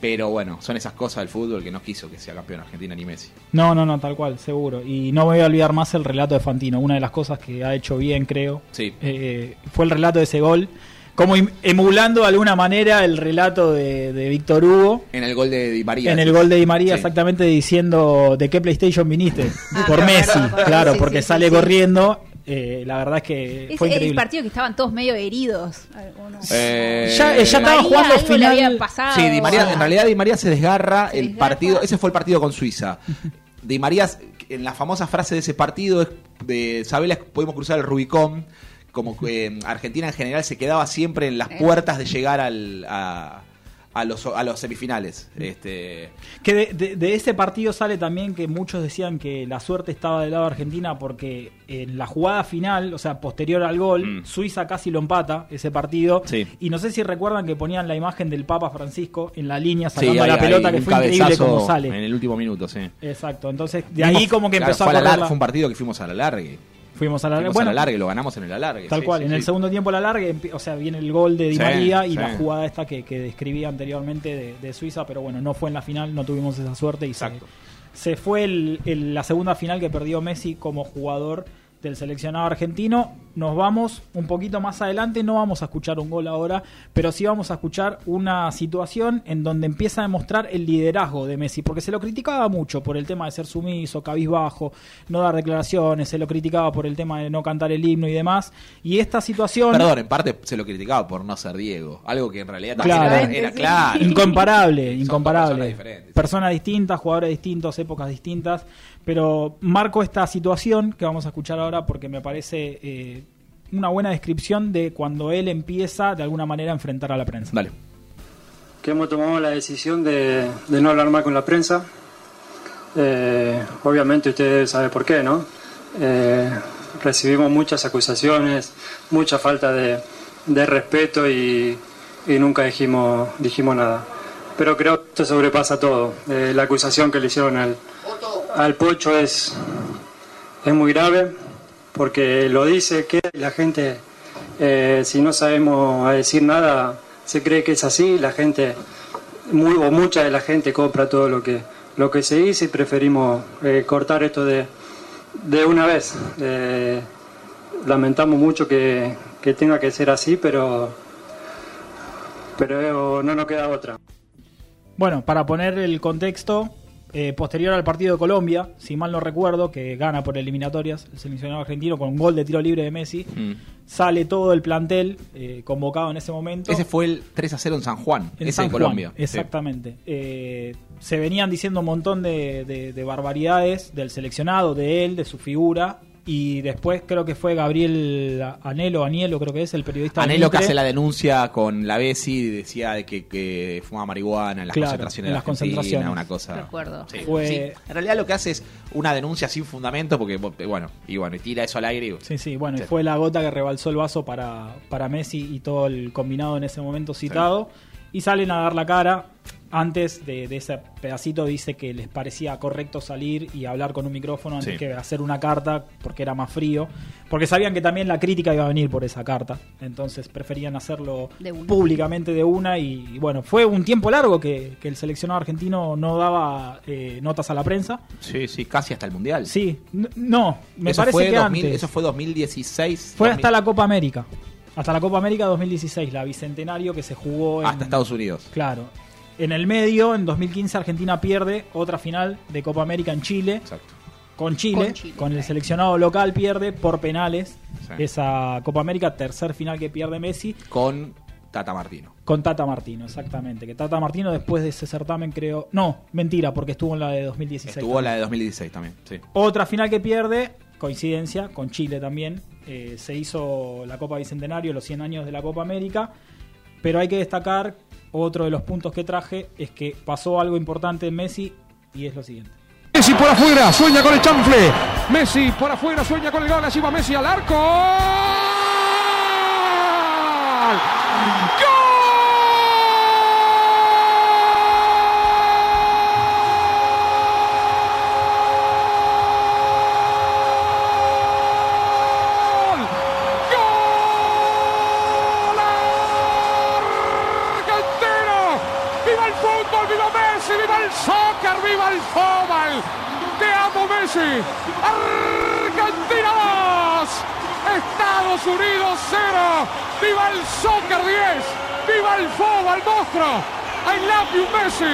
[SPEAKER 3] Pero bueno, son esas cosas del fútbol que no quiso que sea campeón Argentina ni Messi.
[SPEAKER 4] No, no, no, tal cual, seguro. Y no me voy a olvidar más el relato de Fantino. Una de las cosas que ha hecho bien, creo,
[SPEAKER 3] Sí.
[SPEAKER 4] eh, fue el relato de ese gol. Como im- emulando de alguna manera el relato de, de Víctor Hugo.
[SPEAKER 3] En el gol de Di María.
[SPEAKER 4] En el gol de Di María,
[SPEAKER 3] Sí.
[SPEAKER 4] exactamente diciendo de qué PlayStation viniste.
[SPEAKER 9] Ah,
[SPEAKER 4] por
[SPEAKER 9] claro,
[SPEAKER 4] Messi,
[SPEAKER 9] claro,
[SPEAKER 4] claro,
[SPEAKER 9] sí,
[SPEAKER 4] porque
[SPEAKER 9] sí,
[SPEAKER 4] sale corriendo. Eh, la verdad es que
[SPEAKER 9] Es
[SPEAKER 4] fue
[SPEAKER 9] el
[SPEAKER 4] increíble.
[SPEAKER 9] partido que estaban todos medio heridos.
[SPEAKER 3] Eh,
[SPEAKER 4] Ya- ya estaba
[SPEAKER 9] María,
[SPEAKER 4] jugando final-
[SPEAKER 9] pasado.
[SPEAKER 3] Sí, Di María, en realidad Di María se desgarra
[SPEAKER 9] Se
[SPEAKER 3] el
[SPEAKER 9] desgarra.
[SPEAKER 3] partido, ese fue el partido con Suiza. Di María, en la famosa frase de ese partido, es de Sabela podemos cruzar el Rubicón, como que eh, Argentina en general se quedaba siempre en las puertas de llegar al, a, a los, a los semifinales. Este,
[SPEAKER 4] Que de, de- de ese partido sale también que muchos decían que la suerte estaba del lado de Argentina porque en la jugada final, o sea, posterior al gol,
[SPEAKER 3] Mm.
[SPEAKER 4] Suiza casi lo empata ese partido.
[SPEAKER 3] Sí.
[SPEAKER 4] Y no sé si recuerdan que ponían la imagen del Papa Francisco en la línea
[SPEAKER 3] sí,
[SPEAKER 4] sacando
[SPEAKER 3] hay-
[SPEAKER 4] la pelota,
[SPEAKER 3] hay
[SPEAKER 4] que fue increíble cómo sale.
[SPEAKER 3] En el último minuto, sí.
[SPEAKER 4] Exacto, entonces de ahí como que
[SPEAKER 3] Claro,
[SPEAKER 4] empezó
[SPEAKER 3] fue,
[SPEAKER 4] a
[SPEAKER 3] a la fue un partido que fuimos a la largue.
[SPEAKER 4] Fuimos a la
[SPEAKER 3] Fuimos
[SPEAKER 4] bueno,
[SPEAKER 3] a la largue, lo ganamos en el alargue.
[SPEAKER 4] Tal
[SPEAKER 3] sí,
[SPEAKER 4] cual,
[SPEAKER 3] sí,
[SPEAKER 4] en
[SPEAKER 3] sí.
[SPEAKER 4] el segundo tiempo la larga, empie- o sea, viene el gol de Di María y la jugada esta que, que describí anteriormente de, de Suiza, pero bueno, no fue en la final, no tuvimos esa suerte y se,
[SPEAKER 3] Exacto.
[SPEAKER 4] se fue el- el- la segunda final que perdió Messi como jugador del seleccionado argentino. Nos vamos un poquito más adelante, no vamos a escuchar un gol ahora, pero sí vamos a escuchar una situación en donde empieza a demostrar el liderazgo de Messi, porque se lo criticaba mucho por el tema de ser sumiso, cabizbajo, no dar declaraciones, se lo criticaba por el tema de no cantar el himno y demás, y esta situación...
[SPEAKER 3] Perdón, en parte se lo criticaba por no ser Diego. Algo que en realidad
[SPEAKER 4] Claro.
[SPEAKER 3] era, era claro.
[SPEAKER 4] Incomparable, incomparable.
[SPEAKER 3] Personas
[SPEAKER 4] distintas, jugadores distintos, épocas distintas. Pero marco esta situación que vamos a escuchar ahora porque me parece eh, una buena descripción de cuando él empieza de alguna manera a enfrentar a la prensa.
[SPEAKER 3] Dale.
[SPEAKER 15] que hemos tomado la decisión de, de no hablar más con la prensa. Eh, obviamente ustedes saben por qué, ¿no? Eh, recibimos muchas acusaciones, mucha falta de, de respeto y, y nunca dijimos, dijimos nada. Pero creo que esto sobrepasa todo. Eh, la acusación que le hicieron al, al Pocho es, es muy grave porque lo dice que la gente, eh, si no sabemos decir nada, se cree que es así, la gente, muy, o mucha de la gente compra todo lo que, lo que se dice y preferimos eh, cortar esto de, de una vez. Eh, lamentamos mucho que, que tenga que ser así, pero, pero no nos queda otra.
[SPEAKER 4] Bueno, para poner el contexto, eh, posterior al partido de Colombia, si mal no recuerdo, que gana por eliminatorias el seleccionado argentino con un gol de tiro libre de Messi,
[SPEAKER 3] Mm.
[SPEAKER 4] sale todo el plantel eh, convocado en ese momento.
[SPEAKER 3] Ese fue el 3 a 0 en San Juan.
[SPEAKER 4] En
[SPEAKER 3] ese
[SPEAKER 4] San
[SPEAKER 3] en
[SPEAKER 4] Juan,
[SPEAKER 3] Colombia.
[SPEAKER 4] Exactamente. Eh, se venían diciendo un montón de, de- de barbaridades del seleccionado, de él, de su figura. Y después creo que fue Gabriel Anelo, Anielo creo que es el periodista.
[SPEAKER 3] Anelo que hace la denuncia con la Bessi decía de que, que fumaba marihuana en las
[SPEAKER 4] Claro,
[SPEAKER 3] concentraciones
[SPEAKER 4] en las concentraciones.
[SPEAKER 3] una cosa.
[SPEAKER 9] Recuerdo.
[SPEAKER 3] Sí,
[SPEAKER 4] Fue-
[SPEAKER 3] sí. En realidad lo que hace es una denuncia sin fundamento porque bueno, y bueno, y tira eso al aire y
[SPEAKER 4] Sí, sí, bueno, y fue la gota que rebalsó el vaso para, para Messi y todo el combinado en ese momento citado. Y salen a dar la cara. Antes de, de ese pedacito dice que les parecía correcto salir y hablar con un micrófono antes
[SPEAKER 3] Sí.
[SPEAKER 4] que hacer una carta porque era más frío. Porque sabían que también la crítica iba a venir por esa carta. Entonces preferían hacerlo
[SPEAKER 9] De
[SPEAKER 4] públicamente de una. Y, y bueno, fue un tiempo largo que, que el seleccionado argentino no daba eh, notas a la prensa.
[SPEAKER 3] Sí, sí, casi hasta el Mundial.
[SPEAKER 4] Sí, no, me
[SPEAKER 3] eso
[SPEAKER 4] parece
[SPEAKER 3] fue
[SPEAKER 4] que
[SPEAKER 3] 2000
[SPEAKER 4] antes.
[SPEAKER 3] Eso fue 2016.
[SPEAKER 4] Fue
[SPEAKER 3] 2000,
[SPEAKER 4] hasta la Copa América. Hasta la Copa América 2016, la bicentenario que se jugó en.
[SPEAKER 3] hasta Estados Unidos.
[SPEAKER 4] Claro. En el medio, en 2015, Argentina pierde otra final de Copa América en Chile.
[SPEAKER 3] Exacto.
[SPEAKER 4] Con Chile,
[SPEAKER 9] Con
[SPEAKER 4] el seleccionado local pierde por penales
[SPEAKER 3] Sí.
[SPEAKER 4] esa Copa América, tercer final que pierde Messi,
[SPEAKER 3] Con Tata Martino.
[SPEAKER 4] con Tata Martino, exactamente. Que Tata Martino después de ese certamen creo... No, mentira, porque estuvo en la de 2016.
[SPEAKER 3] Estuvo
[SPEAKER 4] también.
[SPEAKER 3] la de 2016 también. Sí.
[SPEAKER 4] Otra final que pierde, coincidencia, con Chile también. Eh, se hizo la Copa Bicentenario, los 100 años de la Copa América. Pero hay que destacar, otro de los puntos que traje, es que pasó algo importante en Messi y es lo siguiente.
[SPEAKER 14] Messi por afuera, sueña con el chanfle. Messi por afuera, sueña con el gol. Allí va Messi al arco. ¡Gol! ¡Gol! ¡Argentina! ¡Viva el fútbol! ¡Viva Messi! ¡Viva el soccer! ¡Viva el fútbol! ¡Te amo, Messi! ¡Argentina 2! ¡Estados Unidos 0! ¡Viva el soccer 10! ¡Viva el fútbol, monstruo! ¡I love you, Messi!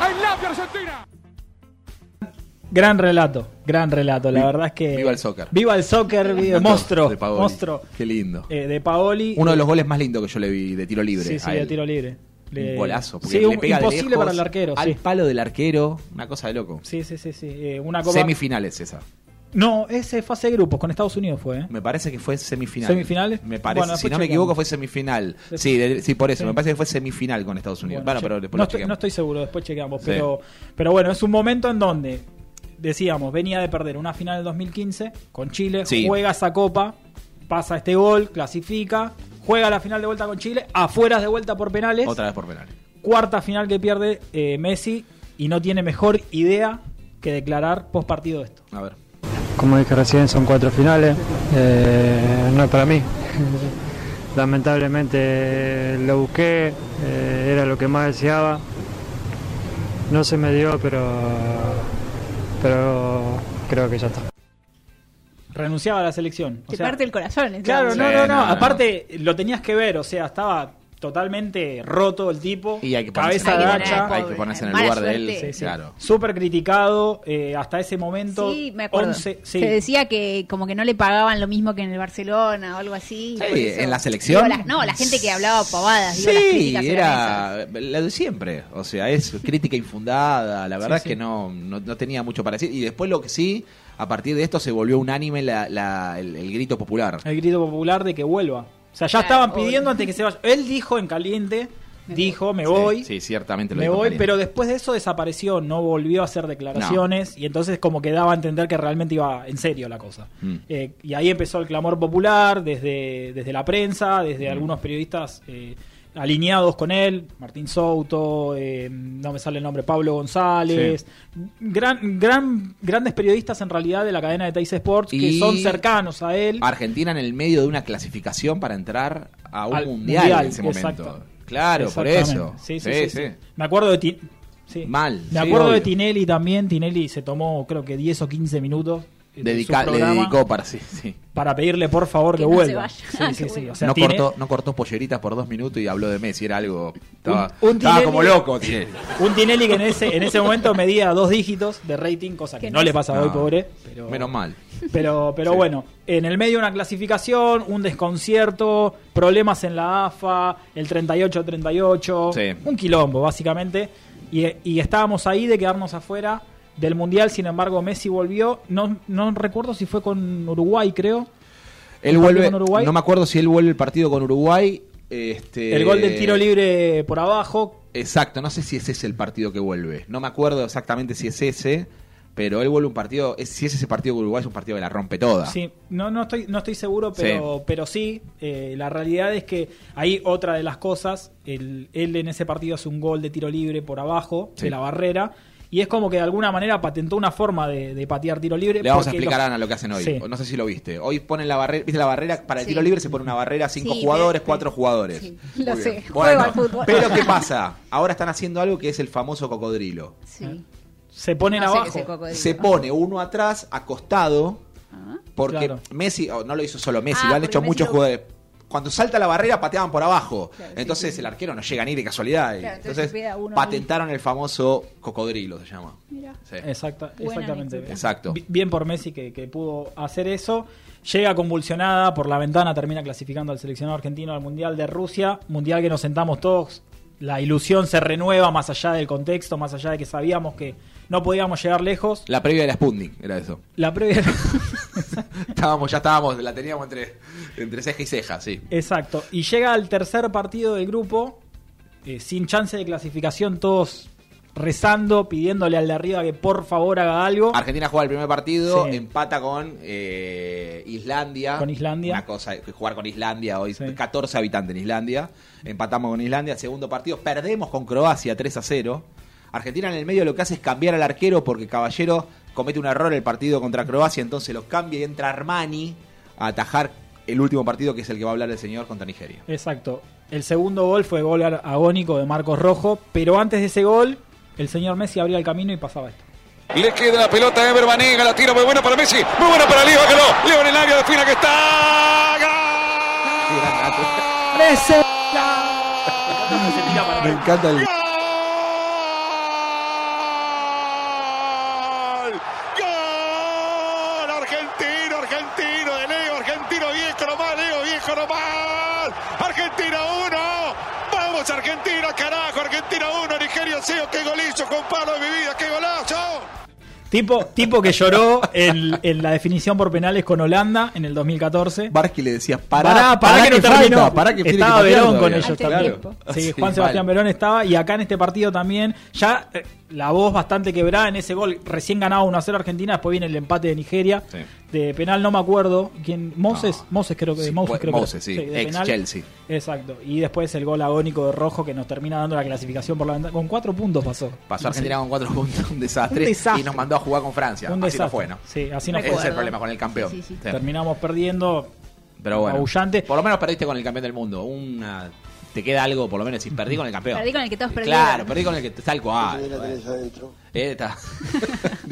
[SPEAKER 14] ¡I love you, Argentina!
[SPEAKER 4] Gran relato, gran relato. La
[SPEAKER 3] Vi-
[SPEAKER 4] verdad es que.
[SPEAKER 3] viva el soccer.
[SPEAKER 4] Viva el soccer, viva- monstruo.
[SPEAKER 3] De Paoli.
[SPEAKER 4] monstruo.
[SPEAKER 3] Qué lindo.
[SPEAKER 4] Eh, de Paoli.
[SPEAKER 3] Uno de los goles más lindos que yo le vi de tiro libre.
[SPEAKER 4] Sí, sí, de tiro libre. Le-
[SPEAKER 3] Un golazo. Porque
[SPEAKER 4] Sí,
[SPEAKER 3] le de
[SPEAKER 4] imposible
[SPEAKER 3] lejos
[SPEAKER 4] para el arquero.
[SPEAKER 3] Al
[SPEAKER 4] sí.
[SPEAKER 3] palo del arquero. Una cosa de loco.
[SPEAKER 4] Sí, sí, sí, sí. Eh, una copa.
[SPEAKER 3] Semifinales esa.
[SPEAKER 4] No, ese fase de grupos con Estados Unidos fue, ¿eh?
[SPEAKER 3] Me parece que fue semifinal.
[SPEAKER 4] ¿Semifinales?
[SPEAKER 3] Me parece.
[SPEAKER 4] Bueno,
[SPEAKER 3] si no me equivoco, fue semifinal. Sí, de- sí, por eso.
[SPEAKER 4] Sí.
[SPEAKER 3] Me parece que fue semifinal con Estados Unidos. Bueno, pero
[SPEAKER 4] no, estoy, no estoy seguro, después chequeamos.
[SPEAKER 3] Sí.
[SPEAKER 4] Pero, pero bueno, es un momento en donde, decíamos, venía de perder una final del 2015 con Chile, juega esa copa, pasa este gol, clasifica, juega la final de vuelta con Chile, afuera de vuelta por penales,
[SPEAKER 3] Otra vez por penales.
[SPEAKER 4] cuarta final que pierde eh, Messi y no tiene mejor idea que declarar post partido esto.
[SPEAKER 3] A ver.
[SPEAKER 12] Como dije recién, son cuatro finales. eh, no es para mí. Lamentablemente lo busqué, eh, era lo que más deseaba. No se me dio, pero, pero creo que ya está.
[SPEAKER 4] Renunciaba a la selección. O
[SPEAKER 9] Te
[SPEAKER 4] sea,
[SPEAKER 9] parte el corazón.
[SPEAKER 4] Claro, no, no, no,
[SPEAKER 3] no, no.
[SPEAKER 4] Aparte, lo tenías que ver, o sea, estaba totalmente roto el tipo.
[SPEAKER 3] Y hay que ponerse,
[SPEAKER 4] cabeza
[SPEAKER 3] en,
[SPEAKER 4] de
[SPEAKER 3] el,
[SPEAKER 4] hacha.
[SPEAKER 3] hay que ponerse en el
[SPEAKER 9] Mala
[SPEAKER 3] lugar de él.
[SPEAKER 9] suerte.
[SPEAKER 4] Sí, sí.
[SPEAKER 3] Claro.
[SPEAKER 4] Súper criticado eh, hasta ese momento.
[SPEAKER 9] Sí, me acuerdo.
[SPEAKER 4] 11, sí.
[SPEAKER 9] Se decía que como que no le pagaban lo mismo que en el Barcelona o algo así.
[SPEAKER 3] Sí,
[SPEAKER 9] por eso-
[SPEAKER 3] en la selección.
[SPEAKER 9] Digo, la- no, la gente que hablaba pavadas. Digo, las
[SPEAKER 3] Sí,
[SPEAKER 9] críticas eran
[SPEAKER 3] era la de siempre. O sea, es crítica infundada. La verdad
[SPEAKER 4] Sí,
[SPEAKER 3] es que no, no, no tenía mucho para decir. Y después lo que sí, a partir de esto se volvió unánime la, la- el, el grito popular.
[SPEAKER 4] El grito popular de que vuelva. O sea, ya
[SPEAKER 9] Claro,
[SPEAKER 4] estaban pidiendo antes que se vaya. Él dijo en caliente, dijo, me voy.
[SPEAKER 3] Sí, sí, ciertamente lo
[SPEAKER 4] Me
[SPEAKER 3] dijo
[SPEAKER 4] voy,
[SPEAKER 3] Caliente.
[SPEAKER 4] pero después de eso desapareció, no volvió a hacer declaraciones y entonces como que daba a entender que realmente iba en serio la cosa.
[SPEAKER 3] Mm.
[SPEAKER 4] Eh, y ahí empezó el clamor popular desde, desde la prensa, desde
[SPEAKER 3] Mm.
[SPEAKER 4] algunos periodistas eh, alineados con él, Martín Souto, eh, no me sale el nombre, Pablo González, gran, gran, grandes periodistas en realidad de la cadena de Teis Sports que son cercanos a él.
[SPEAKER 3] Argentina en el medio de una clasificación para entrar a un
[SPEAKER 4] Al
[SPEAKER 3] mundial,
[SPEAKER 4] mundial,
[SPEAKER 3] en ese momento.
[SPEAKER 4] exacto.
[SPEAKER 3] Claro, por eso.
[SPEAKER 4] Sí, sí, sí, sí. Me acuerdo de Ti-.
[SPEAKER 3] Mal.
[SPEAKER 4] Me acuerdo de. Tinelli también. Tinelli se tomó, creo que 10 o 15 minutos
[SPEAKER 3] Dedica-
[SPEAKER 4] su
[SPEAKER 3] le dedicó para sí, sí.
[SPEAKER 4] para pedirle por favor que,
[SPEAKER 9] Que no se
[SPEAKER 4] vuelva.
[SPEAKER 9] vaya.
[SPEAKER 4] Sí, sí,
[SPEAKER 9] Que
[SPEAKER 4] sí.
[SPEAKER 9] vuelva.
[SPEAKER 4] O sea,
[SPEAKER 3] no, cortó, no cortó polleritas por dos minutos y habló de Messi. Era algo. Estaba,
[SPEAKER 4] un
[SPEAKER 3] estaba
[SPEAKER 4] Tinelli-
[SPEAKER 3] como loco. Tinelli.
[SPEAKER 4] un Tinelli que en ese, en ese momento medía dos dígitos de rating, cosa que, no
[SPEAKER 9] no
[SPEAKER 4] le
[SPEAKER 9] es-
[SPEAKER 4] pasa
[SPEAKER 3] No.
[SPEAKER 4] hoy, pobre. Pero,
[SPEAKER 3] Menos mal.
[SPEAKER 4] Pero, pero
[SPEAKER 3] Sí.
[SPEAKER 4] bueno, en el medio de una clasificación, un desconcierto, problemas en la AFA, el 38-38,
[SPEAKER 3] Sí.
[SPEAKER 4] un quilombo básicamente. Y, y estábamos ahí de quedarnos afuera del Mundial, sin embargo Messi volvió, no, no recuerdo si fue con Uruguay, creo.
[SPEAKER 3] Él
[SPEAKER 4] ¿El partido
[SPEAKER 3] vuelve.
[SPEAKER 4] con Uruguay?
[SPEAKER 3] No me acuerdo si él vuelve el partido con Uruguay. Este,
[SPEAKER 4] El gol del tiro libre por abajo,
[SPEAKER 3] Exacto, no sé si ese es el partido que vuelve. No me acuerdo exactamente si es ese. Pero él vuelve un partido. es- si es ese partido con Uruguay, es un partido que la rompe toda.
[SPEAKER 4] Sí, no, no, estoy, no estoy seguro, pero sí, pero sí eh, la realidad es que ahí otra de las cosas, el- él en ese partido hace un gol de tiro libre por abajo
[SPEAKER 3] Sí.
[SPEAKER 4] de la barrera, y es como que de alguna manera patentó una forma de, de patear tiro libre.
[SPEAKER 3] Le vamos a explicar
[SPEAKER 4] los-
[SPEAKER 3] a Ana lo que hacen hoy.
[SPEAKER 4] Sí.
[SPEAKER 3] No sé si lo viste. Hoy ponen la barrera. ¿Viste la barrera? Para el
[SPEAKER 9] Sí.
[SPEAKER 3] tiro libre se pone una barrera, cinco
[SPEAKER 9] Sí,
[SPEAKER 3] jugadores, cuatro jugadores.
[SPEAKER 9] Sí, lo
[SPEAKER 3] Muy
[SPEAKER 9] sé.
[SPEAKER 3] bien.
[SPEAKER 9] Juego
[SPEAKER 3] Bueno,
[SPEAKER 9] al fútbol.
[SPEAKER 3] pero ¿qué pasa? Ahora están haciendo algo que es el famoso cocodrilo.
[SPEAKER 9] Sí.
[SPEAKER 4] Se ponen
[SPEAKER 9] No
[SPEAKER 4] abajo.
[SPEAKER 3] Se pone uno atrás, acostado,
[SPEAKER 9] Ah.
[SPEAKER 3] porque
[SPEAKER 4] Claro.
[SPEAKER 3] Messi, oh, no lo hizo solo Messi,
[SPEAKER 9] Ah,
[SPEAKER 3] lo han hecho
[SPEAKER 9] Messi
[SPEAKER 3] muchos
[SPEAKER 9] lo-
[SPEAKER 3] jugadores. Cuando salta la barrera pateaban por abajo.
[SPEAKER 9] Claro,
[SPEAKER 3] entonces
[SPEAKER 9] sí, sí.
[SPEAKER 3] el arquero no llega ni de casualidad. y-
[SPEAKER 9] Claro, entonces
[SPEAKER 3] patentaron el famoso cocodrilo, se llama.
[SPEAKER 9] Mira.
[SPEAKER 3] Sí.
[SPEAKER 4] Exacta- exactamente.
[SPEAKER 3] Exacto.
[SPEAKER 4] Bi- Bien por Messi que, que pudo hacer eso. Llega convulsionada por la ventana, termina clasificando al seleccionado argentino al Mundial de Rusia. Mundial que nos sentamos todos. La ilusión se renueva más allá del contexto, más allá de que sabíamos que no podíamos llegar lejos.
[SPEAKER 3] La previa de la Sputnik, era eso.
[SPEAKER 4] La previa.
[SPEAKER 3] estábamos, ya estábamos, la teníamos entre, entre ceja y ceja, sí.
[SPEAKER 4] Exacto. Y llega al tercer partido del grupo, eh, sin chance de clasificación, todos rezando, pidiéndole al de arriba que por favor haga algo.
[SPEAKER 3] Argentina juega el primer partido,
[SPEAKER 4] Sí.
[SPEAKER 3] empata con eh, Islandia.
[SPEAKER 4] Con Islandia.
[SPEAKER 3] Una cosa, jugar con Islandia hoy,
[SPEAKER 4] Sí.
[SPEAKER 3] 14 habitantes en Islandia. Empatamos con Islandia, segundo partido, perdemos con Croacia 3 a 0. Argentina en el medio lo que hace es cambiar al arquero porque Caballero comete un error el partido contra Croacia, entonces lo cambia y entra Armani a atajar el último partido que es el que va a hablar el señor contra Nigeria.
[SPEAKER 4] Exacto. El segundo gol fue gol agónico de Marcos Rojo, pero antes de ese gol, el señor Messi abría el camino y pasaba esto.
[SPEAKER 14] Le queda la pelota a Ever Banega, la tira muy buena para Messi, muy buena para Leo, bájalo. Leo en el área, defina que está.
[SPEAKER 3] Me encanta el...
[SPEAKER 14] ¡Gol! ¡Gol! Argentino, argentino de Leo, argentino viejo nomás, Leo viejo nomás. Argentina 1. Vamos Argentina, carajo, Argentina 1, Nigeria 0. ¡Qué gol hizo, compadre de mi vida! ¡Qué golazo!
[SPEAKER 4] Tipo, tipo que lloró en, en la definición por penales con Holanda en el 2014.
[SPEAKER 3] Barsky le decía, pará,
[SPEAKER 4] Pará, pará, que no terminó.
[SPEAKER 3] pará que
[SPEAKER 4] estaba
[SPEAKER 3] que
[SPEAKER 4] Verón con ellos también. Sí,
[SPEAKER 3] Sí,
[SPEAKER 4] Juan Sebastián. Verón estaba y acá en este partido también. Ya eh, la voz bastante quebrada en ese gol. Recién ganaba 1 a 0 Argentina, después viene el empate de Nigeria.
[SPEAKER 3] Sí.
[SPEAKER 4] De penal no me acuerdo. ¿Quién? Moses,
[SPEAKER 3] No.
[SPEAKER 4] Moses creo que
[SPEAKER 3] Sí,
[SPEAKER 4] Moses
[SPEAKER 3] fue-
[SPEAKER 4] creo que-
[SPEAKER 3] Moses, sí,
[SPEAKER 4] de
[SPEAKER 3] ex
[SPEAKER 4] penal.
[SPEAKER 3] Chelsea.
[SPEAKER 4] Exacto. Y después el gol agónico de Rojo que nos termina dando la clasificación por la ventana. Con cuatro puntos pasó.
[SPEAKER 3] Pasó Argentina con cuatro puntos, un desastre,
[SPEAKER 4] Un desastre.
[SPEAKER 3] y nos mandó a jugar con Francia.
[SPEAKER 4] Un
[SPEAKER 3] Así no
[SPEAKER 4] desastre.
[SPEAKER 3] fue, ¿no?
[SPEAKER 4] Sí, así no
[SPEAKER 3] Ese
[SPEAKER 4] fue.
[SPEAKER 3] es el problema con el campeón.
[SPEAKER 9] Sí, sí, sí.
[SPEAKER 3] Sí.
[SPEAKER 4] Terminamos perdiendo.
[SPEAKER 3] Pero bueno,
[SPEAKER 4] Abullante.
[SPEAKER 3] por lo menos perdiste con el campeón del mundo. Una, te queda algo, por lo menos, si perdí con el campeón.
[SPEAKER 9] Perdí con el que todos perdieron.
[SPEAKER 3] Claro, perdí con el que tal cual. Eh, está.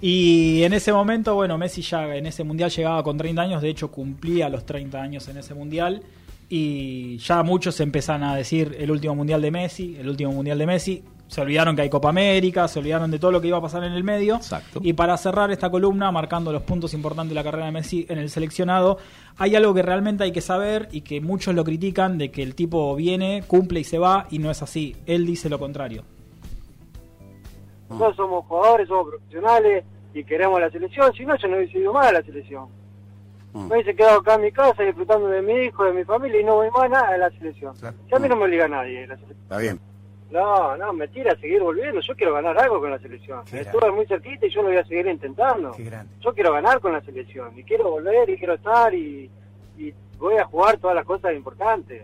[SPEAKER 4] Y en ese momento, bueno, Messi ya en ese mundial llegaba con 30 años, de hecho cumplía los 30 años en ese mundial. Y ya muchos empezaron a decir el último mundial de Messi, el último mundial de Messi. Se olvidaron que hay Copa América, se olvidaron de todo lo que iba a pasar en el medio. Y para cerrar esta columna, marcando los puntos importantes de la carrera de Messi en el seleccionado, hay algo que realmente hay que saber y que muchos lo critican, de que el tipo viene, cumple y se va, y no es así. Él dice lo contrario.
[SPEAKER 16] No somos jugadores, somos profesionales y queremos la selección. Si no, yo no hubiese ido más a la selección. Me hubiese quedado acá en mi casa disfrutando de mi hijo, de mi familia y no voy más nada a la selección. Si a mí no me obliga nadie a la selección.
[SPEAKER 17] Está bien.
[SPEAKER 16] No, no, me tira a seguir volviendo. Yo quiero ganar algo con la selección. Estuve muy cerquita y yo lo voy a seguir intentando. Yo quiero ganar con la selección y quiero volver y quiero estar y, y voy a jugar todas las cosas importantes.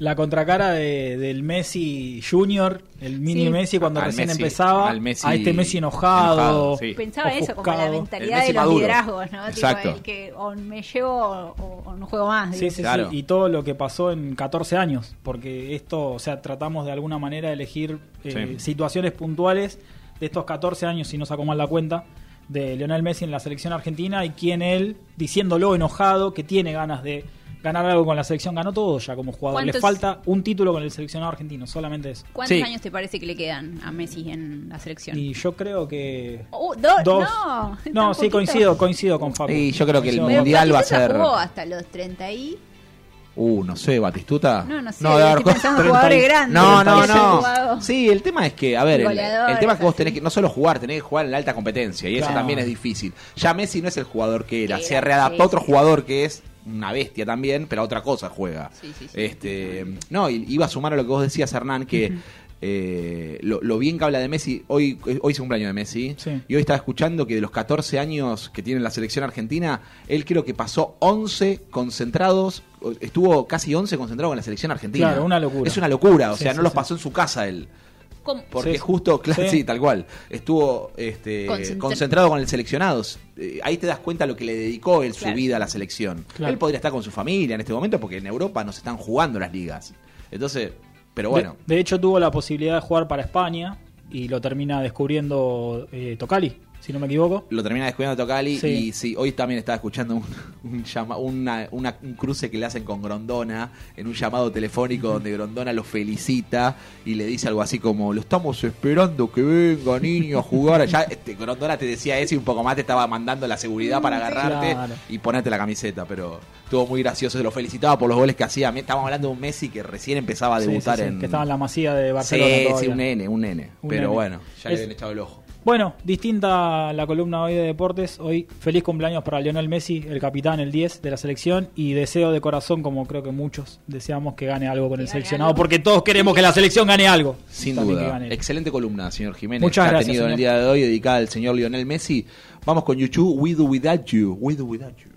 [SPEAKER 4] La contracara de, del Messi Junior, el mini
[SPEAKER 16] Sí.
[SPEAKER 4] Messi cuando
[SPEAKER 3] Al
[SPEAKER 4] recién
[SPEAKER 3] Messi-
[SPEAKER 4] empezaba,
[SPEAKER 3] al Messi
[SPEAKER 4] a este Messi enojado.
[SPEAKER 3] enojado, sí.
[SPEAKER 9] Pensaba eso, como la mentalidad de los
[SPEAKER 3] maduro.
[SPEAKER 9] liderazgos, ¿no?
[SPEAKER 3] Exacto.
[SPEAKER 9] Tipo, el que o me llevo o, o no juego más.
[SPEAKER 4] Sí, sí, sí, y todo lo que pasó en 14 años, porque esto, o sea, tratamos de alguna manera de elegir eh,
[SPEAKER 3] Sí.
[SPEAKER 4] situaciones puntuales de estos 14 años, si no saco mal la cuenta, de Lionel Messi en la selección argentina y quien él, diciéndolo enojado, que tiene ganas de ganar algo con la selección, ganó todo ya como jugador. Le
[SPEAKER 9] ¿Cuántos-
[SPEAKER 4] falta un título con el seleccionado argentino, solamente eso.
[SPEAKER 9] ¿Cuántos años te parece que le quedan a Messi en la selección?
[SPEAKER 4] Y yo creo que...
[SPEAKER 9] Oh, do-
[SPEAKER 4] Dos.
[SPEAKER 9] No,
[SPEAKER 4] No, sí,
[SPEAKER 9] poquito.
[SPEAKER 4] coincido, coincido con Fabio.
[SPEAKER 3] Y yo creo que el
[SPEAKER 4] Coincido
[SPEAKER 3] Mundial va a ser.
[SPEAKER 9] jugó hasta los 30 y...
[SPEAKER 3] Uh, no sé, Batistuta.
[SPEAKER 9] No, no sé,
[SPEAKER 3] haber
[SPEAKER 9] estoy
[SPEAKER 3] co-
[SPEAKER 9] pensando en jugadores grandes.
[SPEAKER 3] No, no, no. Sí, el tema es que, a ver, el, tema es que vos tenés que no solo jugar, tenés que jugar en la alta competencia y eso también es difícil. Ya Messi no es el jugador que era,
[SPEAKER 9] Que
[SPEAKER 3] se
[SPEAKER 9] era,
[SPEAKER 3] readaptó
[SPEAKER 9] sí,
[SPEAKER 3] a otro
[SPEAKER 9] sí.
[SPEAKER 3] jugador que es una bestia también, pero a otra cosa juega.
[SPEAKER 9] Sí, sí, sí.
[SPEAKER 3] Este, no, y iba a sumar a lo que vos decías, Hernán, que eh, lo, lo bien que habla de Messi, hoy, hoy es un cumpleaños de Messi,
[SPEAKER 4] Sí.
[SPEAKER 3] y hoy estaba escuchando que de los 14 años que tiene la selección argentina, él creo que pasó 11 concentrados, estuvo casi 11 concentrados con la selección argentina.
[SPEAKER 4] Claro, una locura.
[SPEAKER 3] Es una locura, o
[SPEAKER 4] Sí,
[SPEAKER 3] sea,
[SPEAKER 4] sí,
[SPEAKER 3] no los pasó en su casa él.
[SPEAKER 9] ¿Cómo?
[SPEAKER 3] Porque
[SPEAKER 4] Sí.
[SPEAKER 3] justo, claro,
[SPEAKER 4] Sí.
[SPEAKER 3] sí, tal cual, estuvo este,
[SPEAKER 9] Concentra-
[SPEAKER 3] concentrado con el seleccionado. Eh, ahí te das cuenta lo que le dedicó él su vida a la selección.
[SPEAKER 4] Claro.
[SPEAKER 3] Él podría estar con su familia en este momento porque en Europa no se están jugando las ligas. Entonces, pero bueno,
[SPEAKER 4] De, de hecho, tuvo la posibilidad de jugar para España y lo termina descubriendo eh, Tocali, si no me equivoco.
[SPEAKER 3] lo termina descubriendo Tocali
[SPEAKER 4] Sí.
[SPEAKER 3] y sí, hoy también estaba escuchando un, un llama- una- una- un cruce que le hacen con Grondona en un llamado telefónico donde Grondona lo felicita y le dice algo así como lo estamos esperando que venga niño a jugar ya este, Grondona te decía eso y un poco más te estaba mandando la seguridad para agarrarte
[SPEAKER 4] Claro.
[SPEAKER 3] y ponerte la camiseta pero estuvo muy gracioso se lo felicitaba por los goles que hacía estábamos hablando de un Messi que recién empezaba a debutar
[SPEAKER 4] sí,
[SPEAKER 3] en
[SPEAKER 4] que estaba en la masía de Barcelona.
[SPEAKER 3] sí, sí, un nene un nene
[SPEAKER 4] Un
[SPEAKER 3] pero
[SPEAKER 4] nene.
[SPEAKER 3] bueno ya
[SPEAKER 4] Es-
[SPEAKER 3] le habían echado el ojo
[SPEAKER 4] Bueno, distinta la columna hoy de deportes. Hoy feliz cumpleaños para Lionel Messi, el capitán, el 10 de la selección. Y deseo de corazón, como creo que muchos deseamos, que gane algo con el seleccionado.
[SPEAKER 9] algo.
[SPEAKER 4] Porque todos queremos que la selección gane algo.
[SPEAKER 3] Sin
[SPEAKER 4] También
[SPEAKER 3] duda. Excelente columna, señor Jiménez.
[SPEAKER 4] Muchas
[SPEAKER 3] que ha
[SPEAKER 4] gracias,
[SPEAKER 3] tenido en el día de hoy dedicada al señor Lionel Messi. Vamos con YouTube, We Do Without You. We Do Without You.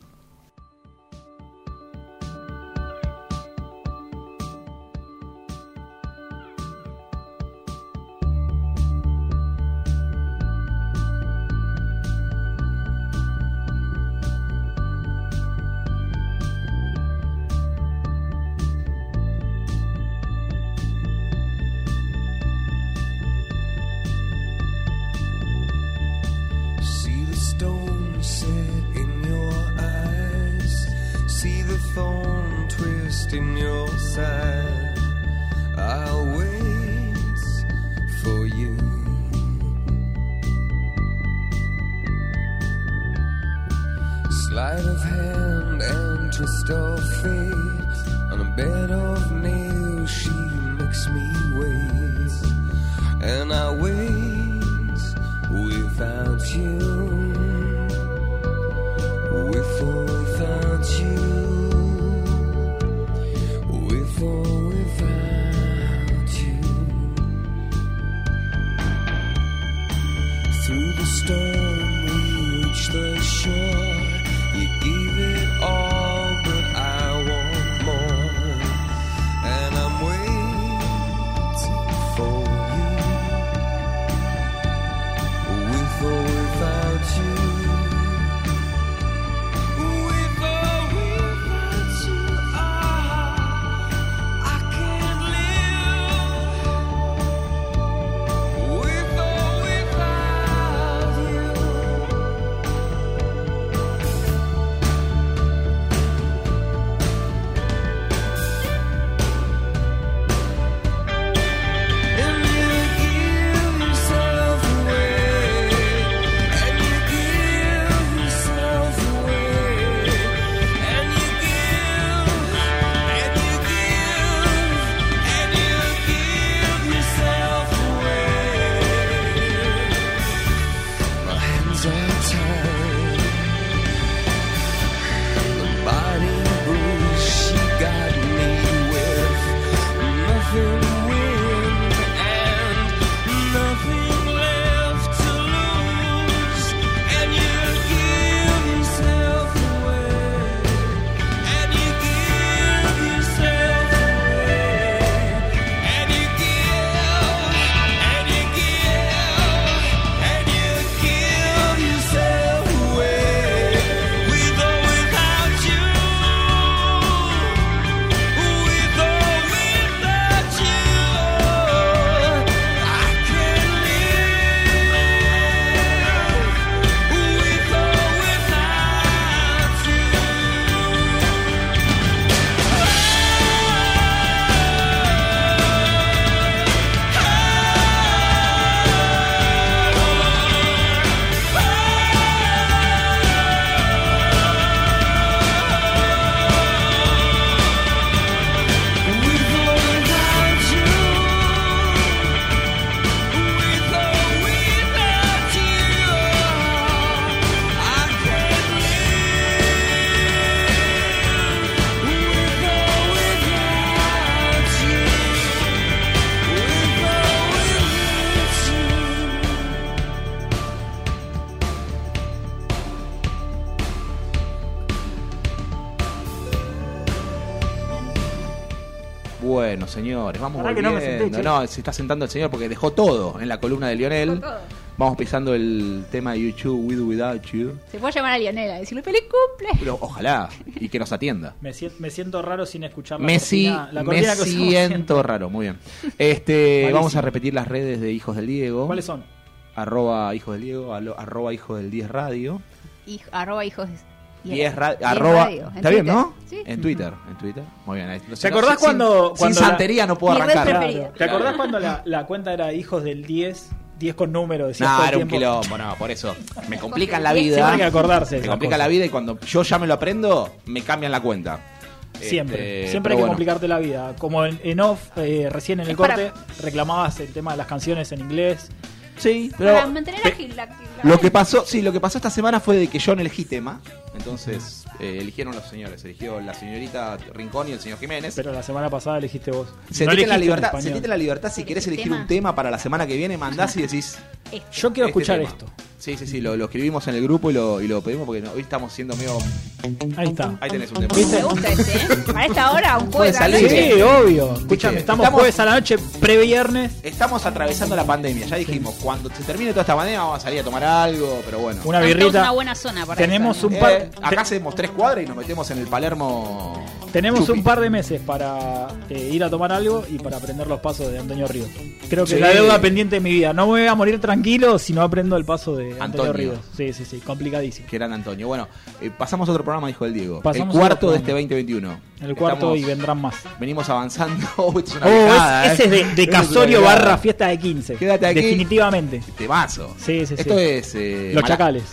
[SPEAKER 4] Que no me
[SPEAKER 3] volviendo.
[SPEAKER 4] senté, che.
[SPEAKER 3] no, se está sentando el señor porque dejó todo en la columna de Lionel. Vamos pisando el tema de YouTube, With or Without You.
[SPEAKER 9] Se puede llamar a Lionel a decirle feliz cumple.
[SPEAKER 3] Pero ojalá, y que nos atienda.
[SPEAKER 4] Me, sien- me siento raro sin escuchar la
[SPEAKER 3] Messi,
[SPEAKER 4] cortina, la
[SPEAKER 3] me
[SPEAKER 4] cortina que usamos
[SPEAKER 3] siento
[SPEAKER 4] siempre.
[SPEAKER 3] raro, muy bien. Este,
[SPEAKER 4] Malísimo.
[SPEAKER 3] vamos a repetir las redes de Hijos del Diego.
[SPEAKER 4] ¿Cuáles son?
[SPEAKER 3] Arroba Hijos del Diego, arroba Hijos del 10 Radio.
[SPEAKER 9] Hij- arroba hijos.
[SPEAKER 3] 10 ra-
[SPEAKER 9] Diez
[SPEAKER 3] arroba,
[SPEAKER 9] radio,
[SPEAKER 3] ¿Está bien, no?
[SPEAKER 9] Sí.
[SPEAKER 3] En Twitter, en Twitter. Muy bien.
[SPEAKER 4] ¿Te acordás cuando,
[SPEAKER 3] sin,
[SPEAKER 4] cuando
[SPEAKER 3] santería no puedo arrancar?
[SPEAKER 4] ¿Te acordás cuando la, la cuenta era hijos del 10? 10 con número, decías
[SPEAKER 3] No, era un quilombo, no, por eso. Me complican la vida.
[SPEAKER 4] hay que acordarse de
[SPEAKER 3] Me
[SPEAKER 4] esas
[SPEAKER 3] complica la vida y cuando yo ya me lo aprendo, me cambian la cuenta.
[SPEAKER 4] Siempre,
[SPEAKER 3] Este,
[SPEAKER 4] siempre hay que
[SPEAKER 3] bueno.
[SPEAKER 4] complicarte la vida. Como en, en off, eh, recién en el
[SPEAKER 9] Es para-
[SPEAKER 4] corte, reclamabas el tema de las canciones en inglés.
[SPEAKER 3] Sí, pero
[SPEAKER 9] Para mantener ágil la, la-
[SPEAKER 3] lo que pasó, sí, lo que pasó esta semana fue de que yo no elegí tema. Entonces, eh, eligieron los señores. Eligió la señorita Rincón y el señor Jiménez.
[SPEAKER 4] Pero la semana pasada elegiste vos.
[SPEAKER 3] Sentite
[SPEAKER 4] No
[SPEAKER 3] la libertad, sentite la libertad si querés elegir
[SPEAKER 9] tema?
[SPEAKER 3] un tema para la semana que viene, mandás y decís.
[SPEAKER 4] Yo quiero
[SPEAKER 3] este
[SPEAKER 4] escuchar
[SPEAKER 3] tema.
[SPEAKER 4] esto.
[SPEAKER 3] Sí, sí, sí, lo, lo escribimos en el grupo y lo, y lo pedimos porque no- hoy estamos siendo medio.
[SPEAKER 4] Ahí está.
[SPEAKER 3] Ahí tenés un tema.
[SPEAKER 9] Me gusta este, ¿eh? Para esta hora, un jueves.
[SPEAKER 3] salir.
[SPEAKER 4] Sí, obvio. Escúchame,
[SPEAKER 3] Viste,
[SPEAKER 4] estamos,
[SPEAKER 3] estamos-
[SPEAKER 4] jueves a la noche, pre-viernes.
[SPEAKER 3] Estamos atravesando la pandemia, ya dijimos, cuando se termine toda esta pandemia vamos a salir a tomar algo, pero bueno.
[SPEAKER 4] Una birrita.
[SPEAKER 9] una buena zona para
[SPEAKER 4] Tenemos un
[SPEAKER 3] Eh,
[SPEAKER 4] par.
[SPEAKER 3] acá hacemos tres cuadras y nos metemos en el Palermo.
[SPEAKER 4] Tenemos
[SPEAKER 3] Chupi.
[SPEAKER 4] un par de meses para eh, ir a tomar algo y para aprender los pasos de Antonio Ríos. Creo que
[SPEAKER 3] Sí.
[SPEAKER 4] es la deuda pendiente de mi vida. No me voy a morir tranquilo si no aprendo el paso de Antonio,
[SPEAKER 3] Antonio.
[SPEAKER 4] Ríos. Sí, sí, sí, complicadísimo.
[SPEAKER 3] Que eran Antonio. Bueno, eh, pasamos a otro programa, dijo el Diego.
[SPEAKER 4] Pasamos
[SPEAKER 3] el cuarto de este
[SPEAKER 4] programa.
[SPEAKER 3] 2021.
[SPEAKER 4] El cuarto
[SPEAKER 3] Estamos-
[SPEAKER 4] y vendrán más.
[SPEAKER 3] Venimos avanzando. Uy, es una
[SPEAKER 4] Oh, es-
[SPEAKER 3] ¿eh?
[SPEAKER 4] ese es de, de Casorio barra fiesta de 15.
[SPEAKER 3] Quédate aquí.
[SPEAKER 4] Definitivamente.
[SPEAKER 3] Temazo.
[SPEAKER 4] Sí, sí, sí.
[SPEAKER 3] Esto es. eh,
[SPEAKER 4] Los
[SPEAKER 3] Mala-
[SPEAKER 4] chacales.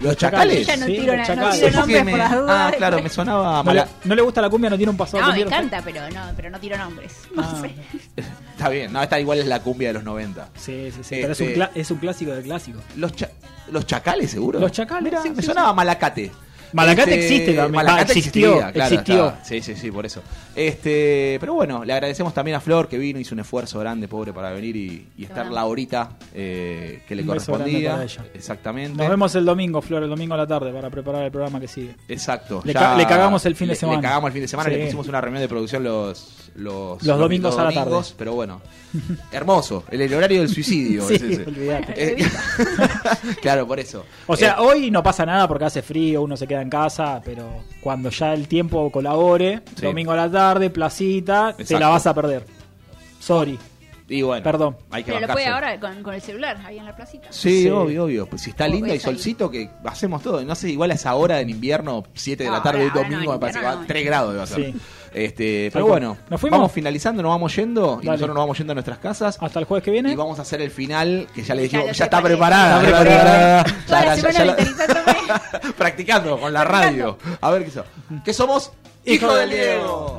[SPEAKER 3] ¿Los chacales?
[SPEAKER 9] No
[SPEAKER 4] Sí,
[SPEAKER 9] tiro,
[SPEAKER 4] los
[SPEAKER 9] na- no
[SPEAKER 4] chacales.
[SPEAKER 9] tiro
[SPEAKER 3] ¿Por qué
[SPEAKER 9] nombres
[SPEAKER 3] me-
[SPEAKER 9] por las dudas.
[SPEAKER 3] Ah, claro, me sonaba
[SPEAKER 4] No
[SPEAKER 3] mala.
[SPEAKER 4] le, no le gusta la cumbia, no tiene un pasado
[SPEAKER 9] No, me encanta, pero no, pero no tiro nombres. No
[SPEAKER 4] Ah,
[SPEAKER 9] sé.
[SPEAKER 3] Está bien, no, esta igual es la cumbia de los 90.
[SPEAKER 4] Sí, sí, sí. Pero es
[SPEAKER 3] Este-
[SPEAKER 4] un, cla- es un clásico de clásicos.
[SPEAKER 3] Los, cha- los chacales, seguro.
[SPEAKER 4] Los chacales,
[SPEAKER 3] Mirá,
[SPEAKER 4] sí,
[SPEAKER 3] me
[SPEAKER 4] sí,
[SPEAKER 3] sonaba Malacate.
[SPEAKER 4] Malacate existe también.
[SPEAKER 3] Malacate
[SPEAKER 4] Ah, existió,
[SPEAKER 3] existía, claro,
[SPEAKER 4] existió.
[SPEAKER 3] estaba. Sí, sí, sí, por eso. Este, pero bueno, le agradecemos también a Flor que vino, hizo un esfuerzo grande, pobre, para venir y, y estar la horita eh, que le
[SPEAKER 4] Un beso grande
[SPEAKER 3] correspondía.
[SPEAKER 4] para ella.
[SPEAKER 3] Exactamente.
[SPEAKER 4] Nos vemos el domingo, Flor, el domingo a la tarde para preparar el programa que sigue.
[SPEAKER 3] Exacto.
[SPEAKER 4] Le
[SPEAKER 3] ya-
[SPEAKER 4] ca- le cagamos el fin de
[SPEAKER 3] le-
[SPEAKER 4] semana.
[SPEAKER 3] Le cagamos el fin de semana,
[SPEAKER 4] Sí.
[SPEAKER 3] le pusimos una reunión de producción los, los,
[SPEAKER 4] Los domingos a la tarde.
[SPEAKER 3] Pero bueno, hermoso. El, el horario del suicidio.
[SPEAKER 4] Sí,
[SPEAKER 3] es ese.
[SPEAKER 4] olvidate.
[SPEAKER 3] Eh, claro, por eso.
[SPEAKER 4] O sea,
[SPEAKER 3] Eh,
[SPEAKER 4] hoy no pasa nada porque hace frío, uno se queda en casa, pero cuando ya el tiempo colabore,
[SPEAKER 3] Sí.
[SPEAKER 4] domingo a la tarde, placita, te la vas a perder. Sorry.
[SPEAKER 3] y bueno,
[SPEAKER 4] Perdón.
[SPEAKER 3] hay que
[SPEAKER 9] Pero lo puede ahora con, con el celular, ahí en la placita.
[SPEAKER 3] Sí,
[SPEAKER 4] Sí.
[SPEAKER 3] obvio, obvio. Pues si está
[SPEAKER 9] O
[SPEAKER 3] linda y solcito, que hacemos todo. No sé, igual a esa hora en invierno, 7 de la tarde,
[SPEAKER 9] ahora- ahora
[SPEAKER 3] domingo,
[SPEAKER 9] no,
[SPEAKER 3] me parece que
[SPEAKER 9] invierno
[SPEAKER 3] va
[SPEAKER 9] no.
[SPEAKER 3] 3 grados. A ser.
[SPEAKER 4] Sí.
[SPEAKER 3] Este, pero bueno,
[SPEAKER 4] ¿Nos fuimos?
[SPEAKER 3] vamos finalizando, nos vamos yendo y
[SPEAKER 4] Dale.
[SPEAKER 3] nosotros nos vamos yendo a nuestras casas.
[SPEAKER 4] Hasta el jueves que viene.
[SPEAKER 3] Y vamos a hacer el final, que ya le dijimos, ya, está preparada.
[SPEAKER 4] Está preparada.
[SPEAKER 9] Toda
[SPEAKER 3] la ya-
[SPEAKER 9] semana
[SPEAKER 3] ya la-
[SPEAKER 9] mentalizándome.
[SPEAKER 3] practicando con la radio. A ver qué somos. ¡Hijos
[SPEAKER 4] Hijo
[SPEAKER 3] del
[SPEAKER 4] del
[SPEAKER 3] Diego!